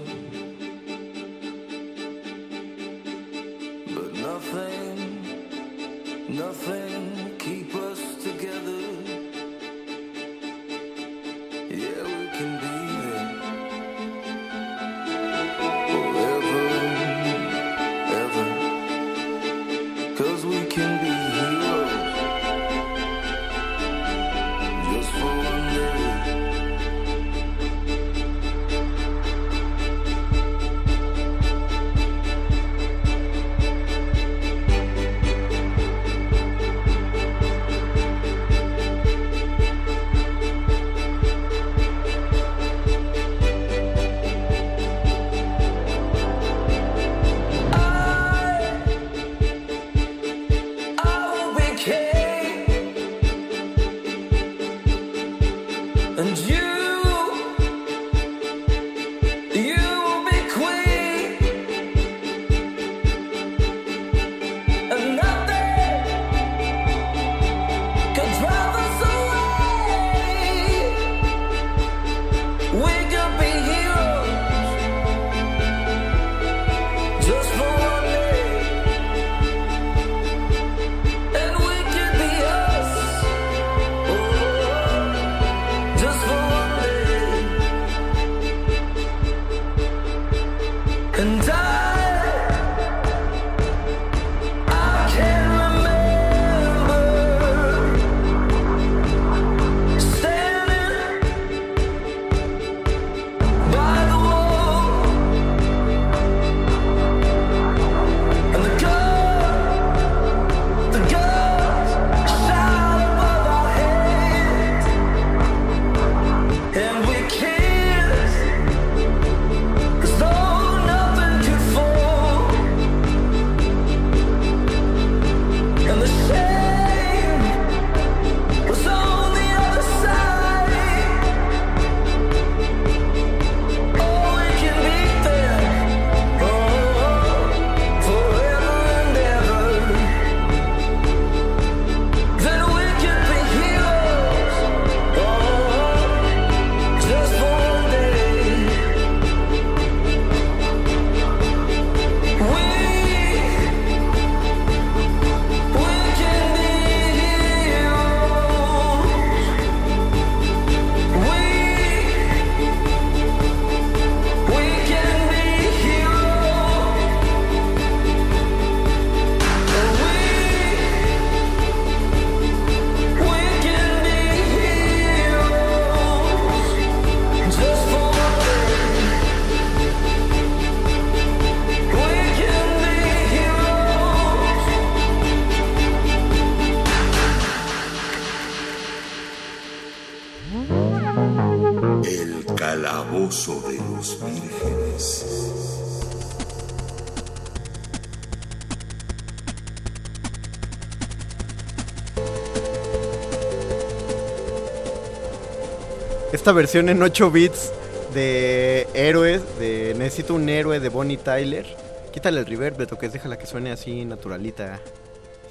Esta versión en 8 bits de héroes, de necesito un héroe de Bonnie Tyler. Quítale el reverb, Beto, que déjala que suene así naturalita.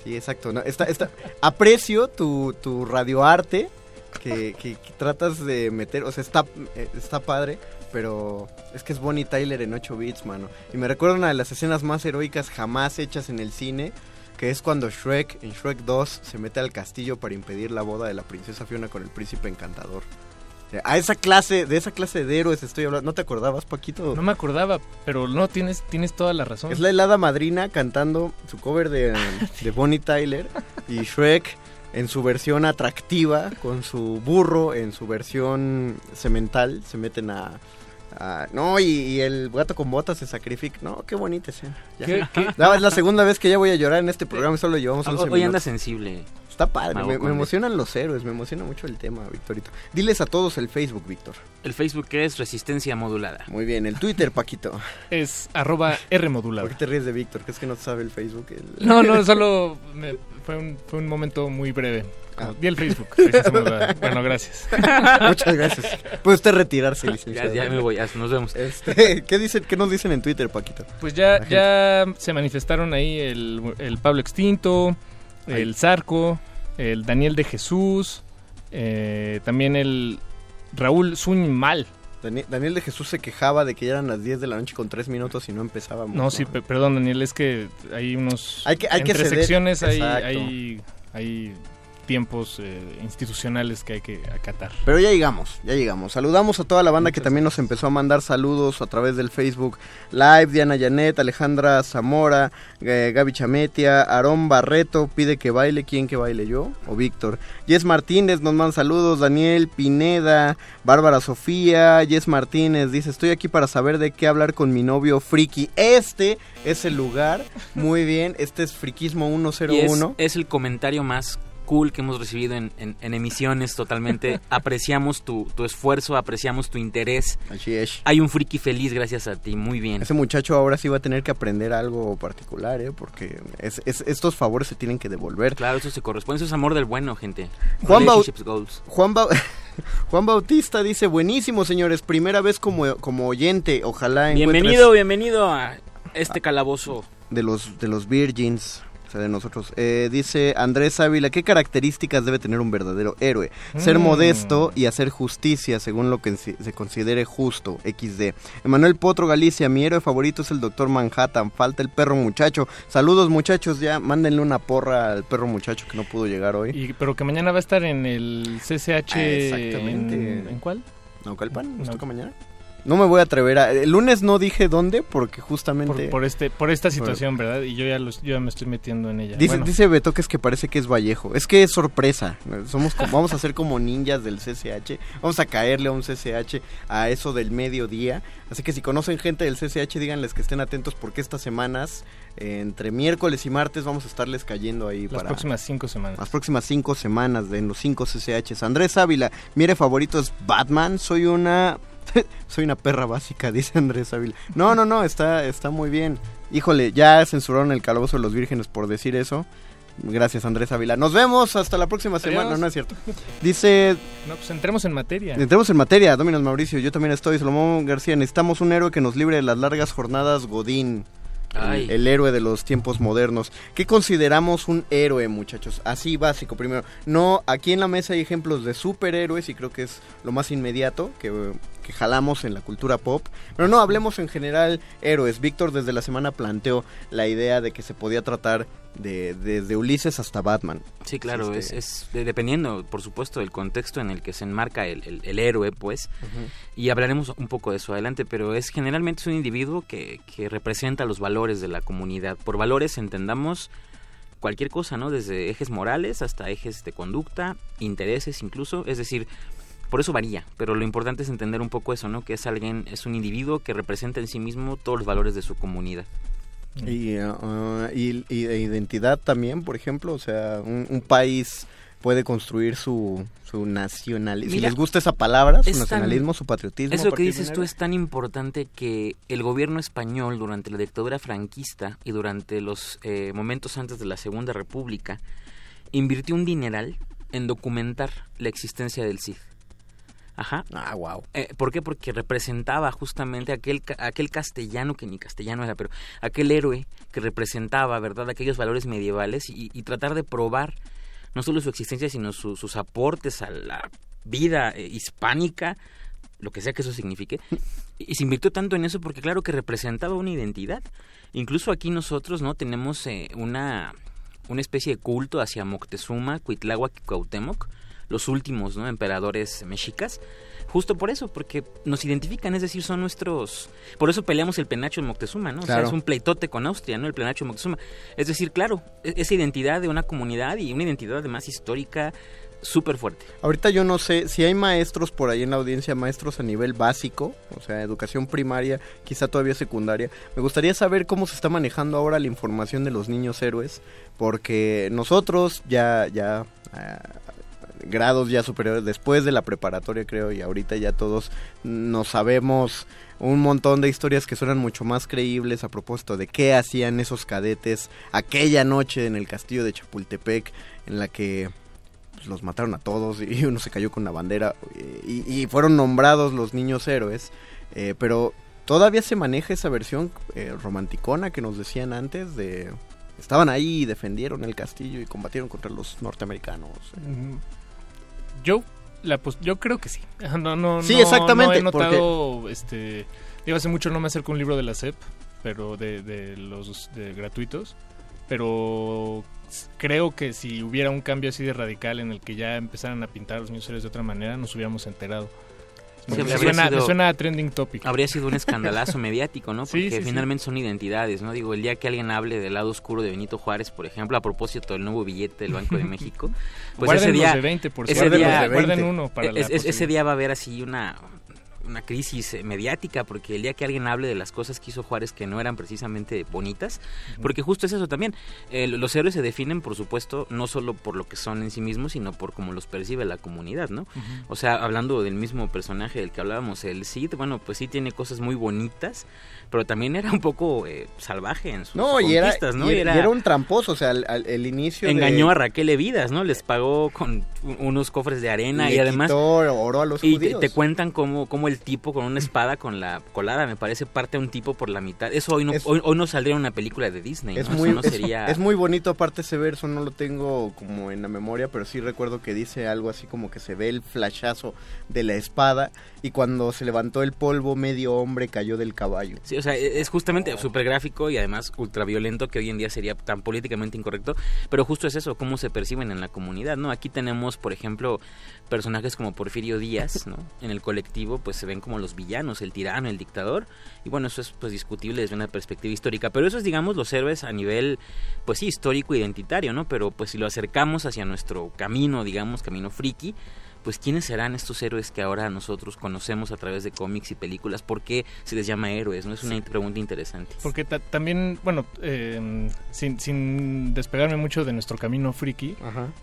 Sí, exacto. ¿no? Esta, esta, aprecio tu, tu radioarte que, que, que tratas de meter. O sea, está, eh, está padre, pero es que es Bonnie Tyler en 8 bits, mano. Y me recuerda una de las escenas más heroicas jamás hechas en el cine. Que es cuando Shrek, en Shrek 2, se mete al castillo para impedir la boda de la princesa Fiona con el príncipe encantador. A esa clase, de esa clase de héroes estoy hablando. ¿No te acordabas, Paquito? No me acordaba, pero no, tienes, tienes toda la razón. Es la helada madrina cantando su cover de, de Bonnie Tyler y Shrek en su versión atractiva, con su burro en su versión semental, se meten a, Ah, no, y, y el gato con botas se sacrifica. No, qué bonita escena. Ya. ¿Qué- qué? No, es la segunda vez que ya voy a llorar en este programa y solo llevamos 11 Hoy anda minutos. sensible. Está padre, me, emocionan los héroes, me emociona mucho el tema, Victorito. Diles a todos el Facebook, Víctor. El Facebook es Resistencia Modulada. Muy bien, el Twitter, Paquito. Es arroba R. ¿Por qué te ríes de Víctor? ¿Crees que no sabe el Facebook? El- No, no, solo me- fue, un, fue un momento muy breve. Ah. Vi el Facebook. Resistencia Modulada. Bueno, gracias. Muchas gracias. Puede usted retirarse, licenciado. Ya, ya me voy, ya, nos vemos. Este, ¿qué, dicen, ¿Qué nos dicen en Twitter, Paquito? Pues ya, ya se manifestaron ahí el, el Pablo Extinto, el Zarco, el Daniel de Jesús, eh, también el Raúl Mal. Dani- Daniel de Jesús se quejaba de que ya eran las 10 de la noche con 3 minutos y no empezábamos. No, sí, pe- perdón, Daniel, es que hay unos... Hay que- hay entre secciones hay, hay, hay tiempos eh, institucionales que hay que acatar. Pero ya llegamos, ya llegamos. Saludamos a toda la banda que también nos empezó a mandar saludos a través del Facebook Live. Diana Yanet, Alejandra Zamora, eh, Gaby Chametia, Aarón Barreto, pide que baile. ¿Quién que baile yo? O Víctor. Jess Martínez nos manda saludos. Daniel Pineda, Bárbara Sofía, Jess Martínez dice, estoy aquí para saber de qué hablar con mi novio Friki. Este es el lugar. Muy bien, este es Friquismo Y es, 101. es el comentario más cool que hemos recibido en, en- en emisiones totalmente. apreciamos tu, tu esfuerzo, apreciamos tu interés. Así es. Hay un friki feliz gracias a ti, muy bien. Ese muchacho ahora sí va a tener que aprender algo particular, ¿eh? Porque es- es- estos favores se tienen que devolver. Claro, eso se corresponde, eso es amor del bueno, gente. Juan, Bau- Relationships goals. Juan, Bau- Juan Bautista dice, buenísimo señores, primera vez como, como oyente, ojalá encuentres Bienvenido, bienvenido a este calabozo. de los, de los Virgins. O sea, de nosotros. Eh, dice Andrés Ávila, ¿qué características debe tener un verdadero héroe? Ser Mm. modesto y hacer justicia según lo que se considere justo, XD. Emanuel Potro Galicia, mi héroe favorito es el Doctor Manhattan, falta el perro muchacho. Saludos muchachos, ya mándenle una porra al perro muchacho que no pudo llegar hoy. Y, pero que mañana va a estar en el CCH. Ah, exactamente. ¿En, ¿en cuál? ¿Naucalpan? ¿Nos No. toca mañana? No me voy a atrever a... El lunes no dije dónde porque justamente... Por, por este, por esta situación, ¿verdad? Y yo ya, los, yo ya me estoy metiendo en ella. Dice, Bueno, dice Betoques que parece que es Vallejo. Es que es sorpresa. Somos como- vamos a ser como ninjas del CCH. Vamos a caerle a un CCH a eso del mediodía. Así que si conocen gente del CCH, díganles que estén atentos porque estas semanas, eh, entre miércoles y martes, vamos a estarles cayendo ahí las para próximas cinco semanas. las próximas cinco semanas de en los cinco CCHs. Andrés Ávila, mi héroe favorito es Batman. Soy una... Soy una perra básica, dice Andrés Ávila. No, no, no, está, está muy bien. Híjole, ya censuraron el calabozo de los vírgenes por decir eso. Gracias, Andrés Ávila. Nos vemos hasta la próxima semana. No, no es cierto. Dice, No, pues entremos en materia. entremos en materia, Dominos Mauricio. Yo también estoy. Salomón García, necesitamos un héroe que nos libre de las largas jornadas Godín. Ay. El, el héroe de los tiempos modernos. ¿Qué consideramos un héroe, muchachos? Así básico, primero. No, aquí en la mesa hay ejemplos de superhéroes y creo que es lo más inmediato que, que jalamos en la cultura pop. Pero no, hablemos en general héroes. Víctor desde la semana planteó la idea de que se podía tratar de, desde Ulises hasta Batman. Sí, claro, Este- es, es de- dependiendo, por supuesto, del contexto en el que se enmarca el, el- el héroe, pues, y hablaremos un poco de eso adelante, pero es generalmente es un individuo que, que representa los valores de la comunidad. Por valores entendamos cualquier cosa, ¿no? Desde ejes morales hasta ejes de conducta, intereses incluso, es decir, por eso varía, pero lo importante es entender un poco eso, ¿no? Que es alguien, es un individuo que representa en sí mismo todos los valores de su comunidad. Y, uh, y, y de identidad también, por ejemplo, o sea, un, un país puede construir su, su nacionalismo. Si les gusta esa palabra, su es tan- nacionalismo, su patriotismo. Eso que dices tú es tan importante que el gobierno español durante la dictadura franquista y durante los eh, momentos antes de la Segunda República invirtió un dineral en documentar la existencia del CID. Ajá. Ah, wow. Eh, ¿Por qué? Porque representaba justamente aquel, aquel castellano, que ni castellano era, pero aquel héroe que representaba, ¿verdad?, aquellos valores medievales y, y tratar de probar no solo su existencia, sino su- sus aportes a la vida eh, hispánica, lo que sea que eso signifique. Y, y se invirtió tanto en eso porque, claro, que representaba una identidad. Incluso aquí nosotros, ¿no?, tenemos eh, una, una especie de culto hacia Moctezuma, Cuitláhuac y Cuauhtémoc, los últimos ¿no? emperadores mexicas. Justo por eso, porque nos identifican, es decir, son nuestros... Por eso peleamos el penacho de Moctezuma, ¿no? O sea, es un pleitote con Austria, ¿no? El penacho de Moctezuma. Es decir, claro, e- esa identidad de una comunidad y una identidad además histórica súper fuerte. Ahorita yo no sé si hay maestros por ahí en la audiencia, maestros a nivel básico, o sea, educación primaria, quizá todavía secundaria. Me gustaría saber cómo se está manejando ahora la información de los niños héroes, porque nosotros ya, ya, ah, grados ya superiores, después de la preparatoria creo, y ahorita ya todos nos sabemos un montón de historias que suenan mucho más creíbles a propósito de qué hacían esos cadetes aquella noche en el castillo de Chapultepec, en la que pues, los mataron a todos y uno se cayó con la bandera eh, y, y fueron nombrados los niños héroes. eh, pero todavía se maneja esa versión eh, romanticona que nos decían antes de... Estaban ahí y defendieron el castillo y combatieron contra los norteamericanos. Mm, Yo, la yo creo que sí. No, no, Sí, no- exactamente, No he notado, este, digo, hace mucho no me acerco a un libro de la SEP, pero de, de los de gratuitos, pero creo que si hubiera un cambio así de radical en el que ya empezaran a pintar a los niños héroes de otra manera, nos hubiéramos enterado. Sí, me, habría suena, sido- me suena a trending topic. Habría sido un escandalazo mediático, ¿no? Porque sí, sí. finalmente son identidades, ¿no? Digo, el día que alguien hable del lado oscuro de Benito Juárez, por ejemplo, a propósito del nuevo billete del Banco de México, pues Guarden ese los día, de 20, por ese día, Guarden los de 20. Guarden uno para la es- es- ese día va a haber así una una crisis eh, mediática porque el día que alguien hable de las cosas que hizo Juárez que no eran precisamente bonitas porque justo es eso también eh, los héroes se definen por supuesto no solo por lo que son en sí mismos sino por cómo los percibe la comunidad no o sea, hablando del mismo personaje del que hablábamos, el Cid, bueno, pues sí tiene cosas muy bonitas, pero también era un poco eh, salvaje en sus No, y era, ¿no? y era, y era un tramposo, o sea, al- al- el inicio engañó de- a Raquel Evidas, ¿no? Les pagó con unos cofres de arena y además... quitó oro a los y te, te cuentan cómo, cómo el tipo con una espada con la colada, me parece, parte a un tipo por la mitad. Eso hoy no, Es- hoy, hoy no saldría en una película de Disney, Es ¿no? muy, Eso no es- sería... es muy bonito aparte ese verso, no lo tengo como en la memoria, pero sí recuerdo que dice algo así como que se ve el flashazo de la espada y cuando se levantó el polvo medio hombre cayó del caballo. Sí, o sea, e- es justamente súper gráfico y además ultraviolento que hoy en día sería tan políticamente incorrecto, pero justo es eso, cómo se perciben en la comunidad, ¿no? Aquí tenemos, por ejemplo, personajes como Porfirio Díaz, ¿no? En el colectivo, pues se ven como los villanos, el tirano, el dictador, y bueno, eso es pues discutible desde una perspectiva histórica, pero eso es, digamos, los héroes a nivel, pues sí, histórico, identitario, ¿no? Pero pues si lo acercamos hacia nuestro camino, digamos, camino friki, pues quiénes serán estos héroes que ahora nosotros conocemos a través de cómics y películas, ¿por qué se les llama héroes? ¿No? Es una pregunta interesante. Porque ta- también, bueno, eh, sin, sin despegarme mucho de nuestro camino friki,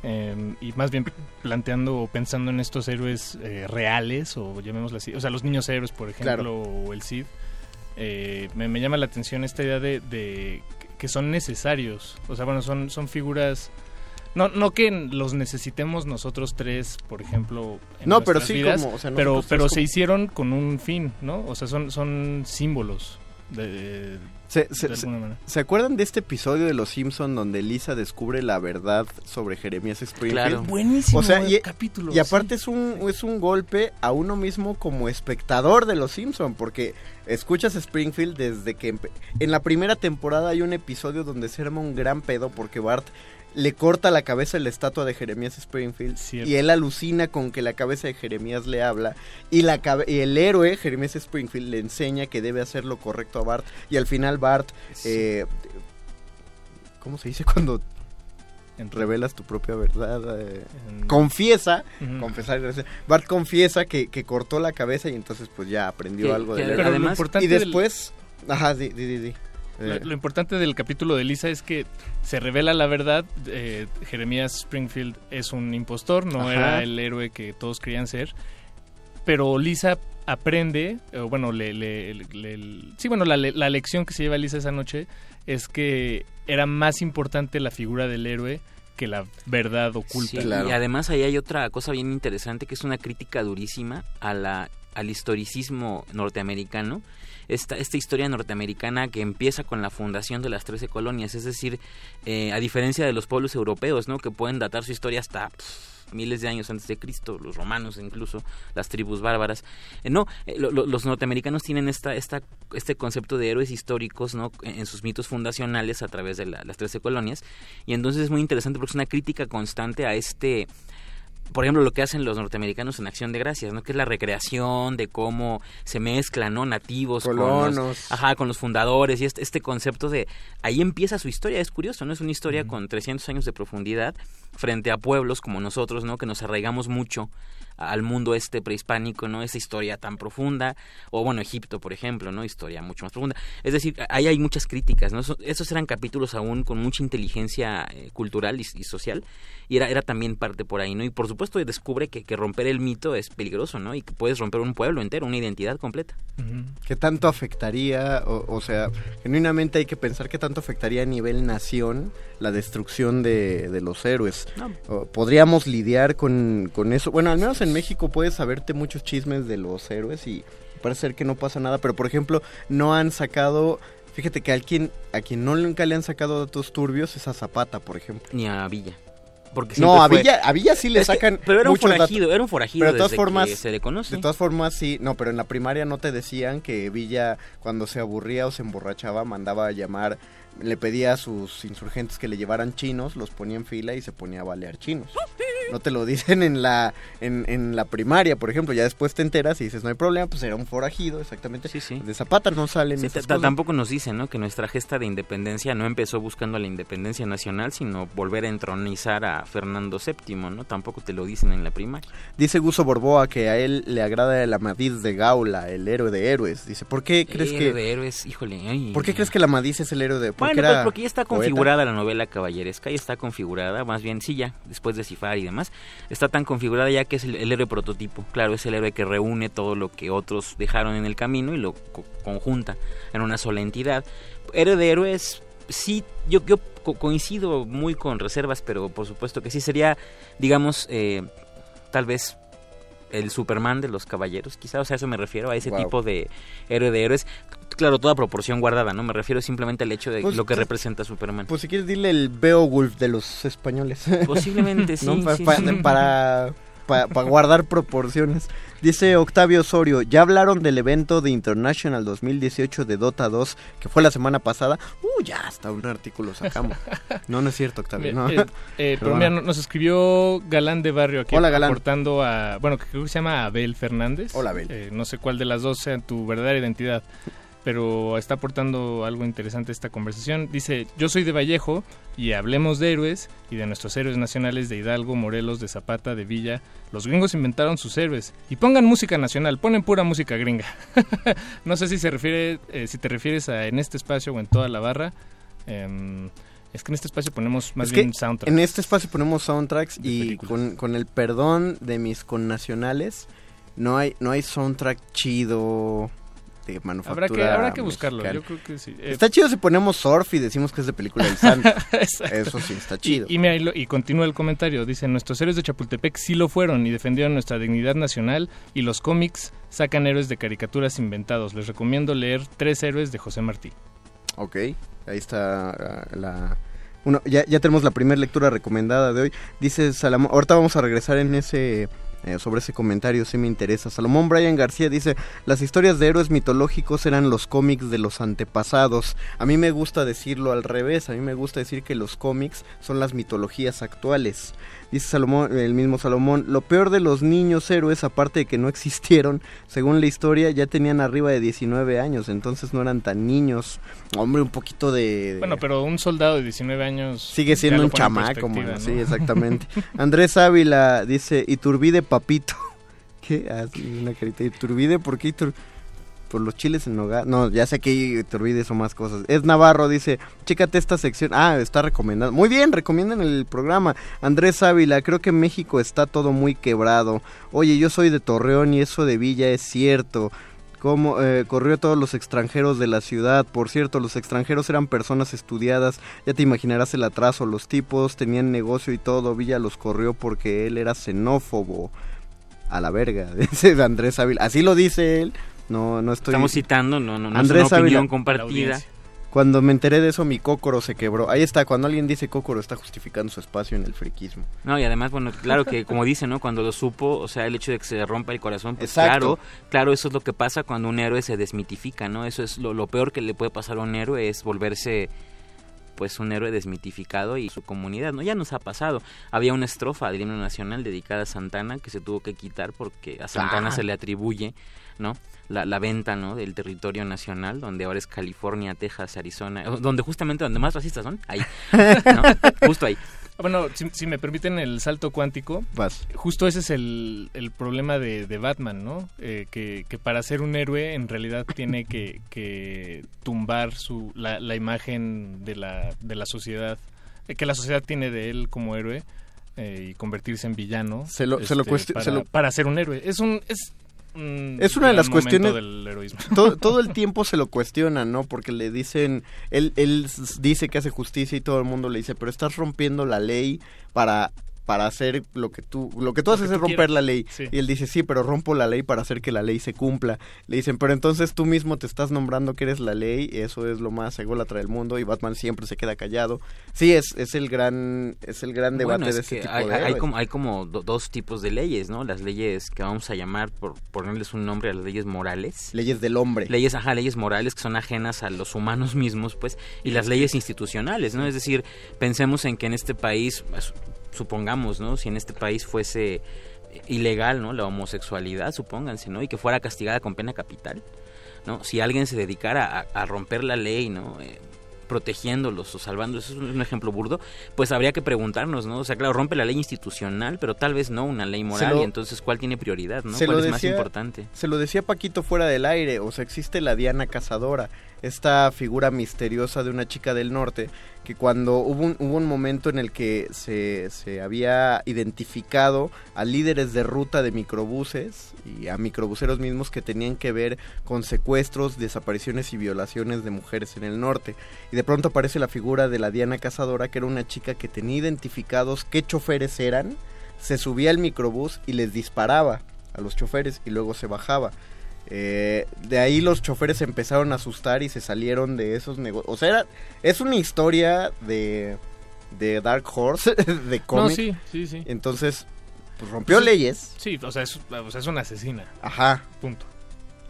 eh, y más bien planteando o pensando en estos héroes eh, reales, o llamémoslo así, o sea, los niños héroes, por ejemplo, Claro. o el Cid, eh, me, me llama la atención esta idea de, de que son necesarios, o sea, bueno, son, son figuras... No, no que los necesitemos nosotros tres, por ejemplo. en No, pero sí vidas, como, o sea, pero, pero se como- hicieron con un fin, ¿no? O sea, son, son símbolos de, de- Se, de se- alguna se- manera. ¿se acuerdan de este episodio de Los Simpson donde Lisa descubre la verdad sobre Jeremías Springfield? Claro. Buenísimo O sea, y, capítulo, y aparte es un es un golpe a uno mismo como espectador de Los Simpson porque escuchas Springfield desde que empe- en la primera temporada hay un episodio donde se arma un gran pedo porque Bart le corta la cabeza a la estatua de Jeremías Springfield Cierto. y él alucina con que la cabeza de Jeremías le habla y la cabe- y el héroe Jeremías Springfield le enseña que debe hacer lo correcto a Bart y al final Bart eh, ¿cómo se dice cuando revelas tu propia verdad? Eh, confiesa, confesar, gracias. Bart confiesa que, que cortó la cabeza y entonces pues ya aprendió Que- algo que de él. Y del- después, ajá, di, di, di, Lo, Eh, lo importante del capítulo de Lisa es que se revela la verdad. eh, Jeremías Springfield es un impostor, no Ajá. era el héroe que todos creían ser. Pero Lisa aprende, eh, bueno, le, le- le- le- sí, bueno, la lección que se lleva Lisa esa noche es que era más importante la figura del héroe que la verdad oculta. Sí, Y además ahí hay otra cosa bien interesante que es una crítica durísima a la, al historicismo norteamericano. Esta, esta historia norteamericana que empieza con la fundación de las 13 colonias, es decir, eh, a diferencia de los pueblos europeos, ¿no? que pueden datar su historia hasta miles de años antes de Cristo, los romanos incluso, las tribus bárbaras. Eh, no, eh, lo- lo- los norteamericanos tienen esta, esta, este concepto de héroes históricos ¿no? en, sus mitos fundacionales a través de la- las 13 colonias, y entonces es muy interesante porque es una crítica constante a este por ejemplo, lo que hacen los norteamericanos en Acción de Gracias, ¿no? Que es la recreación de cómo se mezclan, ¿no? Nativos con Colonos. los, ajá, con los fundadores y este, este concepto de ahí empieza su historia, es curioso, ¿no? Es una historia con 300 años de profundidad frente a pueblos como nosotros, ¿no? Que nos arraigamos mucho al mundo este prehispánico, ¿no? Esa historia tan profunda, o bueno, Egipto, por ejemplo, ¿no? Historia mucho más profunda. Es decir, ahí hay muchas críticas, ¿no? Eso- Esos eran capítulos aún con mucha inteligencia eh, cultural y, social, y era, era también parte por ahí, ¿no? Y por supuesto descubre que, que romper el mito es peligroso, ¿no? Y que puedes romper un pueblo entero, una identidad completa. ¿Qué tanto afectaría, o, o sea, genuinamente hay que pensar qué tanto afectaría a nivel nación la destrucción de, de los héroes? O, ¿Podríamos lidiar con, con eso? Bueno, al menos en México puedes saberte muchos chismes de los héroes y parece ser que no pasa nada, pero por ejemplo, no han sacado... Fíjate que a quien, a quien no nunca le han sacado datos turbios es a Zapata, por ejemplo. Ni a Villa. Porque no, a fue- Villa, a Villa sí le Es que- sacan. pero era un datos. forajido, era un forajido Pero de todas desde que formas, se le conoce. De todas formas, sí. No, pero en la primaria no te decían que Villa, cuando se aburría o se emborrachaba, mandaba a llamar, le pedía a sus insurgentes que le llevaran chinos, los ponía en fila y se ponía a balear chinos. No te lo dicen en la en, en la primaria, por ejemplo. Ya después te enteras y dices, no hay problema, pues era un forajido, exactamente. De Zapata no salen Sí, esas cosas. tampoco nos dicen ¿no? que nuestra gesta de independencia no empezó buscando la independencia nacional, sino volver a entronizar a Fernando VII, ¿no? Tampoco te lo dicen en la primaria. Dice Guso Borboa que a él le agrada el Amadís de Gaula, el héroe de héroes. Dice, ¿por qué crees Héroe que de héroes, híjole. ay. ¿Por qué crees que el Amadís es el héroe de Bueno, pues porque ya está poeta? configurada la novela caballeresca, ya está configurada, más bien sí ya, después de Cifar y demás, está tan configurada ya que es el, el héroe prototipo. Claro, es el héroe que reúne todo lo que otros dejaron en el camino y lo co- conjunta en una sola entidad. Héroe de héroes, sí, yo, yo co- coincido muy con reservas, pero por supuesto que sí sería, digamos, eh, tal vez el Superman de los caballeros, quizá, o sea, a eso me refiero, a ese Wow. tipo de héroe de héroes. Claro, toda proporción guardada, ¿no? Me refiero simplemente al hecho de Pues, lo que pues, representa Superman. Pues si quieres dile el Beowulf de los españoles. Posiblemente sí, ¿No? Pa- sí, pa- sí. Para, pa- pa guardar proporciones. Dice Octavio Osorio, ¿ya hablaron del evento de International 2018 de Dota 2 que fue la semana pasada? Uh, ya hasta un artículo sacamos. No, no es cierto, Octavio. no. Eh, eh, pero mira, nos escribió Galán de Barrio aquí Hola, Galán. aportando a, bueno, que creo que se llama Abel Fernández. Hola, Abel. Eh, no sé cuál de las dos sea tu verdadera identidad, pero está aportando algo interesante a esta conversación. Dice, yo soy de Vallejo y hablemos de héroes y de nuestros héroes nacionales de Hidalgo, Morelos, de Zapata, de Villa. Los gringos inventaron sus héroes y pongan música nacional, ponen pura música gringa. no sé si se refiere, eh, si te refieres a en este espacio o en toda la barra. Em, es que en este espacio ponemos más Es bien soundtracks. En este espacio ponemos soundtracks y con, con el perdón de mis connacionales, no hay, no hay soundtrack chido de manufactura. Habrá que, habrá que buscarlo, mexicana. yo creo que sí. Eh, Está chido si ponemos surf y decimos que es de película del santo. Eso sí, está chido. Y, y, mira, y lo- y continúa el comentario. Dice, nuestros héroes de Chapultepec sí lo fueron y defendieron nuestra dignidad nacional y los cómics sacan héroes de caricaturas inventados. Les recomiendo leer Tres héroes de José Martí. Ok, ahí está ah, la... Uno, ya, ya tenemos la primera lectura recomendada de hoy. Dice Salomón, ahorita vamos a regresar en ese... eh, sobre ese comentario, sí me interesa. Salomón Brian García dice, las historias de héroes mitológicos eran los cómics de los antepasados. A mí me gusta decirlo al revés, a mí me gusta decir que los cómics son las mitologías actuales. Dice Salomón, el mismo Salomón, lo peor de los niños héroes, aparte de que no existieron, según la historia, ya tenían arriba de 19 años, entonces no eran tan niños. Hombre, un poquito de... de- Bueno, pero un soldado de 19 años... Sigue siendo un chamaco. ¿no? Sí, exactamente. Andrés Ávila dice, Iturbide papito. ¿Qué? Ah, una carita. Iturbide, ¿por qué Itur- Por los chiles en hogar. No, ya sé que Iturbide son más cosas. Es Navarro, dice, chécate esta sección. Ah, está recomendado. Muy bien, recomiendan el programa. Andrés Ávila, creo que México está todo muy quebrado. Oye, yo soy de Torreón y eso de Villa es cierto. Cómo eh, corrió a todos los extranjeros de la ciudad. Por cierto, los extranjeros eran personas estudiadas. Ya te imaginarás el atraso. Los tipos tenían negocio y todo. Villa los corrió porque él era xenófobo. A la verga, dice Andrés Ávila. Así lo dice él. No, no estoy. Estamos citando, no, no, no Andrés es una opinión Ávila. compartida. Cuando me enteré de eso, mi cócoro se quebró. Ahí está, cuando alguien dice cócoro, está justificando su espacio en el friquismo. No, y además, bueno, claro que como dice, ¿no? Cuando lo supo, o sea, el hecho de que se rompa el corazón, pues Exacto. claro, claro, eso es lo que pasa cuando un héroe se desmitifica, ¿no? Eso es lo, lo peor que le puede pasar a un héroe, es volverse pues un héroe desmitificado y su comunidad, ¿no? Ya nos ha pasado. Había una estrofa del himno nacional dedicada a Santana que se tuvo que quitar porque a Santana Ah. se le atribuye, ¿no? La, la venta, ¿no? Del territorio nacional, donde ahora es California, Texas, Arizona, donde justamente donde más racistas son, ahí, ¿no? Justo ahí. Bueno, si, si me permiten el salto cuántico, Vas. justo ese es el, el problema de, de Batman, ¿no? Eh, que, que para ser un héroe en realidad tiene que, que tumbar su, la, la imagen de la, de la sociedad, eh, que la sociedad tiene de él como héroe eh, y convertirse en villano. Se lo- se lo cuesti- para, se lo- para ser un héroe. Es un... Es, Es una de las cuestiones. del heroísmo. Todo, todo el tiempo se lo cuestionan, ¿no? Porque le dicen. Él, él dice que hace justicia y todo el mundo le dice, pero estás rompiendo la ley para para hacer lo que tú lo que tú Lo haces que es romper la ley Sí. y él dice sí pero rompo la ley para hacer que la ley se cumpla le dicen pero entonces tú mismo te estás nombrando que eres la ley y eso es lo más ególatra del mundo y Batman siempre se queda callado sí es es el gran es el gran debate Bueno, es de este tipo hay, de hay héroes. como, hay como do- dos tipos de leyes, ¿no? Las leyes que vamos a llamar, por ponerles un nombre, a las leyes morales. leyes del hombre Leyes, ajá, leyes morales que son ajenas a los humanos mismos, pues, y las leyes institucionales, ¿no? Es decir, pensemos en que en este país, pues, supongamos, ¿no? Si en este país fuese ilegal, ¿no? La homosexualidad, supónganse, ¿no? Y que fuera castigada con pena capital, ¿no? Si alguien se dedicara a, a romper la ley, ¿no? Eh, protegiéndolos o salvándolos, eso es un ejemplo burdo, pues habría que preguntarnos, ¿no? O sea, claro, rompe la ley institucional, pero tal vez no una ley moral, lo- y entonces, ¿cuál tiene prioridad, no? ¿Cuál es más decía- importante? Se lo decía Paquito fuera del aire, o sea, existe la Diana Cazadora, esta figura misteriosa de una chica del norte, que cuando hubo un, hubo un momento en el que se, se había identificado a líderes de ruta de microbuses y a microbuseros mismos que tenían que ver con secuestros, desapariciones y violaciones de mujeres en el norte. Y de pronto aparece la figura de la Diana Cazadora, que era una chica que tenía identificados qué choferes eran, se subía al microbús y les disparaba a los choferes y luego se bajaba. Eh, de ahí los choferes se empezaron a asustar y se salieron de esos negocios. O sea, era- es una historia de, de Dark Horse, de cómic. No, sí, sí, sí. Entonces, pues rompió leyes. Sí, o sea, es, o sea, es una asesina. Ajá. Punto.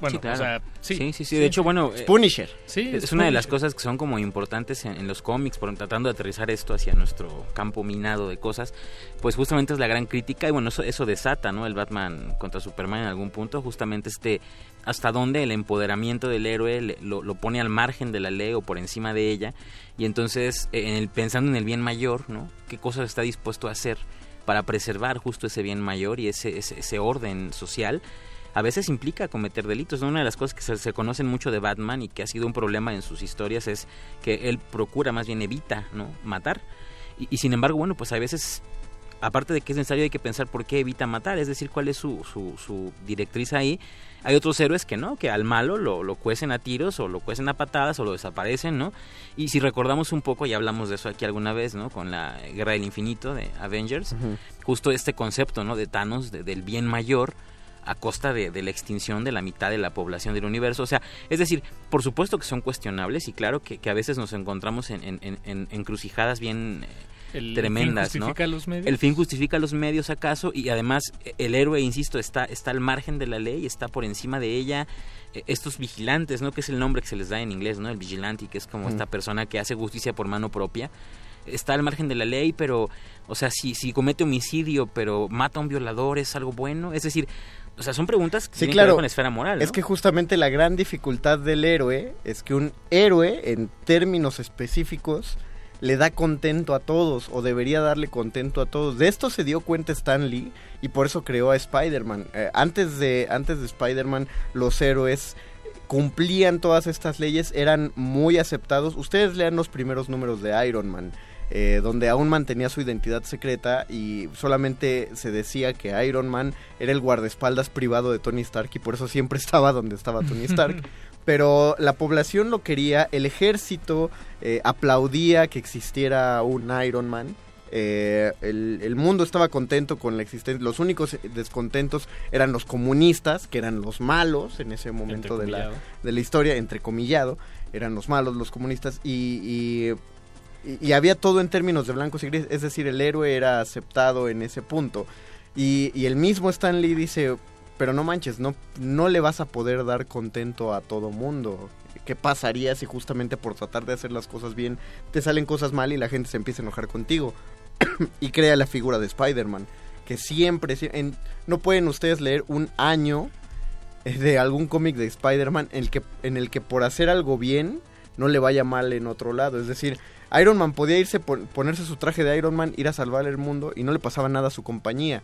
Bueno, Sí, claro. o sea, sí. sí, sí, sí. De hecho, bueno, eh, Punisher. Sí, es, es una de las Punisher. cosas que son como importantes en, en los cómics, por tratando de aterrizar esto hacia nuestro campo minado de cosas, pues justamente es la gran crítica y bueno, eso, eso desata, ¿no? El Batman contra Superman en algún punto, justamente este, hasta dónde el empoderamiento del héroe le- lo, lo pone al margen de la ley o por encima de ella y entonces eh, en el, pensando en el bien mayor, ¿no? ¿Qué cosas está dispuesto a hacer para preservar justo ese bien mayor y ese, ese, ese orden social? A veces implica cometer delitos. Una de las cosas que se, se conocen mucho de Batman y que ha sido un problema en sus historias es que él procura, más bien evita, ¿no? Matar. Y, y sin embargo, bueno, pues a veces, aparte de que es necesario, hay que pensar por qué evita matar, es decir, cuál es su, su, su directriz ahí. Hay otros héroes que no, que al malo lo, lo cuecen a tiros o lo cuecen a patadas o lo desaparecen, ¿no? Y si recordamos un poco, ya hablamos de eso aquí alguna vez, ¿no? Con la Guerra del Infinito de Avengers, justo este concepto, ¿no? De Thanos, de- del bien mayor, a costa de, de la extinción de la mitad de la población del universo. O sea, es decir, por supuesto que son cuestionables y claro que, que a veces nos encontramos en, en- en- en encrucijadas bien eh, El tremendas, fin justifica ¿no? los medios. El fin justifica los medios, acaso, y además eh, el héroe, insisto, está, está al margen de la ley, está por encima de ella. Eh, Estos vigilantes, ¿no? Que es el nombre que se les da en inglés, ¿no? El vigilante, que es como Mm. esta persona que hace justicia por mano propia está al margen de la ley, pero, o sea, si, si comete homicidio, pero mata a un violador, ¿es algo bueno? Es decir, o sea, son preguntas que Sí, tienen que ver con la esfera moral, ¿no? Es que justamente la gran dificultad del héroe es que un héroe, en términos específicos, le da contento a todos o debería darle contento a todos. De esto se dio cuenta Stan Lee y por eso creó a Spider-Man. Eh, antes de, antes de Spider-Man, los héroes cumplían todas estas leyes, eran muy aceptados. Ustedes lean los primeros números de Iron Man. Eh, donde aún mantenía su identidad secreta y solamente se decía que Iron Man era el guardaespaldas privado de Tony Stark y por eso siempre estaba donde estaba Tony Stark. Pero la población lo quería, el ejército eh, aplaudía que existiera un Iron Man. eh, el, el mundo estaba contento con la existencia. Los únicos descontentos eran los comunistas, que eran los malos en ese momento de la, de la historia, entrecomillado. Eran los malos, los comunistas. Y, y, y- había todo en términos de blancos y grises. Es decir, el héroe era aceptado en ese punto. Y, el mismo Stan Lee dice, pero no manches, no, no le vas a poder dar contento a todo mundo. qué pasaría si justamente por tratar de hacer las cosas bien te salen cosas mal y la gente se empieza a enojar contigo. y crea la figura de Spider-Man, que siempre, no pueden ustedes leer un año eh, de algún cómic de Spider-Man en el que por hacer algo bien no le vaya mal en otro lado. Es decir, Iron Man podía irse, pon- ponerse su traje de Iron Man, ir a salvar el mundo y no le pasaba nada a su compañía.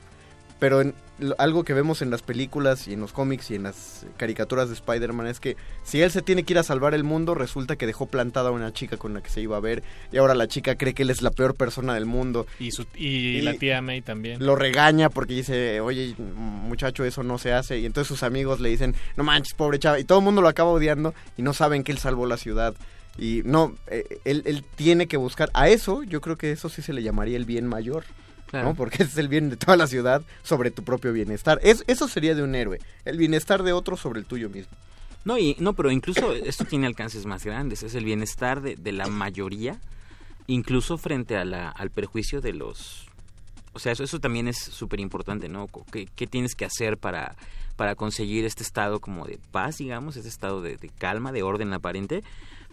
Pero en- lo- algo que vemos en las películas y en los cómics y en las caricaturas de Spider-Man es que si él se tiene que ir a salvar el mundo, resulta que dejó plantada a una chica con la que se iba a ver y ahora la chica cree que él es la peor persona del mundo. Y, su, y, la tía May también. Lo regaña porque dice, oye, muchacho, eso no se hace. Y entonces sus amigos le dicen, no manches, pobre chava. Y todo el mundo lo acaba odiando y no saben que él salvó la ciudad. Y no, eh, él, él tiene que buscar. A eso, yo creo que eso sí se le llamaría el bien mayor. Claro. ¿no? Porque es el bien de toda la ciudad sobre tu propio bienestar. Es, eso sería de un héroe. El bienestar de otro sobre el tuyo mismo. No, y, no, pero incluso esto tiene alcances más grandes. Es el bienestar de, de la mayoría, incluso frente a la, al perjuicio de los... O sea, eso, eso también es súper importante, ¿no? ¿Qué, qué tienes que hacer para, para conseguir este estado como de paz, digamos, este estado de, de calma, de orden aparente?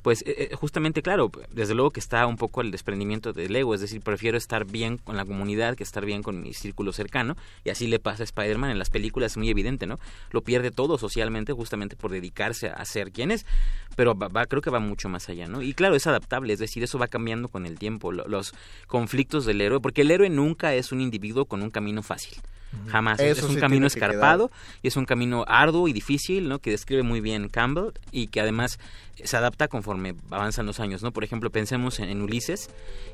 Pues eh, eh, justamente, claro, desde luego que está un poco el desprendimiento del ego, es decir, prefiero estar bien con la comunidad que estar bien con mi círculo cercano, y así le pasa a Spider-Man en las películas, es muy evidente, ¿no? Lo pierde todo socialmente justamente por dedicarse a ser quien es, pero va, va- creo que va mucho más allá, ¿no? Y claro, es adaptable, es decir, eso va cambiando con el tiempo, lo- los conflictos del héroe, porque el héroe nunca es un individuo con un camino fácil. Jamás. Es- Eso es un sí camino escarpado y es un camino arduo y difícil, ¿no? Que describe muy bien Campbell y que además se adapta conforme avanzan los años, ¿no? Por ejemplo, pensemos en, en Ulises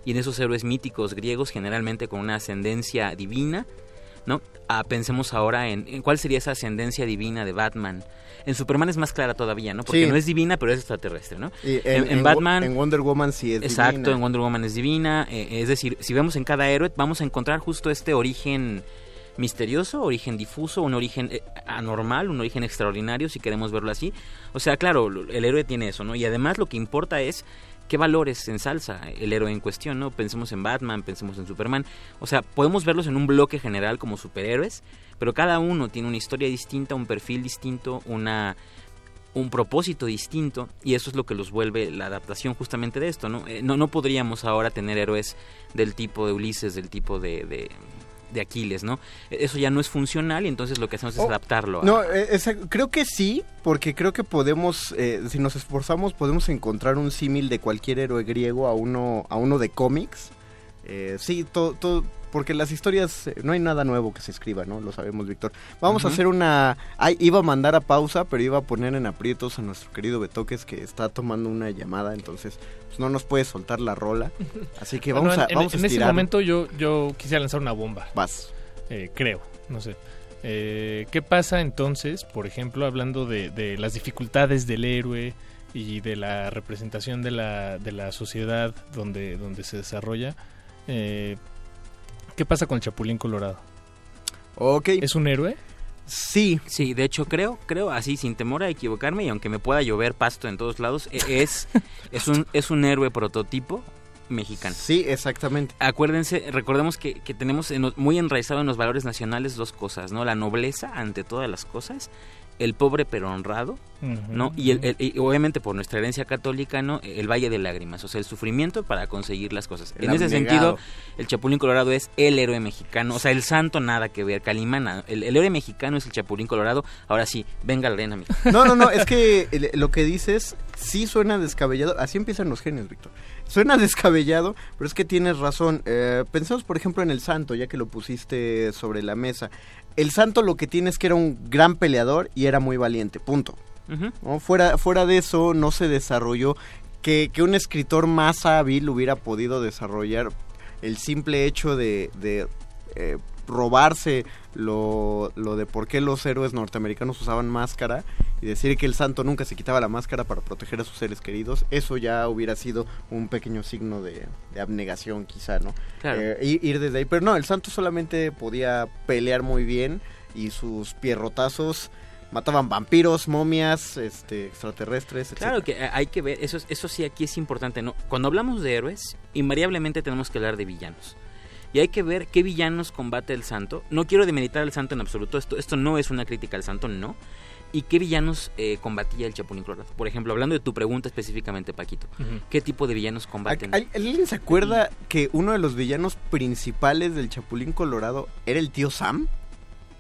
y en esos héroes míticos griegos generalmente con una ascendencia divina, ¿no? Ah, pensemos ahora en, en cuál sería esa ascendencia divina de Batman. En Superman es más clara todavía, ¿no? Porque Sí. no es divina, pero es extraterrestre, ¿no? Y en, Batman... En Wonder Woman sí es Exacto, divina. en Wonder Woman es divina. eh, es decir, si vemos en cada héroe, vamos a encontrar justo este origen misterioso, origen difuso, un origen eh, anormal, un origen extraordinario, si queremos verlo así. O sea, claro, el héroe tiene eso, ¿no? Y además lo que importa es qué valores ensalza el héroe en cuestión, ¿no? Pensemos en Batman, pensemos en Superman. O sea, podemos verlos en un bloque general como superhéroes, pero cada uno tiene una historia distinta, un perfil distinto, una un propósito distinto y eso es lo que los vuelve la adaptación justamente de esto, ¿no? Eh, no, no podríamos ahora tener héroes del tipo de Ulises, del tipo de, de, de Aquiles, ¿no? Eso ya no es funcional y entonces lo que hacemos es Oh, adaptarlo. a- No, eh, esa- creo que sí, porque creo que podemos, eh, si nos esforzamos, podemos encontrar un símil de cualquier héroe griego a uno, a uno de cómics. Eh, sí, todo, todo, porque las historias, eh, no hay nada nuevo que se escriba, ¿no? Lo sabemos, Víctor. Vamos a hacer una... ay, iba a mandar a pausa, pero iba a poner en aprietos a nuestro querido Betoques que está tomando una llamada, entonces pues, no nos puede soltar la rola. Así que Bueno, vamos a, en, vamos a en ese estirar. momento yo, yo quisiera lanzar una bomba. Vas. Eh, creo, no sé. Eh, ¿Qué pasa entonces, por ejemplo, hablando de, de las dificultades del héroe y de la representación de la, de la sociedad donde, donde se desarrolla? Eh, ¿Qué pasa con el Chapulín Colorado? Ok. ¿Es un héroe? Sí. Sí, de hecho creo, creo así sin temor a equivocarme y aunque me pueda llover pasto en todos lados, e- es, es, un, es un héroe prototipo mexicano. Sí, exactamente. Acuérdense, recordemos que, que tenemos en- muy enraizado en los valores nacionales dos cosas, ¿no? La nobleza ante todas las cosas, el pobre pero honrado, ¿no? Y, el, el- y obviamente por nuestra herencia católica, ¿no? El valle de lágrimas, o sea, el sufrimiento para conseguir las cosas. El en ese sentido, el Chapulín Colorado es el héroe mexicano, o sea, el santo nada que ver, Calimana, el, el héroe mexicano es el Chapulín Colorado, ahora sí, venga la arena, amigo. No, no, no, es que lo que dices sí suena descabellado. Así empiezan los genios, Víctor. Suena descabellado, pero es que tienes razón. Eh, pensemos, por ejemplo, en el santo, ya que lo pusiste sobre la mesa. El santo lo que tiene es que era un gran peleador y era muy valiente, punto. Fuera, fuera de eso, no se desarrolló que, que un escritor más hábil hubiera podido desarrollar el simple hecho de, de, eh, robarse lo, lo de por qué los héroes norteamericanos usaban máscara y decir que el santo nunca se quitaba la máscara para proteger a sus seres queridos, eso ya hubiera sido un pequeño signo de, de abnegación quizá, ¿no? Claro. Eh, ir, desde ahí, pero no, el santo solamente podía pelear muy bien y sus pierrotazos mataban vampiros, momias, este, extraterrestres, etc. Claro que eh, hay que ver, eso, es- eso sí aquí es importante, ¿no? Cuando hablamos de héroes, invariablemente tenemos que hablar de villanos. y hay que ver qué villanos combate el santo. No quiero demeritar al santo en absoluto, esto, esto no es una crítica al santo, no. ¿Y qué villanos eh, combatía el Chapulín Colorado? Por ejemplo, hablando de tu pregunta específicamente, Paquito. ¿qué tipo de villanos combaten? ¿Al- ¿Alguien se acuerda que uno de los villanos principales del Chapulín Colorado era el tío Sam?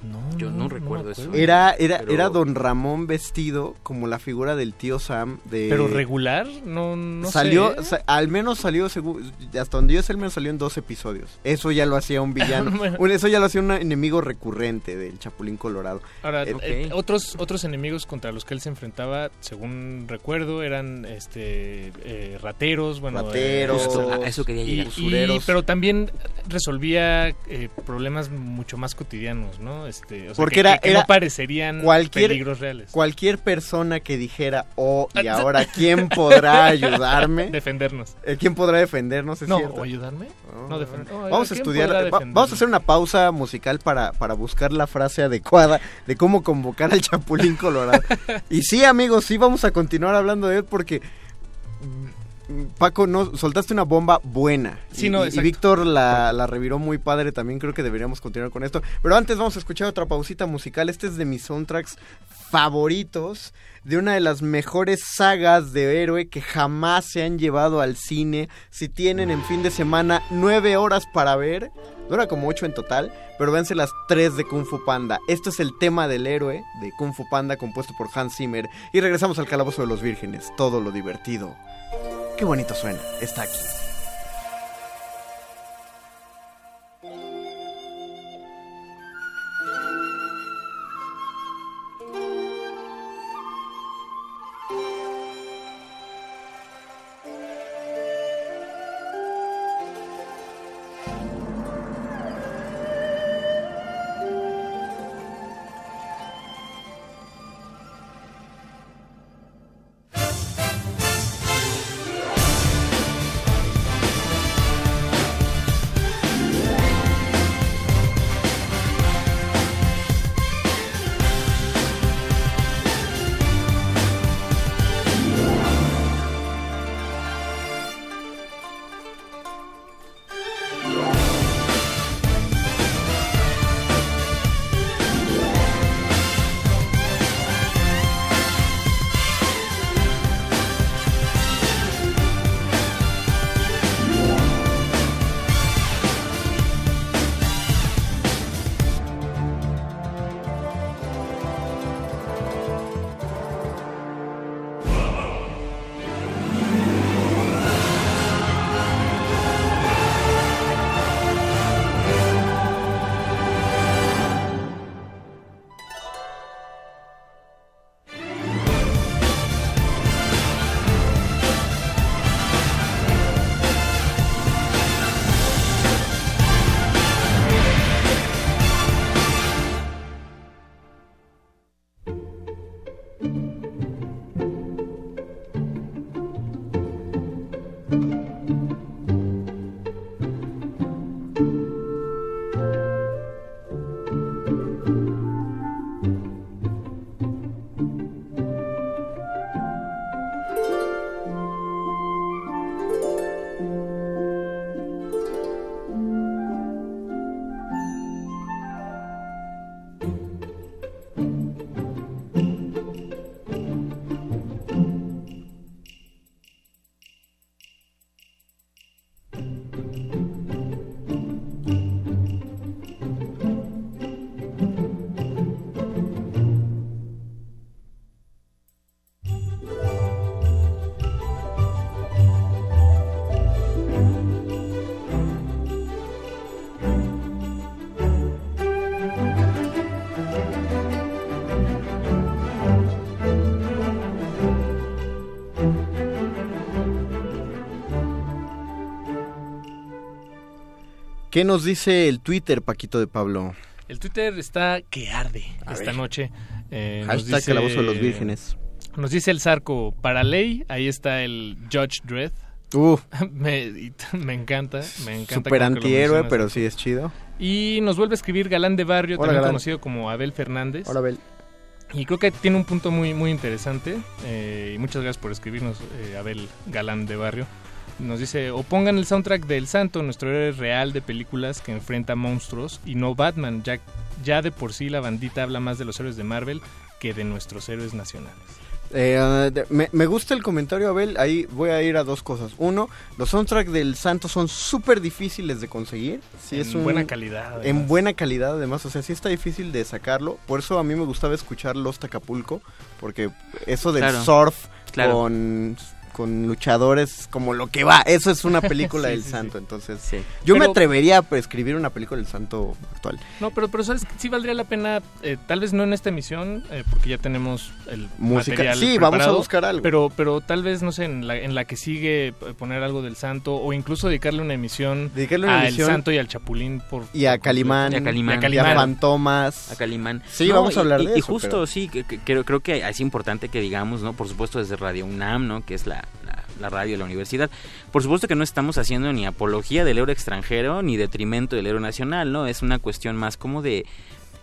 No, Yo no, recuerdo eso. Era, era, Pero- era don Ramón vestido como la figura del tío Sam de... Pero regular, no, no salió, sé. sa- al menos salió, hasta donde yo sé, al menos salió en dos episodios. Eso ya lo hacía un villano. Bueno. Eso ya lo hacía un enemigo recurrente del Chapulín Colorado. Ahora, Eh, eh, otros otros enemigos contra los que él se enfrentaba, según recuerdo, eran este eh, rateros, bueno, Rateros, eh, Justo, a eso quería llegar. y- Usureros. pero también resolvía eh, problemas mucho más cotidianos, ¿no? Este, o sea, Porque que, era, que- que era no parecerían cualquier, peligros reales. Cualquier persona que dijera, oh, y ahora, ¿quién podrá ayudarme? Defendernos. Eh, ¿Quién podrá defendernos? Es No, cierto. o ayudarme. No, defend- no, Vamos a ¿quién estudiar, va- vamos a hacer una pausa musical para, para buscar la frase adecuada de cómo convocar al Chapulín Colorado. y sí, amigos, sí vamos a continuar hablando de él porque Paco, no, soltaste una bomba buena. Sí, y, no, y-. Víctor la, la reviró muy padre también. Creo que deberíamos continuar con esto. Pero antes vamos a escuchar otra pausita musical. Este es de mis soundtracks favoritos. De una de las mejores sagas de héroe que jamás se han llevado al cine. Si tienen en fin de semana nueve horas para ver. Dura como ocho en total, pero véanse las tres de Kung Fu Panda. Este es el tema del héroe de Kung Fu Panda compuesto por Hans Zimmer. Y regresamos al Calabozo de los Vírgenes. Todo lo divertido. Qué bonito suena. Está aquí. ¿Qué nos dice el Twitter, Paquito de Pablo? El Twitter está que arde A esta ver. noche. Eh, nos Hashtag Calabozo de los Vírgenes. Nos dice el Zarco, para ley, ahí está el Judge Dredd. Uh. me, encanta, me encanta. Super antihéroe, pero sí es chido. Y nos vuelve a escribir Galán de Barrio, Hola, también Galán. conocido como Abel Fernández. Hola, Abel. Y creo que tiene un punto muy, muy interesante. eh, y muchas gracias por escribirnos, eh, Abel Galán de Barrio. Nos dice, o pongan el soundtrack del Santo, nuestro héroe real de películas que enfrenta monstruos, y no Batman, ya, ya de por sí la bandita habla más de los héroes de Marvel que de nuestros héroes nacionales. Eh, de- me, me gusta el comentario, Abel. Ahí voy a ir a dos cosas. Uno, los soundtracks del Santo son súper difíciles de conseguir. Sí, En es un- buena calidad, además. En buena calidad, además. O sea, sí está difícil de sacarlo. Por eso a mí me gustaba escuchar Los Acapulco. Porque eso del Claro. surf Claro. con, con luchadores, como lo que va. Eso es una película Sí, del sí, sí. Santo. Entonces, yo me atrevería a escribir una película del Santo actual. No, pero, pero sabes, sí valdría la pena, eh, tal vez no en esta emisión, eh, porque ya tenemos el Música. material Sí, vamos a buscar algo. Pero, pero tal vez, no sé, en la, en la que sigue eh, poner algo del santo o incluso dedicarle una emisión Dedicarle una a emisión. El Santo y al Chapulín. Por, Y a Calimán. Y a Calimán. y a Calimán. Fantomas. A Calimán. Sí, vamos a hablar y- de y eso, justo, pero- sí, que, que- creo, creo que es importante que digamos, ¿no? Por supuesto desde Radio UNAM, ¿no? Que es la, la- la radio de la universidad. Por supuesto que no estamos haciendo ni apología del euro extranjero ni detrimento del euro nacional, ¿no? Es una cuestión más como de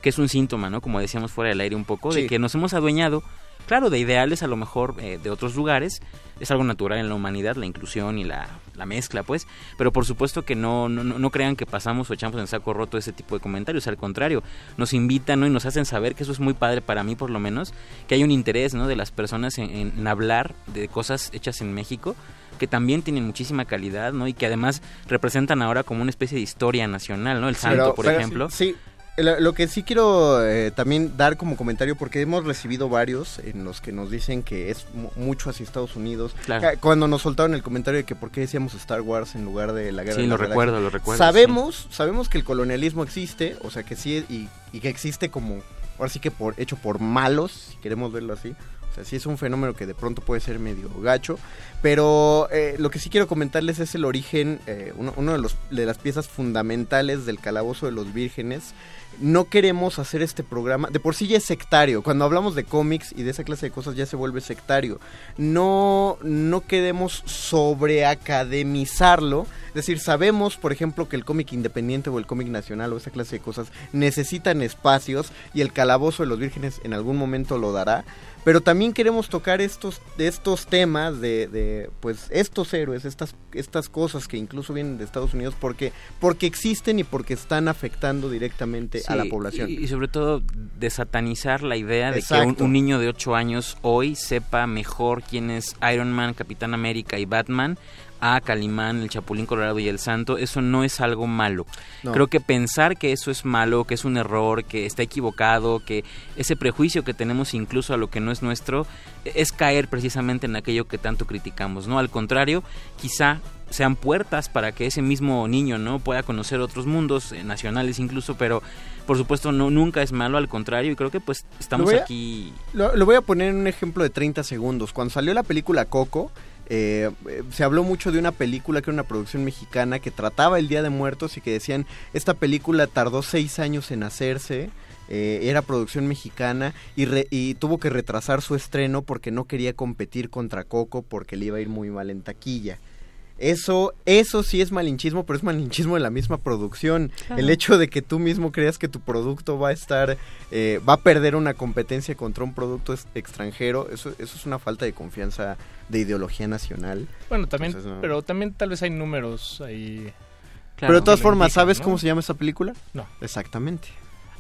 que es un síntoma, ¿no? Como decíamos fuera del aire un poco, de que nos hemos adueñado, claro, de ideales a lo mejor eh, de otros lugares. Es algo natural en la humanidad, la inclusión y la, la mezcla, pues. Pero por supuesto que no, no, no crean que pasamos o echamos en saco roto ese tipo de comentarios. Al contrario, nos invitan ¿no? y nos hacen saber que eso es muy padre para mí, por lo menos, que hay un interés ¿no? de las personas en, hablar de cosas hechas en México que también tienen muchísima calidad, ¿no? Y que además representan ahora como una especie de historia nacional, ¿no? El Santo, Pero- por pero ejemplo. Sí, lo, lo que sí quiero eh, también dar como comentario, porque hemos recibido varios en los que nos dicen que es mu- mucho hacia Estados Unidos. Claro. Ah, Cuando nos soltaron el comentario de que por qué decíamos Star Wars en lugar de la guerra Sí, de lo las recuerdo, Galaxias. lo recuerdo, Sabemos, sabemos que el colonialismo existe, o sea que sí, y, y que existe como, ahora sí que por hecho por malos, si queremos verlo así. O sea, sí es un fenómeno que de pronto puede ser medio gacho, pero eh, lo que sí quiero comentarles es el origen, eh, uno, uno de, los, de las piezas fundamentales del Calabozo de los Vírgenes. No queremos hacer este programa, de por sí ya es sectario, cuando hablamos de cómics y de esa clase de cosas ya se vuelve sectario. No, no queremos sobreacademizarlo, es decir, sabemos, por ejemplo, que el cómic independiente o el cómic nacional o esa clase de cosas necesitan espacios y el Calabozo de los Vírgenes en algún momento lo dará, pero también queremos tocar estos, estos temas de, de, pues estos héroes, estas, estas cosas que incluso vienen de Estados Unidos porque, porque existen y porque están afectando directamente a la población. Y, y sobre todo desatanizar la idea de que un, un niño de 8 años hoy sepa mejor quién es Iron Man, Capitán América y Batman a Calimán, el Chapulín Colorado y el Santo, eso no es algo malo. No. Creo que pensar que eso es malo, que es un error, que está equivocado, que ese prejuicio que tenemos incluso a lo que no es nuestro, es caer precisamente en aquello que tanto criticamos, ¿no? Al contrario, quizá sean puertas para que ese mismo niño no pueda conocer otros mundos eh, nacionales incluso pero por supuesto no nunca es malo al contrario y creo que pues estamos Lo voy a- aquí Lo, lo voy a poner en un ejemplo de 30 segundos. Cuando salió la película Coco, eh, se habló mucho de una película que era una producción mexicana que trataba el Día de Muertos y que decían, esta película tardó seis años en hacerse. eh, era producción mexicana y, re- y tuvo que retrasar su estreno porque no quería competir contra Coco porque le iba a ir muy mal en taquilla. Eso, eso sí es malinchismo, pero es malinchismo de la misma producción. Claro. El hecho de que tú mismo creas que tu producto va a estar, eh, va a perder una competencia contra un producto extranjero, eso, eso es una falta de confianza de ideología nacional. Bueno, también, Entonces, no. pero también tal vez hay números ahí. pero de todas formas, indican, ¿sabes ¿no? cómo se llama esa película? No. Exactamente.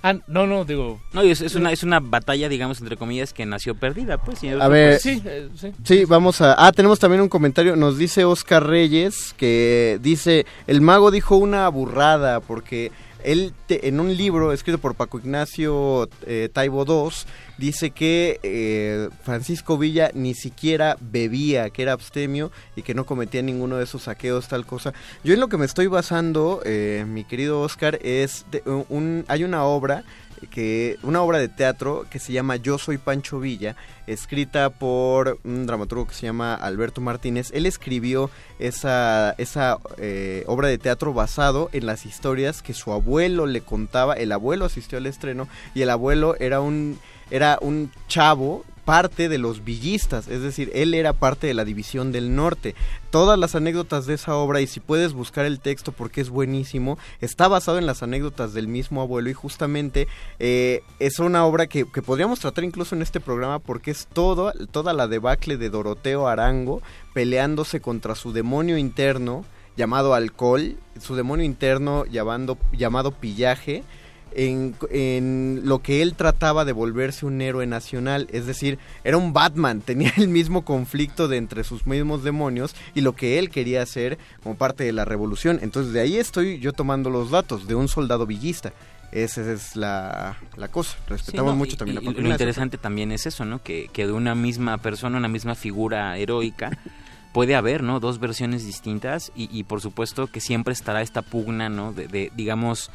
Ah, no, no, digo. no y es, es una es una batalla digamos entre comillas que nació perdida pues y A ver, Sí, eh, sí. Sí, vamos a... Ah, tenemos también un comentario. Nos dice Oscar Reyes que dice, el mago dijo una burrada porque él te- en un libro escrito por Paco Ignacio eh, Taibo II dice que eh, Francisco Villa ni siquiera bebía, que era abstemio y que no cometía ninguno de esos saqueos, tal cosa. Yo en lo que me estoy basando, eh, mi querido Oscar, es de- un, hay una obra que una obra de teatro que se llama Yo soy Pancho Villa, escrita por un dramaturgo que se llama Alberto Martínez. Él escribió esa, esa eh, obra de teatro basado en las historias que su abuelo le contaba. El abuelo asistió al estreno y el abuelo era un, era un chavo parte de los villistas, es decir, él era parte de la división del norte. Todas las anécdotas de esa obra, y si puedes buscar el texto porque es buenísimo, está basado en las anécdotas del mismo abuelo y justamente eh, es una obra que, podríamos tratar incluso en este programa porque es todo, toda la debacle de Doroteo Arango peleándose contra su demonio interno llamado alcohol, su demonio interno llamando, llamado pillaje, en, en lo que él trataba de volverse un héroe nacional, es decir, era un Batman, tenía el mismo conflicto de entre sus mismos demonios y lo que él quería hacer como parte de la revolución. Entonces de ahí estoy yo tomando los datos de un soldado villista. Esa es la, la cosa. Respetamos Sí, no, mucho y- también la y Lo continuidad. interesante también es eso, ¿no? Que, que de una misma persona, una misma figura heroica, puede haber, ¿no? Dos versiones distintas y, y por supuesto que siempre estará esta pugna, ¿no? De, de, digamos,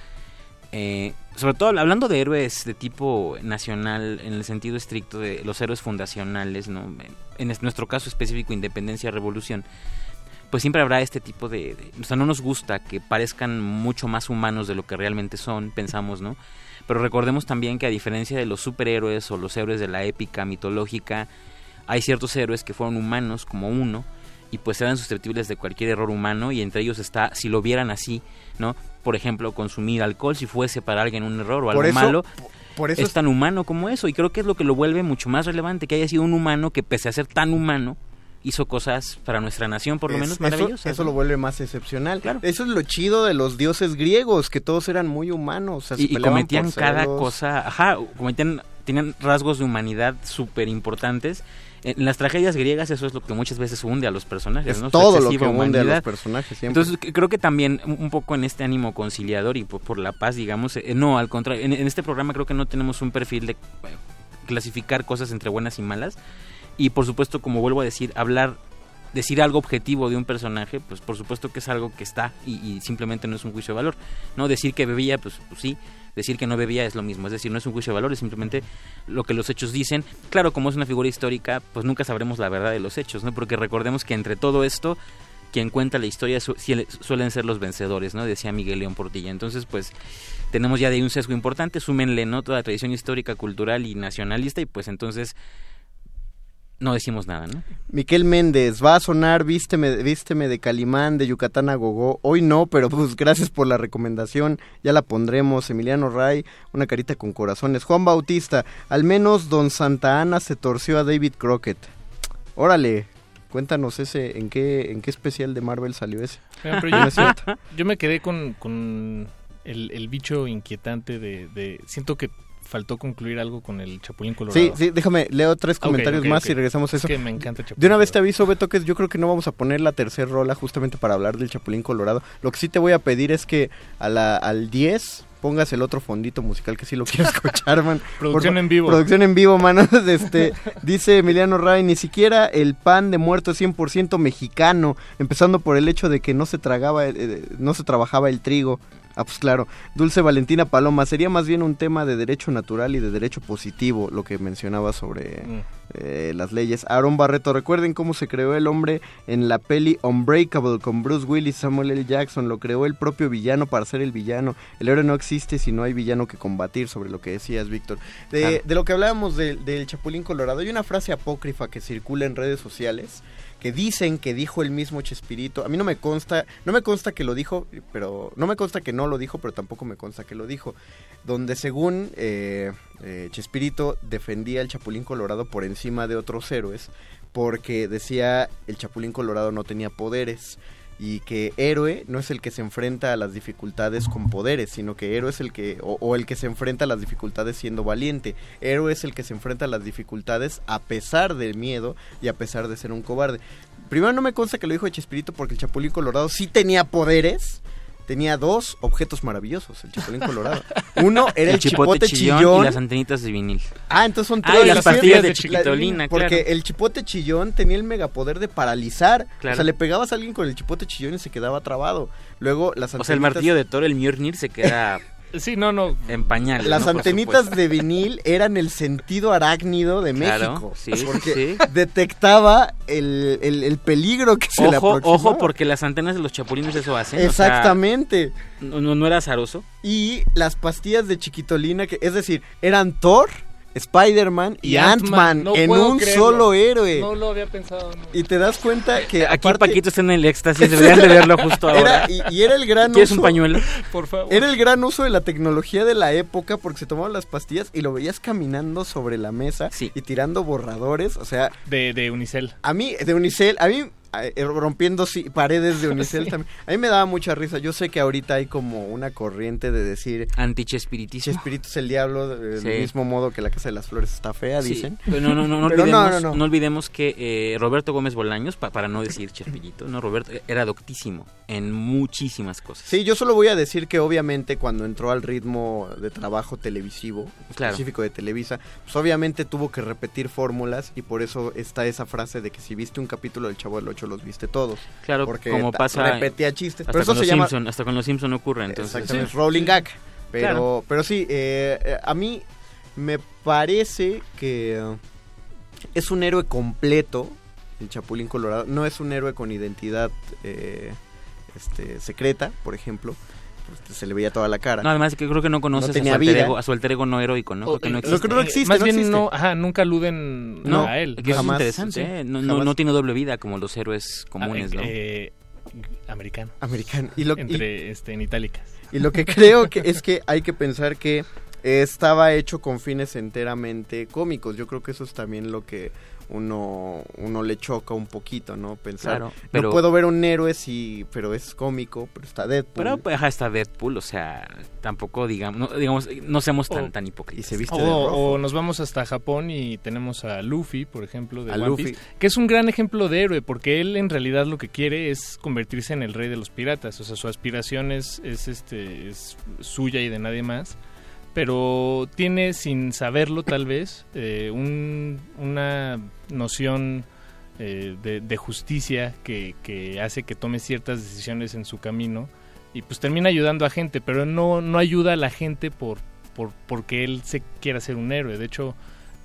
eh, sobre todo hablando de héroes de tipo nacional en el sentido estricto de los héroes fundacionales, ¿no? En es- nuestro caso específico, independencia, revolución, pues siempre habrá este tipo de, de- O sea, no nos gusta que parezcan mucho más humanos de lo que realmente son, pensamos, ¿no? Pero recordemos también que a diferencia de los superhéroes o los héroes de la épica mitológica, hay ciertos héroes que fueron humanos como uno y pues eran susceptibles de cualquier error humano y entre ellos está, si lo vieran así, ¿no? Por ejemplo, consumir alcohol si fuese para alguien un error o algo Por eso- malo. por eso es es- tan humano como eso y creo que es lo que lo vuelve mucho más relevante que haya sido un humano que pese a ser tan humano hizo cosas para nuestra nación por lo Es- menos eso, maravillosas. eso ¿no? lo vuelve más excepcional. Eso es lo chido de los dioses griegos, que todos eran muy humanos. o sea, se y, cometían cada celos. cosa, ajá, cometían, tenían rasgos de humanidad súper importantes. En las tragedias griegas eso es lo que muchas veces hunde a los personajes, Es todo lo que hunde a los personajes siempre. Entonces creo que también un poco en este ánimo conciliador y por, por la paz, digamos, eh, no, al contrario, en, en este programa creo que no tenemos un perfil de clasificar cosas entre buenas y malas. Y por supuesto, como vuelvo a decir, hablar decir algo objetivo de un personaje, pues por supuesto que es algo que está y, y simplemente no es un juicio de valor. No decir que bebía, pues, pues sí, decir que no bebía es lo mismo, es decir, no es un juicio de valor, es simplemente lo que los hechos dicen. Claro, como es una figura histórica, pues nunca sabremos la verdad de los hechos, ¿no? Porque recordemos que entre todo esto, quien cuenta la historia su- suele- suelen ser los vencedores, ¿no? Decía Miguel León Portilla. Entonces, pues tenemos ya de ahí un sesgo importante, súmenle, ¿no? Toda la tradición histórica, cultural y nacionalista y pues entonces no decimos nada, ¿no? Miquel Méndez, va a sonar Vísteme, Vísteme de Calimán, de Yucatán a Gogó. Hoy no, pero pues gracias por la recomendación. Ya la pondremos. Emiliano Ray, una carita con corazones. Juan Bautista, al menos Don Santa Ana se torció a David Crockett. Órale, cuéntanos ese, ¿en qué, en qué especial de Marvel salió ese? Mira, pero No yo, es cierto. yo me quedé con, con el, el bicho inquietante de, de- Siento que faltó concluir algo con el Chapulín Colorado. Sí, sí, déjame, leo tres comentarios más y regresamos a Es eso. que me encanta el Chapulín De una vez te aviso, Beto, que yo creo que no vamos a poner la tercera rola justamente para hablar del Chapulín Colorado. Lo que sí te voy a pedir es que a la, al 10 pongas el otro fondito musical que sí lo quiero escuchar, man. Producción Por en vivo. Producción en vivo, mano. Este, dice Emiliano Ray, ni siquiera el pan de muerto es 100% mexicano, empezando por el hecho de que no se tragaba, eh, eh, no se trabajaba el trigo. Ah, pues claro. Dulce Valentina Paloma, sería más bien un tema de derecho natural y de derecho positivo, lo que mencionaba sobre Mm. eh, las leyes. Aaron Barreto, recuerden cómo se creó el hombre en la peli Unbreakable con Bruce Willis, Samuel L. Jackson. Lo creó el propio villano para ser el villano. El héroe no existe si no hay villano que combatir, sobre lo que decías, Víctor. De, Claro. de lo que hablábamos de- del Chapulín Colorado, hay una frase apócrifa que circula en redes sociales que dicen que dijo el mismo Chespirito. A mí no me consta, no me consta que lo dijo, pero no me consta que no lo dijo, pero tampoco me consta que lo dijo. Donde según eh, eh, Chespirito defendía el Chapulín Colorado por encima de otros héroes, porque decía el Chapulín Colorado no tenía poderes y que héroe no es el que se enfrenta a las dificultades con poderes, sino que héroe es el que, o, el que se enfrenta a las dificultades siendo valiente. Héroe es el que se enfrenta a las dificultades a pesar del miedo y a pesar de ser un cobarde. Primero no me consta que lo dijo Chespirito porque el Chapulín Colorado sí tenía poderes. Tenía dos objetos maravillosos, el Chapulín Colorado. Uno era el, chipote, chillón. y las antenitas de vinil. Ah, entonces son Ah, tres. y las pastillas de La- chiquitolina, Porque claro. el chipote chillón tenía el megapoder de paralizar. Claro. O sea, le pegabas a alguien con el chipote chillón y se quedaba trabado. Luego las O sea, el antenitas- martillo de Thor, el Mjolnir, se queda Sí, no, no. en pañales. Las antenitas de vinil eran el sentido arácnido de Claro, México. sí, porque sí. detectaba el, el- el peligro que se le Ojo, aproximaba. ojo, porque las antenas de los chapulines eso hacen. o sea, Exactamente. no, no, no era azaroso. Y las pastillas de chiquitolina, que es decir, eran Thor Spider-Man y, Ant-Man no en un creerlo. solo héroe. No lo había pensado. no. Y te das cuenta que Aquí aparte- Paquito está en el éxtasis, deberían de verlo justo ahora. Era, y, y era el gran ¿Quieres uso. un pañuelo? Por favor. Era el gran uso de la tecnología de la época porque se tomaban las pastillas y lo veías caminando sobre la mesa y tirando borradores. O sea, De, de Unicel. a mí, de Unicel, a mí rompiendo sí, paredes de Unicel Sí. también. A mí me daba mucha risa. Yo sé que ahorita hay como una corriente de decir Antichespiritismo. Chespirito es el diablo, del Sí. mismo modo que la Casa de las Flores está fea, Sí, dicen. pero no, no, no, no, Pero olvidemos, no, no, no. no olvidemos que eh, Roberto Gómez Bolaños, pa- para no decir Chespirito, no, Roberto era doctísimo en muchísimas cosas. Sí, yo solo voy a decir que obviamente cuando entró al ritmo de trabajo televisivo, Claro. específico de Televisa, pues obviamente tuvo que repetir fórmulas y por eso está esa frase de que si viste un capítulo del Chavo del Ocho los viste todos. Claro, porque como pasa repetía chistes. hasta Pero eso con se los llama Simpson, hasta con los Simpson ocurre, entonces. Exactamente, Sí. rolling gag. Pero, Claro. pero sí, eh, eh, a mí me parece que es un héroe completo, el Chapulín Colorado. No es un héroe con identidad eh, este, secreta, por ejemplo. Pues, se le veía toda la cara. No, además que creo que no conoces a, su tenía alter ego, a su alter ego no heroico, ¿no? O- Creo que no eh, existe. no existe, Más no bien existe. no, ajá, nunca aluden No, a él. que eso Jamás, es interesante, sí, ¿eh? no, no, jamás. no tiene doble vida como los héroes comunes, Ah, ¿no? eh, americano. Americano. Y lo, y- Entre, este, en itálicas. Y lo que creo que es que hay que pensar que eh, estaba hecho con fines enteramente cómicos. Yo creo que eso es también lo que uno, uno le choca un poquito, ¿no? Pensar, Claro, pero- no puedo ver un héroe si, pero es cómico, pero está Deadpool. Pero pues, ajá, está Deadpool, o sea, tampoco digamos, no, digamos, no seamos tan, O- tan hipócritas. y se viste O, de rojo. o nos vamos hasta Japón y tenemos a Luffy, por ejemplo, de A One Luffy. Piece, que es un gran ejemplo de héroe, porque él en realidad lo que quiere es convertirse en el rey de los piratas. O sea, su aspiración es, es, este, es suya y de nadie más. Pero tiene, sin saberlo tal vez, eh, un- una noción eh, de, justicia que, que hace que tome ciertas decisiones en su camino y pues termina ayudando a gente, pero no, no ayuda a la gente por, por porque él se quiera ser un héroe. De hecho,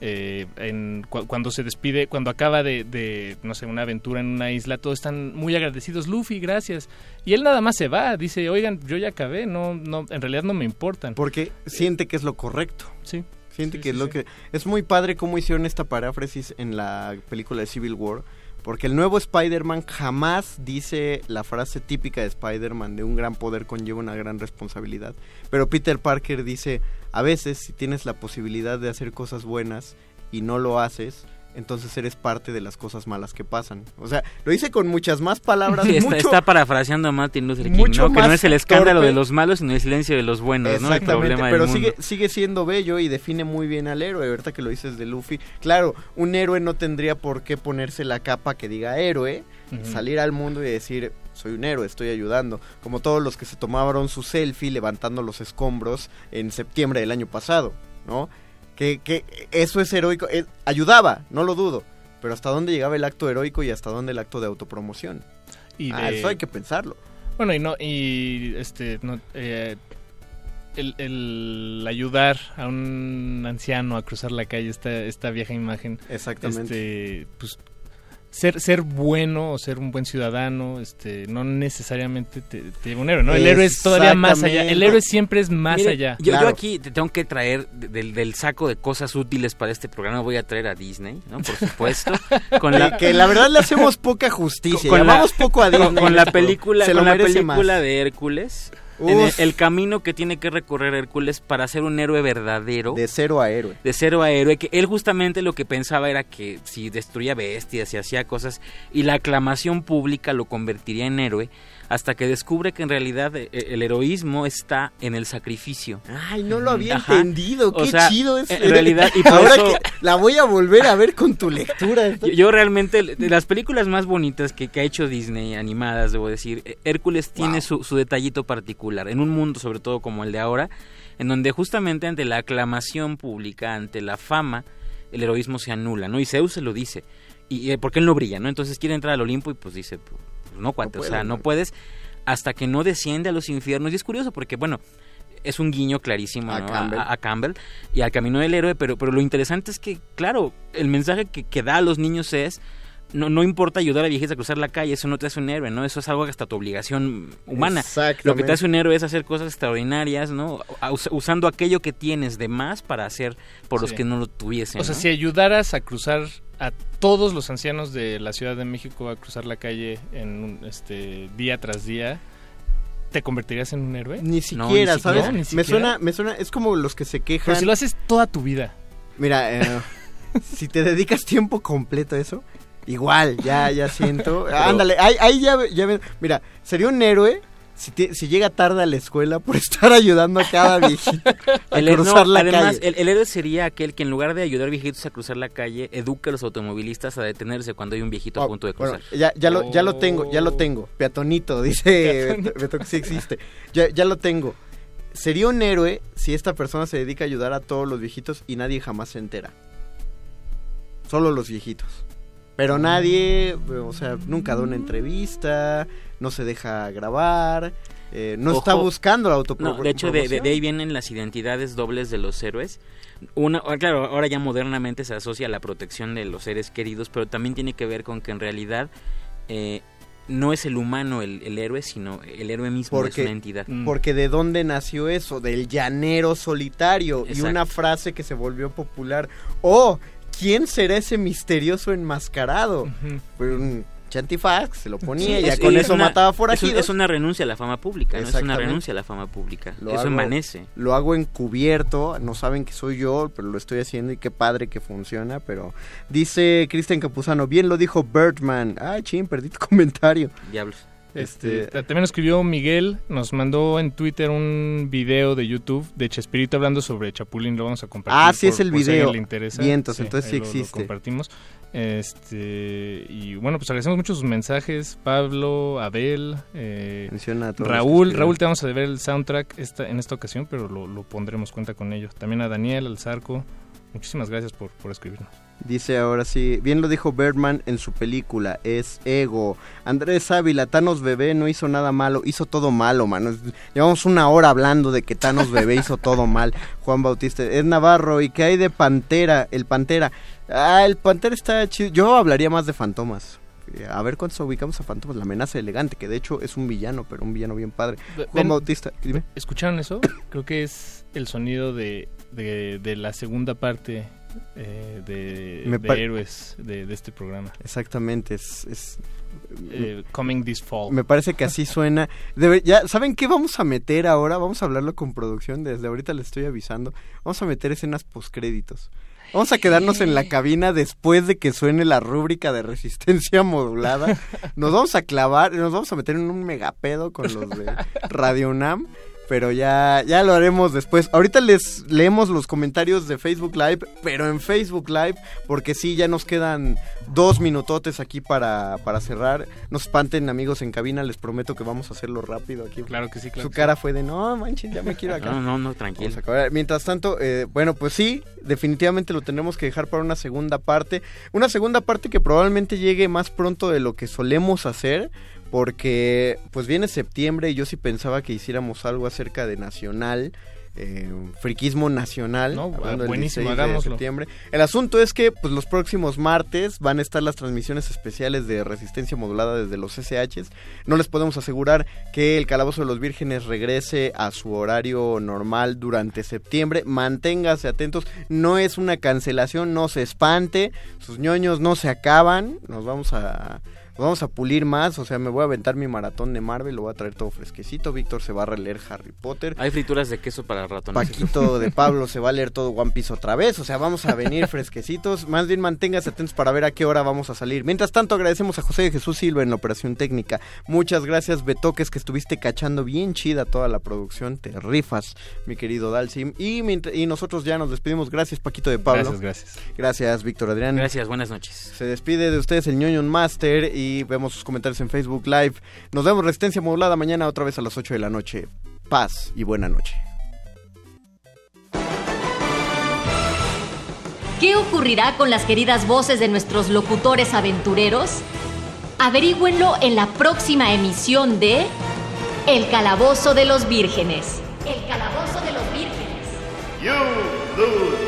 eh, en, cu- cuando se despide, cuando acaba de, de, no sé, una aventura en una isla, todos están muy agradecidos. Luffy, gracias. Y él nada más se va, dice, oigan, yo ya acabé, no, no, en realidad no me importan. Porque siente que es lo correcto. Sí. Siente Sí, que sí, es lo sí. que... Es muy padre cómo hicieron esta paráfrasis en la película de Civil War. Porque el nuevo Spider-Man jamás dice la frase típica de Spider-Man de un gran poder conlleva una gran responsabilidad. Pero Peter Parker dice, a veces si tienes la posibilidad de hacer cosas buenas y no lo haces, entonces eres parte de las cosas malas que pasan. O sea, lo dice con muchas más palabras. Sí, está, mucho, está parafraseando a Martin Luther King, mucho ¿no? Que no es el escándalo torpe. de los malos, sino el silencio de los buenos, ¿no? El Exactamente, problema del pero mundo. sigue, sigue siendo bello y define muy bien al héroe. Ahorita que lo dices de Luffy, claro, un héroe no tendría por qué ponerse la capa que diga héroe, Ujú. salir al mundo y decir soy un héroe, estoy ayudando. Como todos los que se tomaron su selfie levantando los escombros en septiembre del año pasado, ¿no? Que, que eso es heroico, eh, ayudaba, no lo dudo. Pero hasta dónde llegaba el acto heroico y hasta dónde el acto de autopromoción. Y Ah, de- eso hay que pensarlo. Bueno, y no, y este, no, eh, el, el ayudar a un anciano a cruzar la calle, esta, esta vieja imagen. Exactamente. Este, pues, ser, ser bueno o ser un buen ciudadano, este, no necesariamente te, te lleva un héroe, ¿no? El héroe es todavía más allá. El héroe siempre es más Mire, allá. Yo, yo aquí te tengo que traer de- del, del saco de cosas útiles para este programa. Voy a traer a Disney, ¿no? Por supuesto. Con Que- que la verdad le hacemos poca justicia, llamamos poco a con- Disney Con la película, Se con la película más. de Hércules. Uf. en el, el camino que tiene que recorrer Hércules para ser un héroe verdadero. De cero a héroe. De cero a héroe. Que él justamente lo que pensaba era que si destruía bestias y hacía cosas y la aclamación pública lo convertiría en héroe. Hasta que descubre que en realidad eh, el heroísmo está en el sacrificio. Ay, no lo había Ajá. entendido. O Qué sea, chido es. En realidad, y por Ahora eso- que la voy a volver a ver con tu lectura. Yo, yo realmente, de las películas más bonitas que, que ha hecho Disney, animadas, debo decir, eh, Hércules tiene su, su detallito particular, en un mundo sobre todo como el de ahora, en donde justamente ante la aclamación pública, ante la fama, el heroísmo se anula, ¿no? Y Zeus se lo dice, y eh, porque él no brilla, ¿no? Entonces quiere entrar al Olimpo y pues dice, pues, no, cuate, o puedo, sea, no ¿no? puedes hasta que no desciende a los infiernos. Y es curioso porque, bueno, es un guiño clarísimo A ¿no? Campbell. a- a Campbell y al camino del héroe, pero, pero lo interesante es que, claro, el mensaje que, que da a los niños es, no, no importa ayudar a viejitos a cruzar la calle, eso no te hace un héroe, ¿no? Eso es algo hasta tu obligación humana. Lo que te hace un héroe es hacer cosas extraordinarias, ¿no? Us- usando aquello que tienes de más para hacer por los que no lo tuviesen. O sea, ¿no? si ayudaras a cruzar a todos los ancianos de la Ciudad de México a cruzar la calle en un, este día tras día, ¿te convertirías en un héroe? Ni siquiera, ¿sabes? No, ni me siquiera. suena, me suena, es como los que se quejan. Pero si lo haces toda tu vida. Mira, eh, si te dedicas tiempo completo a eso, igual, ya, ya siento. Ándale, ahí, ahí ya, ya ven. Mira, sería un héroe si, te- si llega tarde a la escuela por estar ayudando a cada viejito a El, no, cruzar la además, calle. el, el héroe sería aquel que en lugar de ayudar viejitos a cruzar la calle, educa a los automovilistas a detenerse cuando hay un viejito a punto de cruzar. Oh, Bueno, ya, ya, lo, ya lo tengo, ya lo tengo. Peatonito, dice Beto que sí existe. Ya, ya lo tengo. Sería un héroe si esta persona se dedica a ayudar a todos los viejitos y nadie jamás se entera. Solo los viejitos. Pero nadie, o sea, nunca da una entrevista, no se deja grabar, eh, no está buscando la No, autopromoción. de hecho, de, de- de ahí vienen las identidades dobles de los héroes. Una, ah, claro, ahora ya modernamente se asocia a la protección de los seres queridos, pero también tiene que ver con que en realidad eh, no es el humano el, el héroe, sino el héroe mismo es Porque, una entidad. porque de dónde nació eso, del llanero solitario y una frase que se volvió popular. Oh, ¿quién será ese misterioso enmascarado? Pues un chantifax, se lo ponía y ya Es- con es eso una- mataba es, forajidos. es una renuncia a la fama pública, ¿no? es una renuncia a la fama pública. Lo Eso hago- emanece. Lo hago encubierto, no saben que soy yo, pero lo estoy haciendo y qué padre que funciona, pero dice Cristian Capuzano, bien lo dijo Birdman. Ay, chin, perdí tu comentario. Diablos. Este, ta- también escribió Miguel, nos mandó en Twitter un video de YouTube de Chespirito hablando sobre Chapulín, lo vamos a compartir. Ah, sí, es el si video. le interesa. Vientos, entonces sí ahí lo- lo existe. compartimos. Este, y bueno, pues agradecemos mucho sus mensajes, Pablo, Abel, eh, a todos Raúl. Raúl te vamos a deber el soundtrack esta, en esta ocasión, pero lo, lo pondremos cuenta con ello. También a Daniel, al Zarco, muchísimas gracias por, por escribirnos. Dice ahora sí, bien lo dijo Birdman en su película, es ego. Andrés Ávila, Thanos Bebé no hizo nada malo, hizo todo malo, mano. Llevamos una hora hablando de que Thanos Bebé hizo todo mal. Juan Bautista, es Navarro, ¿y qué hay de Pantera? El Pantera. Ah, el Pantera está chido. Yo hablaría más de Fantomas. Eh, A ver cuántos ubicamos a Fantomas, la amenaza elegante, que de hecho es un villano, pero un villano bien padre. Juan Bautista, dime. ¿Escucharon eso? Creo que es el sonido de, de, de la segunda parte eh, de, de héroes de, de este programa. Exactamente, es... es- Eh, coming this fall. Me parece que así suena. Debe- ya, ¿Saben qué vamos a meter ahora? Vamos a hablarlo con producción. Desde ahorita les estoy avisando. Vamos a meter escenas postcréditos. Vamos a quedarnos en la cabina después de que suene la rúbrica de resistencia modulada. Nos vamos a clavar, nos vamos a meter en un megapedo con los de Radio UNAM. Pero ya, ya lo haremos después. Ahorita les leemos los comentarios de Facebook Live, pero en Facebook Live, porque sí, ya nos quedan dos minutotes aquí para, para cerrar. No se espanten, amigos en cabina, les prometo que vamos a hacerlo rápido aquí. Claro que sí, claro Su cara fue de, no, manches, ya me quiero acá. No, no, no, tranquilo. Mientras tanto, eh, bueno, pues sí, definitivamente lo tendremos que dejar para una segunda parte. Una segunda parte que probablemente llegue más pronto de lo que solemos hacer, porque pues viene septiembre y yo sí pensaba que hiciéramos algo acerca de Nacional. eh, friquismo nacional No, buenísimo, 16 de hagámoslo. septiembre. El asunto es que pues los próximos martes van a estar las transmisiones especiales de resistencia modulada desde los SHs. No les podemos asegurar que el Calabozo de los Vírgenes regrese a su horario normal durante septiembre. Manténgase atentos, no es una cancelación, no se espante, sus ñoños no se acaban. Nos vamos a vamos a pulir más, o sea, me voy a aventar mi maratón de Marvel, lo voy a traer todo fresquecito. Víctor se va a releer Harry Potter. Hay frituras de queso para rato. Paquito de Pablo se va a leer todo One Piece otra vez. O sea, vamos a venir fresquecitos. Más bien manténgase atentos para ver a qué hora vamos a salir. Mientras tanto, agradecemos a José de Jesús Silva en la operación técnica. Muchas gracias, Betoques, que estuviste cachando bien chida toda la producción. Te rifas, mi querido Dalsim. Y, y nosotros ya nos despedimos. Gracias, Paquito de Pablo. Gracias, gracias. Gracias, Víctor Adrián. Gracias, buenas noches. Se despide de ustedes el ñoño Master y vemos sus comentarios en Facebook Live. Nos vemos Resistencia Modulada mañana otra vez a las 8 de la noche. Paz y buena noche. ¿Qué ocurrirá con las queridas voces de nuestros locutores aventureros? Averígüenlo en la próxima emisión de El Calabozo de los Vírgenes. El Calabozo de los Vírgenes. You lose.